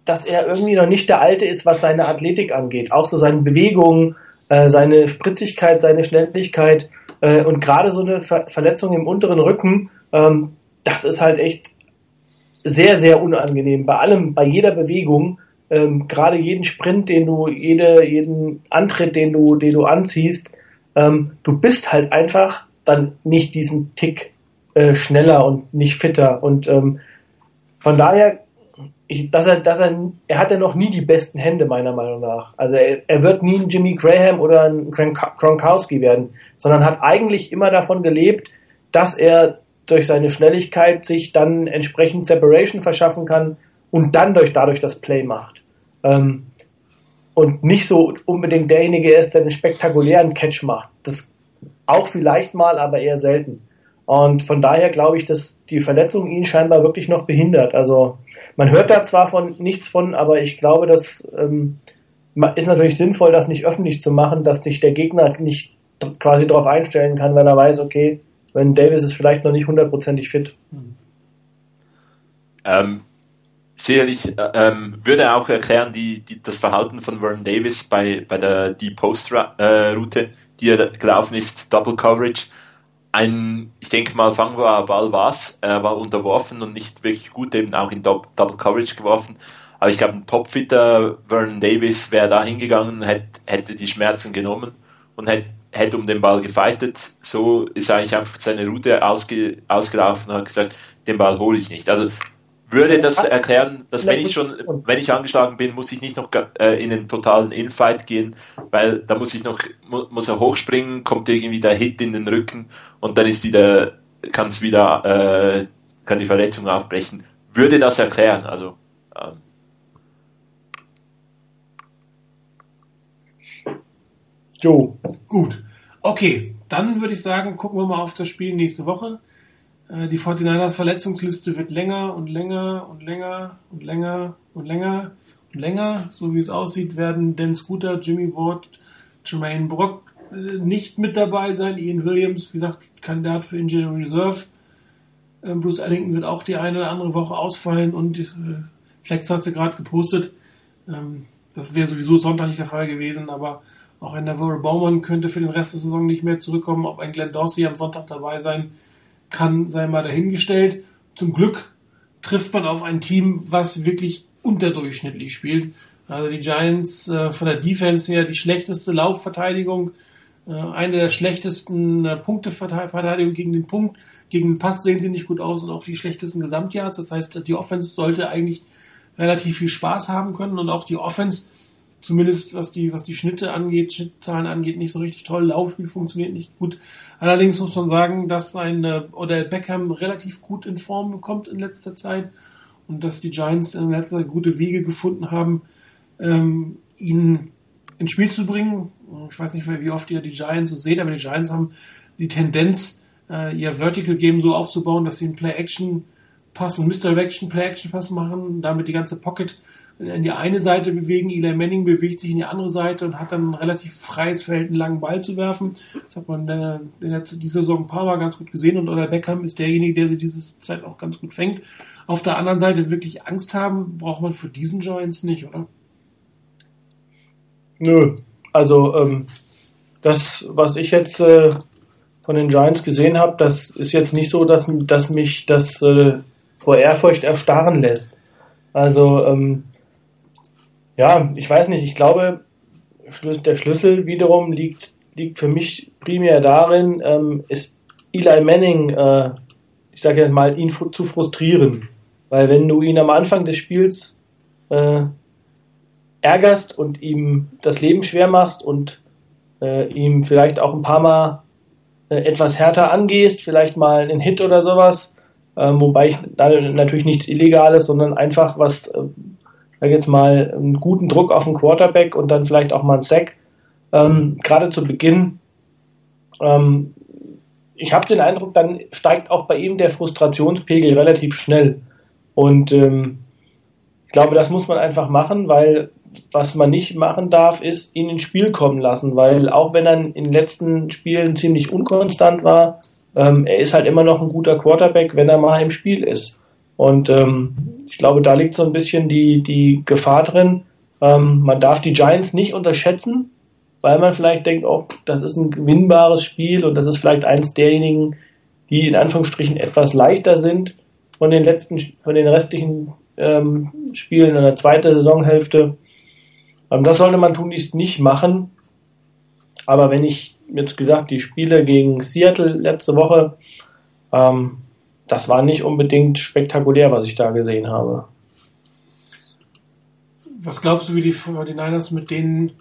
dass er irgendwie noch nicht der Alte ist, was seine Athletik angeht. Auch so seine Bewegungen, äh, seine Spritzigkeit, seine Schnelligkeit äh, und gerade so eine Ver Verletzung im unteren Rücken, ähm, das ist halt echt sehr, sehr unangenehm. Bei allem, bei jeder Bewegung, ähm, gerade jeden Sprint, den du, jede, jeden Antritt, den du, den du anziehst, ähm, du bist halt einfach dann nicht diesen Tick äh, schneller und nicht fitter. Und ähm, von daher, ich, dass er, dass er, er hat ja noch nie die besten Hände meiner Meinung nach. Also er, er wird nie ein Jimmy Graham oder ein Gronkowski werden, sondern hat eigentlich immer davon gelebt, dass er durch seine Schnelligkeit sich dann entsprechend Separation verschaffen kann und dann durch dadurch das Play macht. Ähm, und nicht so unbedingt derjenige ist, der einen spektakulären Catch macht. Das auch vielleicht mal, aber eher selten. Und von daher glaube ich, dass die Verletzung ihn scheinbar wirklich noch behindert. Also man hört da zwar von nichts von, aber ich glaube, das ähm, ist natürlich sinnvoll, das nicht öffentlich zu machen, dass sich der Gegner nicht quasi darauf einstellen kann, weil er weiß, okay, wenn Davis ist vielleicht noch nicht hundertprozentig fit. Ähm, sicherlich äh, ähm, würde auch erklären die, die, das Verhalten von Vernon Davis bei, bei der Deep Post Route, die er gelaufen ist, Double Coverage. Ein, ich denke mal, fangbarer Ball war. Er war unterworfen und nicht wirklich gut eben auch in Double Coverage geworfen. Aber ich glaube, ein topfitter Vernon Davis wäre da hingegangen, hätte, hätte die Schmerzen genommen und hätte, hätte um den Ball gefightet. So ist eigentlich einfach seine Route ausge, ausgelaufen und hat gesagt, den Ball hole ich nicht. Also würde das erklären, dass wenn ich schon, wenn ich angeschlagen bin, muss ich nicht noch äh, in den totalen Infight gehen, weil da muss ich noch, mu muss er hochspringen, kommt irgendwie der Hit in den Rücken und dann ist wieder, kann es wieder, äh, kann die Verletzung aufbrechen. Würde das erklären, also. Ähm. Jo, gut. Okay, dann würde ich sagen, gucken wir mal auf das Spiel nächste Woche. Äh, die 49ers Verletzungsliste wird länger und länger und länger und länger und länger und länger. So wie es aussieht, werden Dan Scooter, Jimmy Ward, Jermaine Brock äh, nicht mit dabei sein. Ian Williams, wie gesagt, Kandidat für Injury Reserve. Ähm, Bruce Ellington wird auch die eine oder andere Woche ausfallen und äh, Flex hat sie gerade gepostet. Ähm, das wäre sowieso Sonntag nicht der Fall gewesen, aber auch ein Navarro Baumann könnte für den Rest der Saison nicht mehr zurückkommen. Ob ein Glenn Dorsey am Sonntag dabei sein kann, sei mal dahingestellt. Zum Glück trifft man auf ein Team, was wirklich unterdurchschnittlich spielt. Also die Giants äh, von der Defense her die schlechteste Laufverteidigung, äh, eine der schlechtesten äh, Punkteverteidigungen gegen den Punkt, gegen den Pass sehen sie nicht gut aus und auch die schlechtesten Gesamtjahrs. Das heißt, die Offense sollte eigentlich relativ viel Spaß haben können und auch die Offense zumindest was die, was die Schnitte angeht, Schnittzahlen angeht, nicht so richtig toll. Laufspiel funktioniert nicht gut. Allerdings muss man sagen, dass ein äh, Odell Beckham relativ gut in Form kommt in letzter Zeit und dass die Giants in letzter Zeit gute Wege gefunden haben, ähm, ihn ins Spiel zu bringen. Ich weiß nicht, wie oft ihr die Giants so seht, aber die Giants haben die Tendenz, äh, ihr Vertical Game so aufzubauen, dass sie einen Play-Action-Pass und Misdirection Play-Action-Pass machen, damit die ganze Pocket in die eine Seite bewegen. Eli Manning bewegt sich in die andere Seite und hat dann ein relativ freies Feld, einen langen Ball zu werfen. Das hat man äh, in der, dieser Saison ein paar Mal ganz gut gesehen und Oder Beckham ist derjenige, der sich diese Zeit auch ganz gut fängt. Auf der anderen Seite wirklich Angst haben, braucht man für diesen Giants nicht, oder? Nö. Also, ähm, das, was ich jetzt äh, von den Giants gesehen habe, das ist jetzt nicht so, dass, dass mich das äh, vor Ehrfurcht erstarren lässt. Also, ähm, ja, ich weiß nicht, ich glaube, der Schlüssel wiederum liegt, liegt für mich primär darin, ähm, ist Eli Manning, äh, ich sage jetzt mal, ihn zu frustrieren. Weil wenn du ihn am Anfang des Spiels äh, ärgerst und ihm das Leben schwer machst und äh, ihm vielleicht auch ein paar Mal äh, etwas härter angehst, vielleicht mal einen Hit oder sowas, ähm, wobei ich da natürlich nichts Illegales, sondern einfach was, äh, sag jetzt mal, einen guten Druck auf den Quarterback und dann vielleicht auch mal einen Sack. Ähm, Gerade zu Beginn, ähm, ich habe den Eindruck, dann steigt auch bei ihm der Frustrationspegel relativ schnell. Und ähm, ich glaube, das muss man einfach machen, weil was man nicht machen darf, ist ihn ins Spiel kommen lassen, weil auch wenn er in den letzten Spielen ziemlich unkonstant war, ähm, er ist halt immer noch ein guter Quarterback, wenn er mal im Spiel ist. Und ähm, ich glaube, da liegt so ein bisschen die, die Gefahr drin. Ähm, man darf die Giants nicht unterschätzen, weil man vielleicht denkt, oh, das ist ein gewinnbares Spiel und das ist vielleicht eins derjenigen, die in Anführungsstrichen etwas leichter sind von den letzten, von den restlichen ähm, Spielen in der zweiten Saisonhälfte. Ähm, das sollte man tunlichst nicht machen. Aber wenn ich jetzt gesagt, die Spiele gegen Seattle letzte Woche, ähm, das war nicht unbedingt spektakulär, was ich da gesehen habe. Was glaubst du, wie die 49ers mit den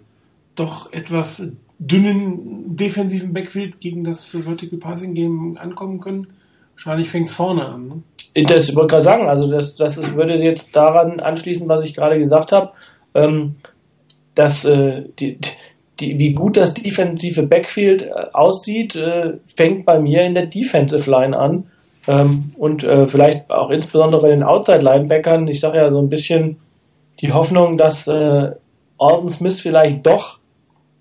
doch etwas dünnen defensiven Backfield gegen das Vertical Passing Game ankommen können? Wahrscheinlich fängt es vorne an. Ne? Das wollte gerade sagen, also das, das würde jetzt daran anschließen, was ich gerade gesagt habe. Ähm, dass äh, die, die, wie gut das defensive Backfield äh, aussieht, äh, fängt bei mir in der Defensive Line an. Ähm, und äh, vielleicht auch insbesondere bei den Outside-Linebackern. Ich sage ja so ein bisschen die Hoffnung, dass äh, Alden Smith vielleicht doch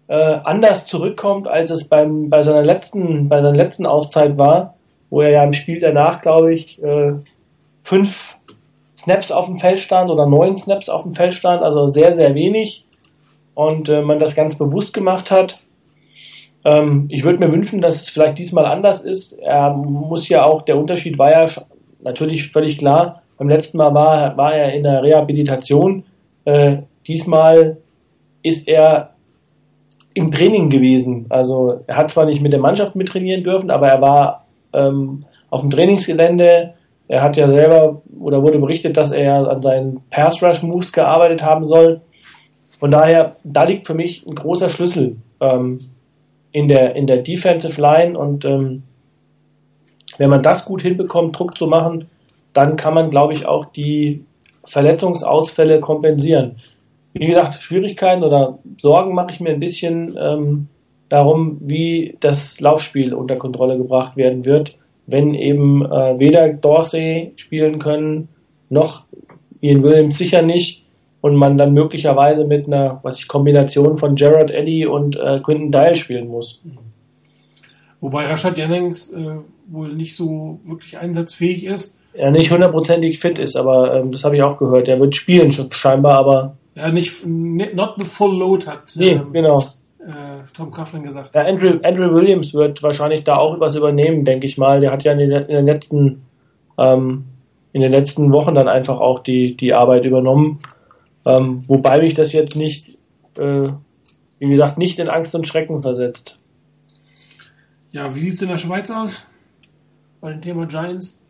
äh, anders zurückkommt, als es beim, bei, seiner letzten, bei seiner letzten Auszeit war, wo er ja im Spiel danach, glaube ich, äh, fünf Snaps auf dem Feld stand oder neun Snaps auf dem Feld stand, also sehr, sehr wenig und äh, man das ganz bewusst gemacht hat. Ähm, ich würde mir wünschen, dass es vielleicht diesmal anders ist. Er muss ja auch, der Unterschied war ja natürlich völlig klar. Beim letzten Mal war, war er in der Rehabilitation. Äh, diesmal ist er im Training gewesen. Also er hat zwar nicht mit der Mannschaft mittrainieren dürfen, aber er war ähm, auf dem Trainingsgelände. Er hat ja selber oder wurde berichtet, dass er an seinen Pass Rush Moves gearbeitet haben soll. Von daher, da liegt für mich ein großer Schlüssel ähm, in, der, in der Defensive Line und ähm, wenn man das gut hinbekommt, Druck zu machen, dann kann man, glaube ich, auch die Verletzungsausfälle kompensieren. Wie gesagt, Schwierigkeiten oder Sorgen mache ich mir ein bisschen ähm, darum, wie das Laufspiel unter Kontrolle gebracht werden wird, wenn eben äh, weder Dorsey spielen können, noch Ian Williams sicher nicht und man dann möglicherweise mit einer was ich, Kombination von Gerard Eddy und äh, Quinton Dial spielen muss. Wobei Rashad Jennings äh, wohl nicht so wirklich einsatzfähig ist. Er nicht hundertprozentig fit ist, aber ähm, das habe ich auch gehört. Er wird spielen scheinbar, aber ja nicht not the full load hat. Nee, ähm, genau. Äh, Tom Coughlin gesagt. Ja, Andrew, Andrew Williams wird wahrscheinlich da auch was übernehmen, denke ich mal. Der hat ja in den, in den letzten ähm, in den letzten Wochen dann einfach auch die die Arbeit übernommen. Ähm, wobei mich das jetzt nicht, äh, wie gesagt, nicht in Angst und Schrecken versetzt. Ja, wie sieht es in der Schweiz aus? Bei dem Thema Giants?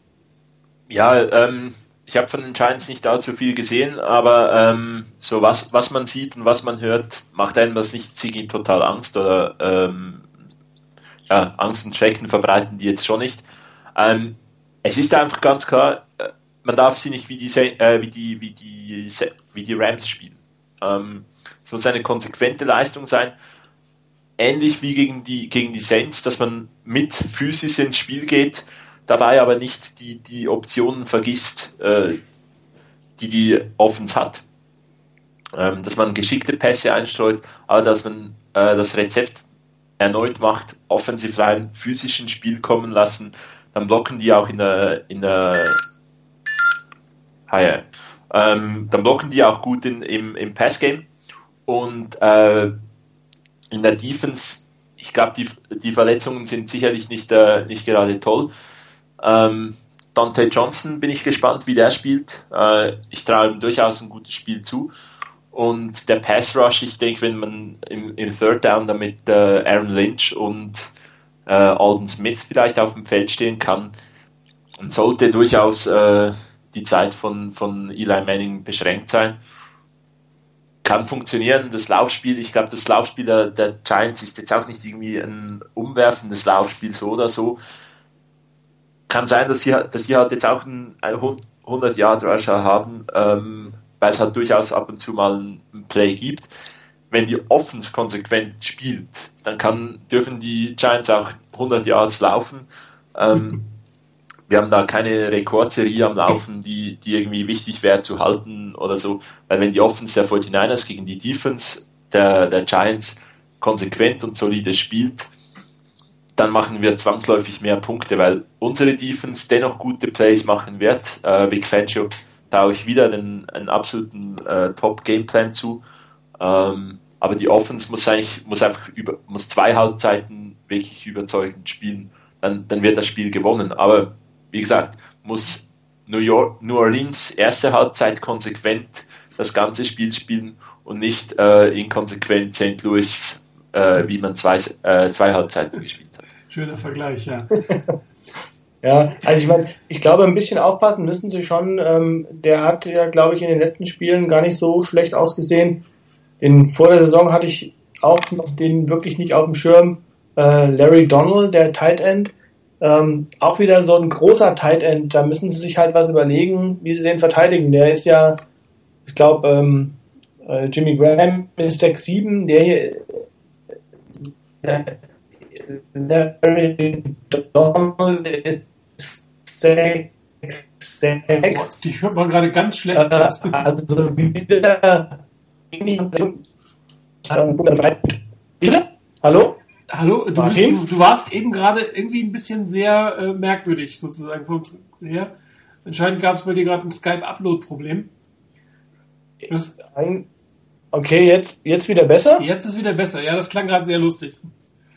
Ja, ähm, ich habe von den Giants nicht allzu viel gesehen, aber ähm, so was, was man sieht und was man hört, macht einem das nicht Ziggy total Angst oder ähm, ja, Angst und Schrecken verbreiten die jetzt schon nicht. Ähm, es ist einfach ganz klar, man darf sie nicht wie die, äh, wie die, wie die, wie die Rams spielen. Ähm, es muss eine konsequente Leistung sein. Ähnlich wie gegen die, gegen die Saints, dass man mit Physis ins Spiel geht, dabei aber nicht die, die Optionen vergisst, äh, die die Offense hat. ähm, dass man geschickte Pässe einstreut, aber dass man äh, das Rezept erneut macht, offensiv rein, physischen Spiel kommen lassen, dann blocken die auch in der, in der Hi, ähm, dann blocken die auch gut in, im, im Passgame und äh, in der Defense, ich glaube, die, die Verletzungen sind sicherlich nicht, äh, nicht gerade toll. Ähm, Dante Johnson bin ich gespannt, wie der spielt. Äh, ich traue ihm durchaus ein gutes Spiel zu. Und der Pass Rush, ich denke, wenn man im, im Third Down damit äh, Aaron Lynch und äh, Alden Smith vielleicht auf dem Feld stehen kann, dann sollte durchaus äh, die Zeit von, von Eli Manning beschränkt sein. Kann funktionieren, das Laufspiel, ich glaube, das Laufspiel der, der Giants ist jetzt auch nicht irgendwie ein umwerfendes Laufspiel, so oder so. Kann sein, dass sie, dass sie halt jetzt auch einen 100 Yard Rusher haben, ähm, weil es halt durchaus ab und zu mal ein, Play gibt. Wenn die Offense konsequent spielt, dann kann, dürfen die Giants auch 100 Yards laufen. Ähm, wir haben da keine Rekordserie am Laufen, die, die irgendwie wichtig wäre zu halten oder so, weil wenn die Offense der 49ers gegen die Defense der, der Giants konsequent und solide spielt, dann machen wir zwangsläufig mehr Punkte, weil unsere Defense dennoch gute Plays machen wird. Äh, Vic Fangio traue ich wieder den, einen absoluten äh, Top-Gameplan zu. Ähm, aber die Offense muss eigentlich, muss einfach über, muss zwei Halbzeiten wirklich überzeugend spielen. Dann, dann wird das Spiel gewonnen. Aber wie gesagt, muss New, York, New Orleans erste Halbzeit konsequent das ganze Spiel spielen und nicht äh, inkonsequent St. Louis, äh, wie man zwei, äh, zwei Halbzeiten gespielt hat. Schöner Vergleich, ja. Ja, also ich meine, ich glaube, ein bisschen aufpassen müssen sie schon. Ähm, der hat ja, glaube ich, in den letzten Spielen gar nicht so schlecht ausgesehen. In, vor der Saison hatte ich auch noch den wirklich nicht auf dem Schirm. Äh, Larry Donald, der Tight End, ähm, auch wieder so ein großer Tight End. Da müssen sie sich halt was überlegen, wie sie den verteidigen. Der ist ja, ich glaube, ähm, äh, Jimmy Graham ist 6'7, der hier äh, Larry Donald ist sechs, sechs. Ich höre mal gerade ganz schlecht. Äh, also wieder. Hallo? Hallo, du, bist, du, du, warst eben gerade irgendwie ein bisschen sehr äh, merkwürdig sozusagen vom her. Anscheinend gab es bei dir gerade ein Skype-Upload-Problem. Okay, jetzt, jetzt wieder besser? Jetzt ist wieder besser, ja, das klang gerade sehr lustig.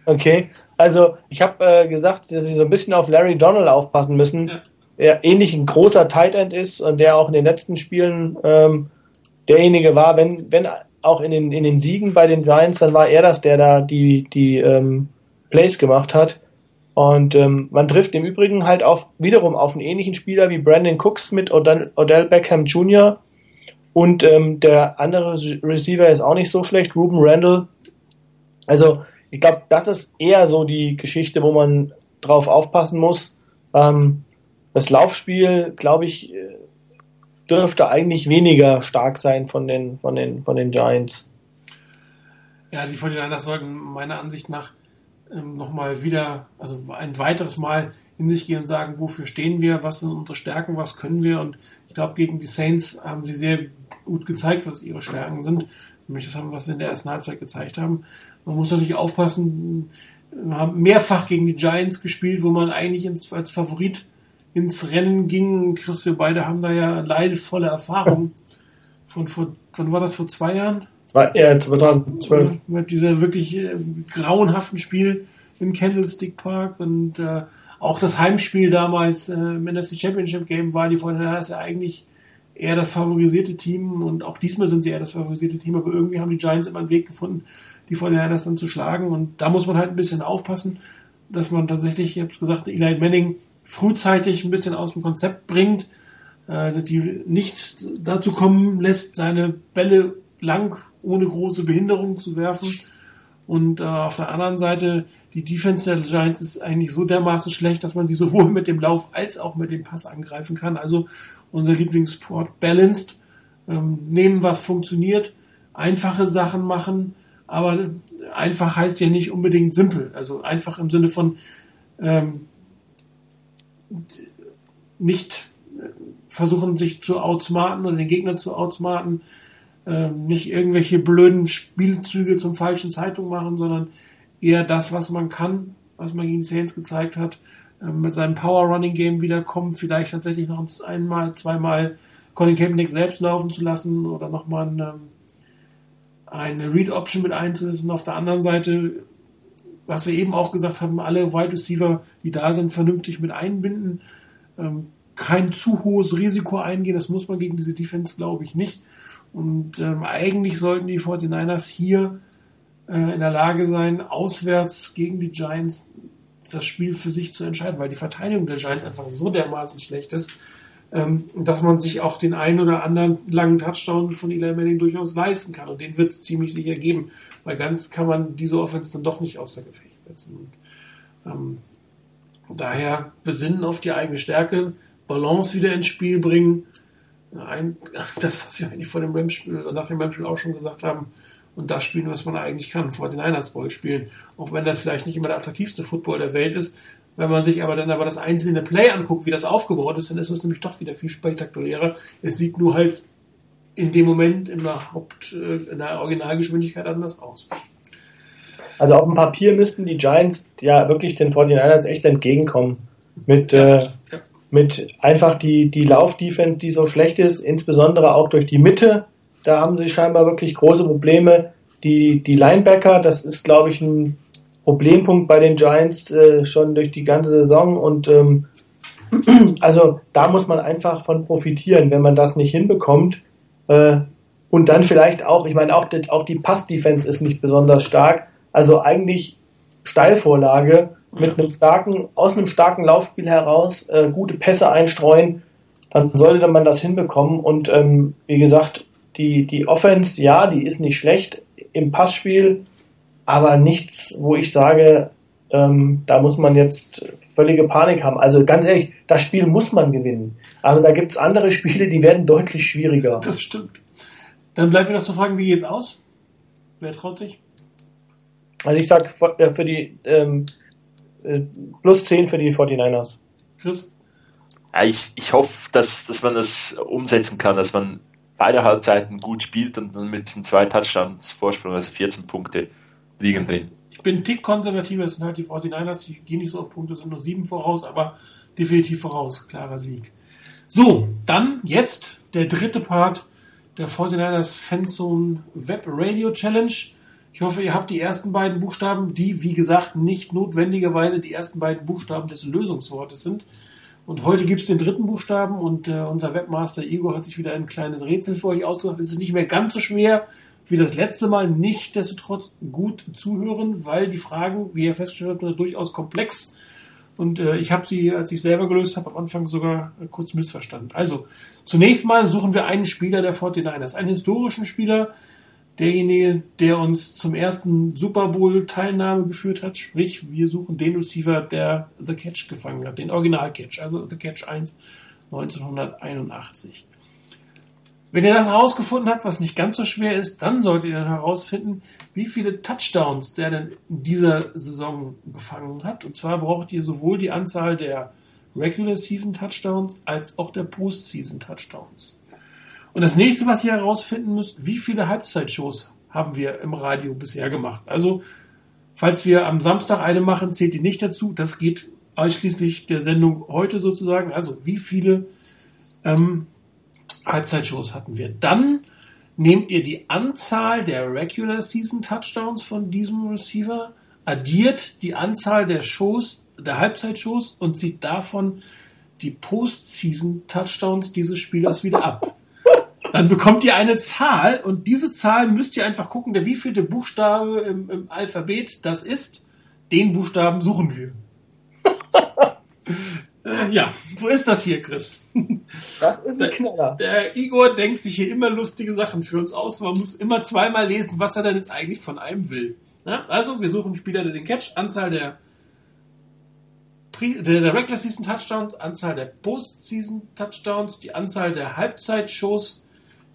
Okay, also ich habe äh, gesagt, dass sie so ein bisschen auf Larry Donald aufpassen müssen, ja. der ähnlich ein großer Tight End ist und der auch in den letzten Spielen ähm, derjenige war, wenn, wenn auch in den, in den Siegen bei den Giants, dann war er das, der da die, die ähm, Plays gemacht hat. Und ähm, man trifft im Übrigen halt auch wiederum auf einen ähnlichen Spieler wie Brandon Cooks mit Odell, Odell Beckham Jr. Und ähm, der andere Receiver ist auch nicht so schlecht, Ruben Randall. Also ich glaube, das ist eher so die Geschichte, wo man drauf aufpassen muss. Ähm, das Laufspiel, glaube ich, äh, dürfte eigentlich weniger stark sein von den, von den, von den Giants. Ja, die 49ers sollten meiner Ansicht nach ähm, nochmal wieder, also ein weiteres Mal in sich gehen und sagen, wofür stehen wir, was sind unsere Stärken, was können wir. Und ich glaube, gegen die Saints haben sie sehr gut gezeigt, was ihre Stärken sind. Nämlich das haben, was sie in der ersten Halbzeit gezeigt haben. Man muss natürlich aufpassen, wir haben mehrfach gegen die Giants gespielt, wo man eigentlich als Favorit ins Rennen ging. Chris, wir beide haben da ja leidvolle Erfahrung. Von vor, wann war das vor zwei Jahren? Zwei, ja, 2012. Mit dieser wirklich äh, grauenhaften Spiel im Candlestick Park und äh, auch das Heimspiel damals äh, im NFC Championship Game war die Vorteile, ja eigentlich eher das favorisierte Team und auch diesmal sind sie eher das favorisierte Team, aber irgendwie haben die Giants immer einen Weg gefunden, die 49ers dann zu schlagen und da muss man halt ein bisschen aufpassen, dass man tatsächlich, ich habe gesagt, Eli Manning frühzeitig ein bisschen aus dem Konzept bringt, äh, die nicht dazu kommen lässt, seine Bälle lang ohne große Behinderung zu werfen. Und äh, auf der anderen Seite, die Defense der Giants ist eigentlich so dermaßen schlecht, dass man die sowohl mit dem Lauf als auch mit dem Pass angreifen kann. Also unser Lieblingsport balanced, ähm, nehmen, was funktioniert, einfache Sachen machen, aber einfach heißt ja nicht unbedingt simpel. Also einfach im Sinne von ähm, nicht versuchen, sich zu outsmarten oder den Gegner zu outsmarten, ähm, nicht irgendwelche blöden Spielzüge zum falschen Zeitpunkt machen, sondern eher das, was man kann, was man gegen Saints gezeigt hat, ähm, mit seinem Power Running Game wiederkommen, vielleicht tatsächlich noch einmal, zweimal Colin Kaepernick selbst laufen zu lassen oder nochmal ein, ähm, eine Read Option mit einzusetzen. Auf der anderen Seite, was wir eben auch gesagt haben, alle Wide Receiver, die da sind, vernünftig mit einbinden. Ähm, kein zu hohes Risiko eingehen, das muss man gegen diese Defense, glaube ich, nicht. Und ähm, eigentlich sollten die 49ers hier äh, in der Lage sein, auswärts gegen die Giants das Spiel für sich zu entscheiden, weil die Verteidigung der Giants einfach so dermaßen schlecht ist, ähm, dass man sich auch den einen oder anderen langen Touchdown von Eli Manning durchaus leisten kann. Und den wird es ziemlich sicher geben, weil ganz kann man diese Offense dann doch nicht außer Gefecht setzen. Und, ähm, daher besinnen auf die eigene Stärke, Balance wieder ins Spiel bringen. Ein, das, was wir eigentlich vor dem Rams-Spiel, nach dem Rams-Spiel auch schon gesagt haben, und das spielen, was man eigentlich kann, vor den Einheitsball spielen. Auch wenn das vielleicht nicht immer der attraktivste Football der Welt ist, wenn man sich aber dann aber das einzelne Play anguckt, wie das aufgebaut ist, dann ist es nämlich doch wieder viel spektakulärer. Es sieht nur halt in dem Moment in der Haupt, äh, in der Originalgeschwindigkeit anders aus. Also auf dem Papier müssten die Giants ja wirklich den 49ers echt entgegenkommen. Mit, ja, äh, ja. mit einfach die, die Laufdefense, die so schlecht ist, insbesondere auch durch die Mitte. Da haben sie scheinbar wirklich große Probleme. Die, die Linebacker, das ist, glaube ich, ein Problempunkt bei den Giants äh, schon durch die ganze Saison und ähm, also da muss man einfach von profitieren, wenn man das nicht hinbekommt. Äh, und dann vielleicht auch, ich meine, auch, die, auch die Pass-Defense ist nicht besonders stark. Also eigentlich Steilvorlage mit einem starken, aus einem starken Laufspiel heraus äh, gute Pässe einstreuen, dann sollte man das hinbekommen. Und ähm, wie gesagt, die, die Offense, ja, die ist nicht schlecht im Passspiel aber nichts, wo ich sage, ähm, da muss man jetzt völlige Panik haben. Also ganz ehrlich, das Spiel muss man gewinnen. Also da gibt es andere Spiele, die werden deutlich schwieriger. Das stimmt. Dann bleibt mir noch zu fragen, wie geht's aus? Wer traut sich? Also ich sag äh, für die ähm, äh, plus 10 für die 49ers. Chris? Ja, ich, ich hoffe, dass, dass man das umsetzen kann, dass man beide Halbzeiten gut spielt und dann mit den zwei Touchdowns Vorsprung, also 14 Punkte, liegen drin. Ich bin ein Tick konservativer, es sind halt die 49ers, die gehen nicht so auf Punkte, sind nur sieben voraus, aber definitiv voraus. Klarer Sieg. So, dann jetzt der dritte Part der 49ers Fanzone Web Radio Challenge. Ich hoffe, ihr habt die ersten beiden Buchstaben, die, wie gesagt, nicht notwendigerweise die ersten beiden Buchstaben des Lösungswortes sind. Und heute gibt es den dritten Buchstaben und äh, unser Webmaster Igor hat sich wieder ein kleines Rätsel für euch ausgedacht. Es ist nicht mehr ganz so schwer wie das letzte Mal nicht desto trotz gut zuhören, weil die Fragen, wie ihr festgestellt habt, durchaus komplex. Und äh, ich habe sie, als ich selber gelöst habe, am Anfang sogar äh, kurz missverstanden. Also, zunächst mal suchen wir einen Spieler der 49ers, einen historischen Spieler, derjenige, der uns zum ersten Super Bowl Teilnahme geführt hat. Sprich, wir suchen den Receiver, der The Catch gefangen hat, den Original Catch, also The Catch 1 1981. Wenn ihr das herausgefunden habt, was nicht ganz so schwer ist, dann solltet ihr herausfinden, wie viele Touchdowns der denn in dieser Saison gefangen hat. Und zwar braucht ihr sowohl die Anzahl der Regular Season Touchdowns als auch der Postseason Touchdowns. Und das nächste, was ihr herausfinden müsst, wie viele Halbzeitshows haben wir im Radio bisher gemacht. Also, falls wir am Samstag eine machen, zählt die nicht dazu. Das geht ausschließlich der Sendung heute sozusagen. Also, wie viele ähm, Halbzeitshows hatten wir. Dann nehmt ihr die Anzahl der Regular Season Touchdowns von diesem Receiver, addiert die Anzahl der Shows, der Halbzeitshows und zieht davon die Postseason Touchdowns dieses Spielers wieder ab. Dann bekommt ihr eine Zahl und diese Zahl müsst ihr einfach gucken, der wievielte Buchstabe im, im Alphabet das ist. Den Buchstaben suchen wir. Äh, ja, so ist das hier, Chris. Das ist ein Knaller. Der Igor denkt sich hier immer lustige Sachen für uns aus. Man muss immer zweimal lesen, was er denn jetzt eigentlich von einem will. Ja, also, wir suchen einen Spieler, der den Catch, Anzahl der, der, der Regular Season Touchdowns, Anzahl der Postseason Touchdowns, die Anzahl der Halbzeitshows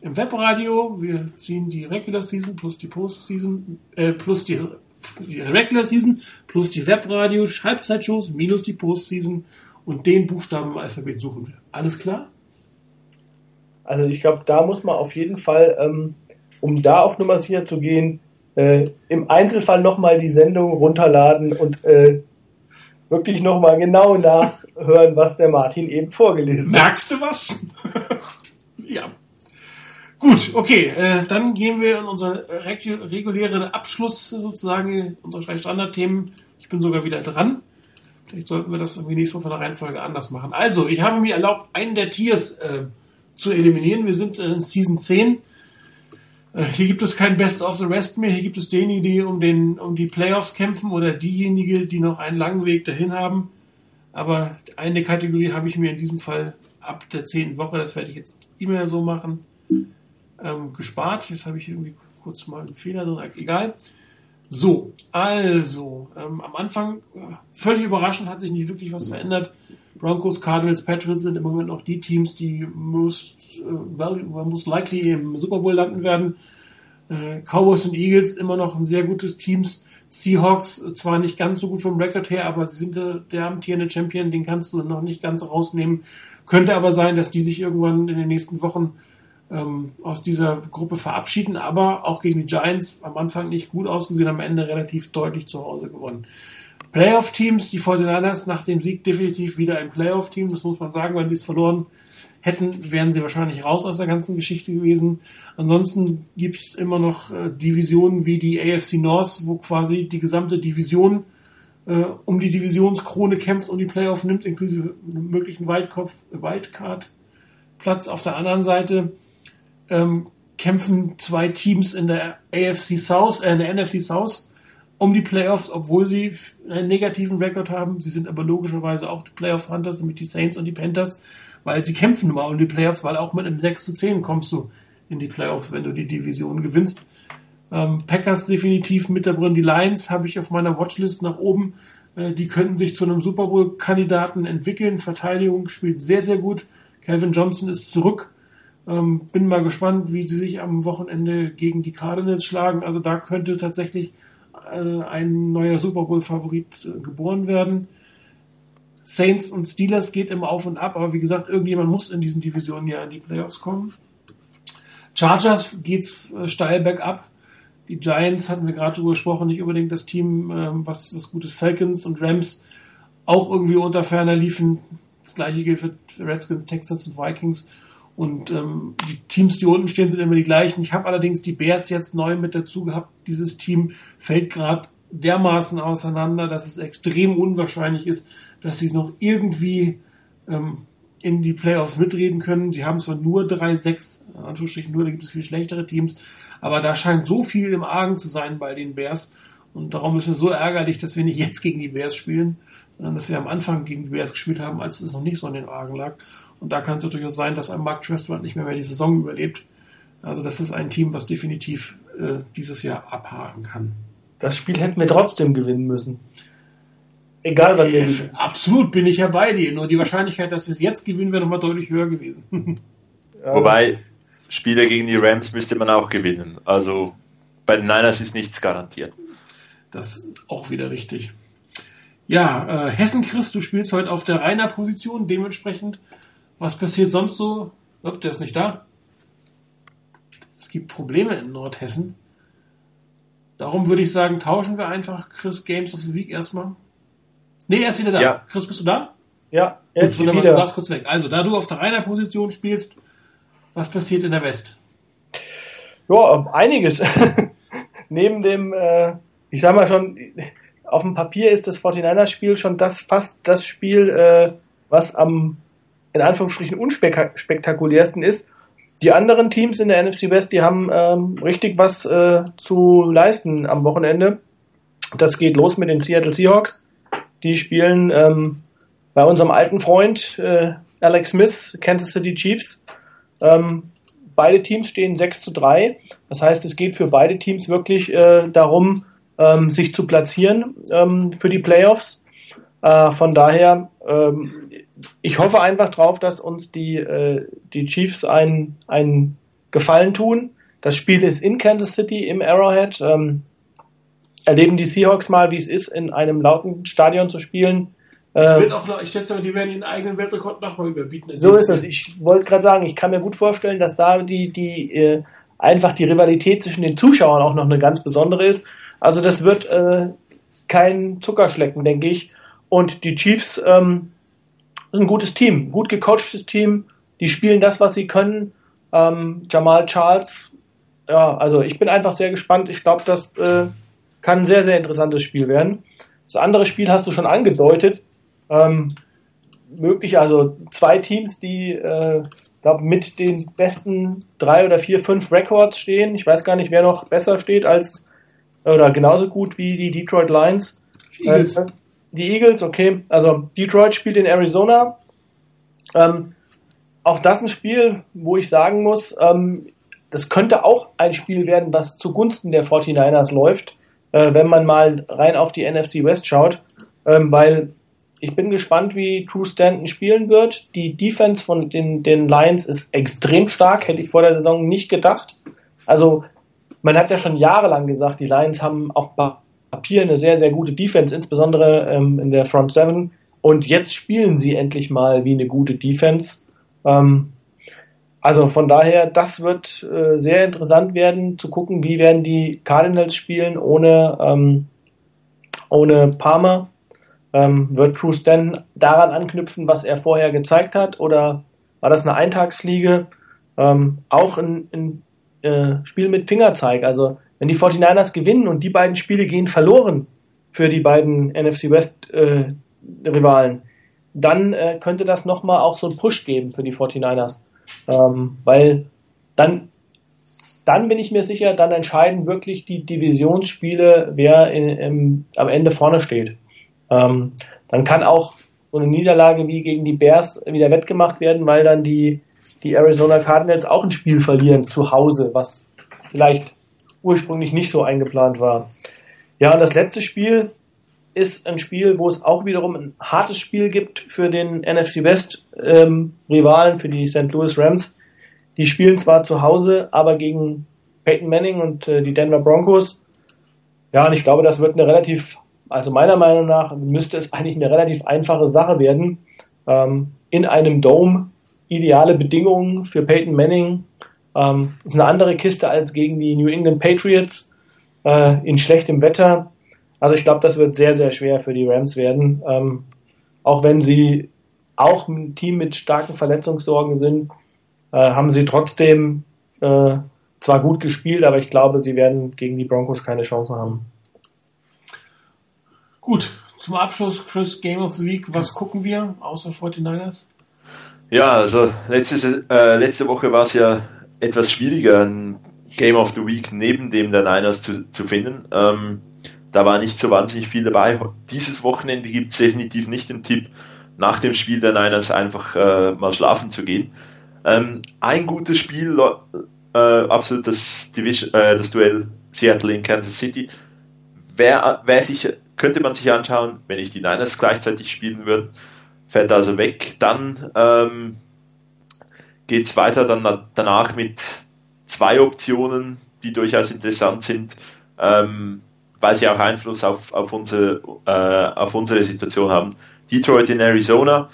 im Webradio. Wir ziehen die Regular Season plus die Postseason, äh, plus die, die Regular Season plus die Webradio Halbzeitshows minus die Postseason und den Buchstaben im Alphabet suchen wir. Alles klar? Also ich glaube, da muss man auf jeden Fall ähm, um da auf Nummer sicher zu gehen, äh, im Einzelfall nochmal die Sendung runterladen und äh, wirklich nochmal genau nachhören, was der Martin eben vorgelesen hat. Merkst du was? ja. Gut, okay, äh, dann gehen wir in unseren regulären Abschluss sozusagen, unsere Standardthemen. Ich bin sogar wieder dran. Vielleicht sollten wir das irgendwie nächste Woche von der Reihenfolge anders machen. Also, ich habe mir erlaubt, einen der Tiers äh, zu eliminieren. Wir sind in Season 10. Äh, hier gibt es kein Best of the Rest mehr. Hier gibt es diejenigen, die um, den, um die Playoffs kämpfen oder diejenigen, die noch einen langen Weg dahin haben. Aber eine Kategorie habe ich mir in diesem Fall ab der zehnten Woche, das werde ich jetzt immer so machen, ähm, gespart. Jetzt habe ich irgendwie kurz mal einen Fehler drin, egal. So, also, ähm, am Anfang, äh, völlig überraschend, hat sich nicht wirklich was verändert. Broncos, Cardinals, Patriots sind im Moment noch die Teams, die most, äh, most likely im Super Bowl landen werden. Äh, Cowboys und Eagles immer noch ein sehr gutes Teams. Seahawks äh, zwar nicht ganz so gut vom Record her, aber sie sind der, der amtierende Champion, den kannst du noch nicht ganz rausnehmen. Könnte aber sein, dass die sich irgendwann in den nächsten Wochen ähm, aus dieser Gruppe verabschieden, aber auch gegen die Giants am Anfang nicht gut ausgesehen, am Ende relativ deutlich zu Hause gewonnen. Playoff-Teams, die 49ers nach dem Sieg definitiv wieder ein Playoff-Team, das muss man sagen, wenn sie es verloren hätten, wären sie wahrscheinlich raus aus der ganzen Geschichte gewesen. Ansonsten gibt es immer noch äh, Divisionen wie die AFC North, wo quasi die gesamte Division äh, um die Divisionskrone kämpft und die Playoff nimmt, inklusive möglichen Wildcard-Platz. Auf der anderen Seite ähm, kämpfen zwei Teams in der AFC South, äh, in der NFC South um die Playoffs, obwohl sie einen negativen Rekord haben. Sie sind aber logischerweise auch die Playoffs Hunters, nämlich die Saints und die Panthers, weil sie kämpfen mal um die Playoffs, weil auch mit einem 6 zu 10 kommst du in die Playoffs, wenn du die Division gewinnst. Ähm, Packers definitiv mit da drin. Die Lions habe ich auf meiner Watchlist nach oben. Äh, die könnten sich zu einem Super Bowl-Kandidaten entwickeln. Verteidigung spielt sehr, sehr gut. Calvin Johnson ist zurück. Ähm, bin mal gespannt, wie sie sich am Wochenende gegen die Cardinals schlagen. Also da könnte tatsächlich äh, ein neuer Super Bowl-Favorit äh, geboren werden. Saints und Steelers geht immer auf und ab, aber wie gesagt, irgendjemand muss in diesen Divisionen ja in die Playoffs kommen. Chargers geht's äh, steil bergab. Die Giants hatten wir gerade drüber gesprochen, nicht unbedingt das Team, ähm, was, was gutes Falcons und Rams auch irgendwie unter ferner liefen. Das gleiche gilt für Redskins, Texans und Vikings. Und ähm, die Teams, die unten stehen, sind immer die gleichen. Ich habe allerdings die Bears jetzt neu mit dazu gehabt. Dieses Team fällt gerade dermaßen auseinander, dass es extrem unwahrscheinlich ist, dass sie noch irgendwie ähm, in die Playoffs mitreden können. Sie haben zwar nur 3-6, in Anführungsstrichen nur, da gibt es viel schlechtere Teams, aber da scheint so viel im Argen zu sein bei den Bears. Und darum ist es so ärgerlich, dass wir nicht jetzt gegen die Bears spielen, sondern dass wir am Anfang gegen die Bears gespielt haben, als es noch nicht so in den Argen lag. Und da kann es durchaus sein, dass ein Mark Trestwald nicht mehr, mehr die Saison überlebt. Also das ist ein Team, was definitiv äh, dieses Jahr abhaken kann. Das Spiel hätten wir trotzdem gewinnen müssen. Egal wann wir gewinnen. Absolut bin ich ja bei dir. Nur die Wahrscheinlichkeit, dass wir es jetzt gewinnen, wäre nochmal deutlich höher gewesen. Wobei, Spiele gegen die Rams müsste man auch gewinnen. Also bei den Niners ist nichts garantiert. Das ist auch wieder richtig. Ja, äh, Hessen Chris, du spielst heute auf der Rainer-Position, dementsprechend was passiert sonst so? Oh, der ist nicht da. Es gibt Probleme in Nordhessen. Darum würde ich sagen, tauschen wir einfach Chris Games of the Week erstmal. Nee, er ist wieder da. Ja. Chris, bist du da? Ja, er ist wieder. Du warst kurz weg. Also, da du auf der Rainer Position spielst, was passiert in der West? Ja, einiges. Neben dem, äh, ich sag mal schon, auf dem Papier ist das 49ers-Spiel schon das fast das Spiel, äh, was am in Anführungsstrichen unspektakulärsten ist. Die anderen Teams in der NFC West, die haben ähm, richtig was äh, zu leisten am Wochenende. Das geht los mit den Seattle Seahawks. Die spielen ähm, bei unserem alten Freund äh, Alex Smith, Kansas City Chiefs. Ähm, beide Teams stehen 6 zu 3. Das heißt, es geht für beide Teams wirklich äh, darum, ähm, sich zu platzieren ähm, für die Playoffs. Äh, von daher ähm, ich hoffe einfach drauf, dass uns die, äh, die Chiefs einen, einen Gefallen tun. Das Spiel ist in Kansas City im Arrowhead. Ähm, erleben die Seahawks mal, wie es ist, in einem lauten Stadion zu spielen. Äh, wird auch, ich schätze mal, die werden den eigenen Weltrekord nochmal überbieten. So ist es. Ich wollte gerade sagen, ich kann mir gut vorstellen, dass da die, die, äh, einfach die Rivalität zwischen den Zuschauern auch noch eine ganz besondere ist. Also das wird äh, kein Zuckerschlecken, denke ich. Und die Chiefs ähm, ist ein gutes Team, gut gecoachtes Team. Die spielen das, was sie können. Ähm, Jamal Charles, ja, also ich bin einfach sehr gespannt. Ich glaube, das äh, kann ein sehr, sehr interessantes Spiel werden. Das andere Spiel hast du schon angedeutet. Ähm, möglich, also zwei Teams, die äh, glaub, mit den besten drei oder vier, fünf Records stehen. Ich weiß gar nicht, wer noch besser steht als oder genauso gut wie die Detroit Lions. Eagles. Äh, die Eagles, okay. Also Detroit spielt in Arizona. Ähm, auch das ein Spiel, wo ich sagen muss, ähm, das könnte auch ein Spiel werden, das zugunsten der 49ers läuft, äh, wenn man mal rein auf die NFC West schaut, ähm, weil ich bin gespannt, wie True Stanton spielen wird. Die Defense von den, den Lions ist extrem stark, hätte ich vor der Saison nicht gedacht. Also man hat ja schon jahrelang gesagt, die Lions haben auf Papier eine sehr, sehr gute Defense, insbesondere ähm, in der Front Seven. Und jetzt spielen sie endlich mal wie eine gute Defense. Ähm, also von daher, das wird äh, sehr interessant werden, zu gucken, wie werden die Cardinals spielen ohne, ähm, ohne Palmer. Ähm, wird Cruz denn daran anknüpfen, was er vorher gezeigt hat, oder war das eine Eintagsfliege? Ähm, auch ein, ein äh, Spiel mit Fingerzeig. Also wenn die 49ers gewinnen und die beiden Spiele gehen verloren für die beiden NFC West äh, Rivalen, dann äh, könnte das nochmal auch so einen Push geben für die 49ers. Ähm, weil dann, dann bin ich mir sicher, dann entscheiden wirklich die Divisionsspiele, wer in, im, am Ende vorne steht. Ähm, dann kann auch so eine Niederlage wie gegen die Bears wieder wettgemacht werden, weil dann die, die Arizona Cardinals auch ein Spiel verlieren zu Hause, was vielleicht ursprünglich nicht so eingeplant war. Ja, und das letzte Spiel ist ein Spiel, wo es auch wiederum ein hartes Spiel gibt für den NFC West ähm, Rivalen, für die St. Louis Rams. Die spielen zwar zu Hause, aber gegen Peyton Manning und äh, die Denver Broncos. Ja, und ich glaube, das wird eine relativ, also meiner Meinung nach müsste es eigentlich eine relativ einfache Sache werden. Ähm, in einem Dome ideale Bedingungen für Peyton Manning. Ähm, ist eine andere Kiste als gegen die New England Patriots äh, in schlechtem Wetter. Also ich glaube, das wird sehr, sehr schwer für die Rams werden. Ähm, auch wenn sie auch ein Team mit starken Verletzungssorgen sind, äh, haben sie trotzdem äh, zwar gut gespielt, aber ich glaube, sie werden gegen die Broncos keine Chance haben. Gut, zum Abschluss, Chris, Game of the Week, was gucken wir außer 49ers? Ja, also letzte, äh, letzte Woche war es ja etwas schwieriger, ein Game of the Week neben dem der Niners zu, zu finden. Ähm, da war nicht so wahnsinnig viel dabei. Dieses Wochenende gibt es definitiv nicht den Tipp, nach dem Spiel der Niners einfach äh, mal schlafen zu gehen. Ähm, ein gutes Spiel, äh, absolut das, Division, äh, das Duell Seattle in Kansas City. Wer, wer sich, könnte man sich anschauen, wenn ich die Niners gleichzeitig spielen würde, fällt also weg. Dann ähm, geht es weiter dann danach mit zwei Optionen, die durchaus interessant sind. Ähm, weil sie auch Einfluss auf, auf, unsere, äh, auf unsere Situation haben. Detroit in Arizona.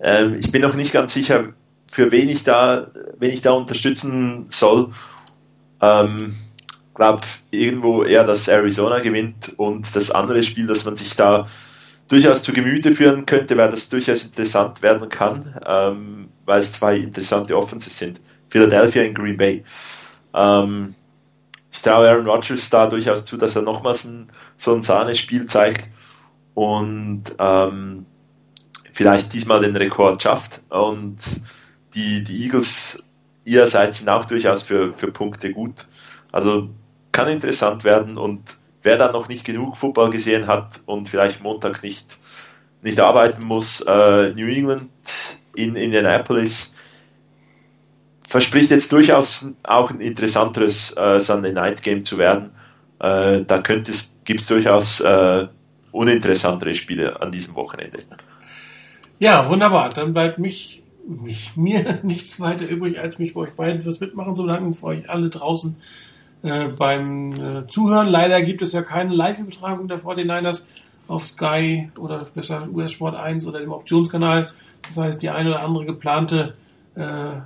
Ähm, ich bin noch nicht ganz sicher, für wen ich da, wen ich da unterstützen soll. Ähm, glaube irgendwo eher, dass Arizona gewinnt und das andere Spiel, das man sich da durchaus zu Gemüte führen könnte, weil das durchaus interessant werden kann, ähm, weil es zwei interessante Offenses sind. Philadelphia und Green Bay. Ähm, ich traue Aaron Rodgers da durchaus zu, dass er nochmals ein, so ein Sahnespiel zeigt und ähm, vielleicht diesmal den Rekord schafft. Und die, die Eagles ihrerseits sind auch durchaus für, für Punkte gut. Also kann interessant werden und wer dann noch nicht genug Football gesehen hat und vielleicht montags nicht, nicht arbeiten muss, äh, New England in Indianapolis verspricht jetzt durchaus auch ein interessanteres äh, Sunday Night Game zu werden. Äh, da gibt es durchaus äh, uninteressantere Spiele an diesem Wochenende. Ja, wunderbar. Dann bleibt mich, mich mir nichts weiter übrig, als mich bei euch beiden fürs Mitmachen zu bedanken, für euch alle draußen äh, beim äh, Zuhören. Leider gibt es ja keine Live-Übertragung der 49ers auf Sky oder besser US Sport 1 oder dem Optionskanal. Das heißt, die eine oder andere geplante Äh,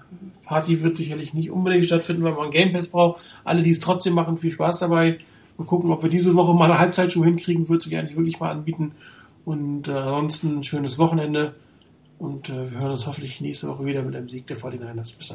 Party wird sicherlich nicht unbedingt stattfinden, weil man Game Pass braucht. Alle, die es trotzdem machen, viel Spaß dabei. Mal gucken, ob wir diese Woche mal eine Halbzeitshow hinkriegen, wird sich eigentlich wirklich mal anbieten. Und äh, ansonsten ein schönes Wochenende. Und äh, wir hören uns hoffentlich nächste Woche wieder mit einem Sieg der 49ers. Bis dann.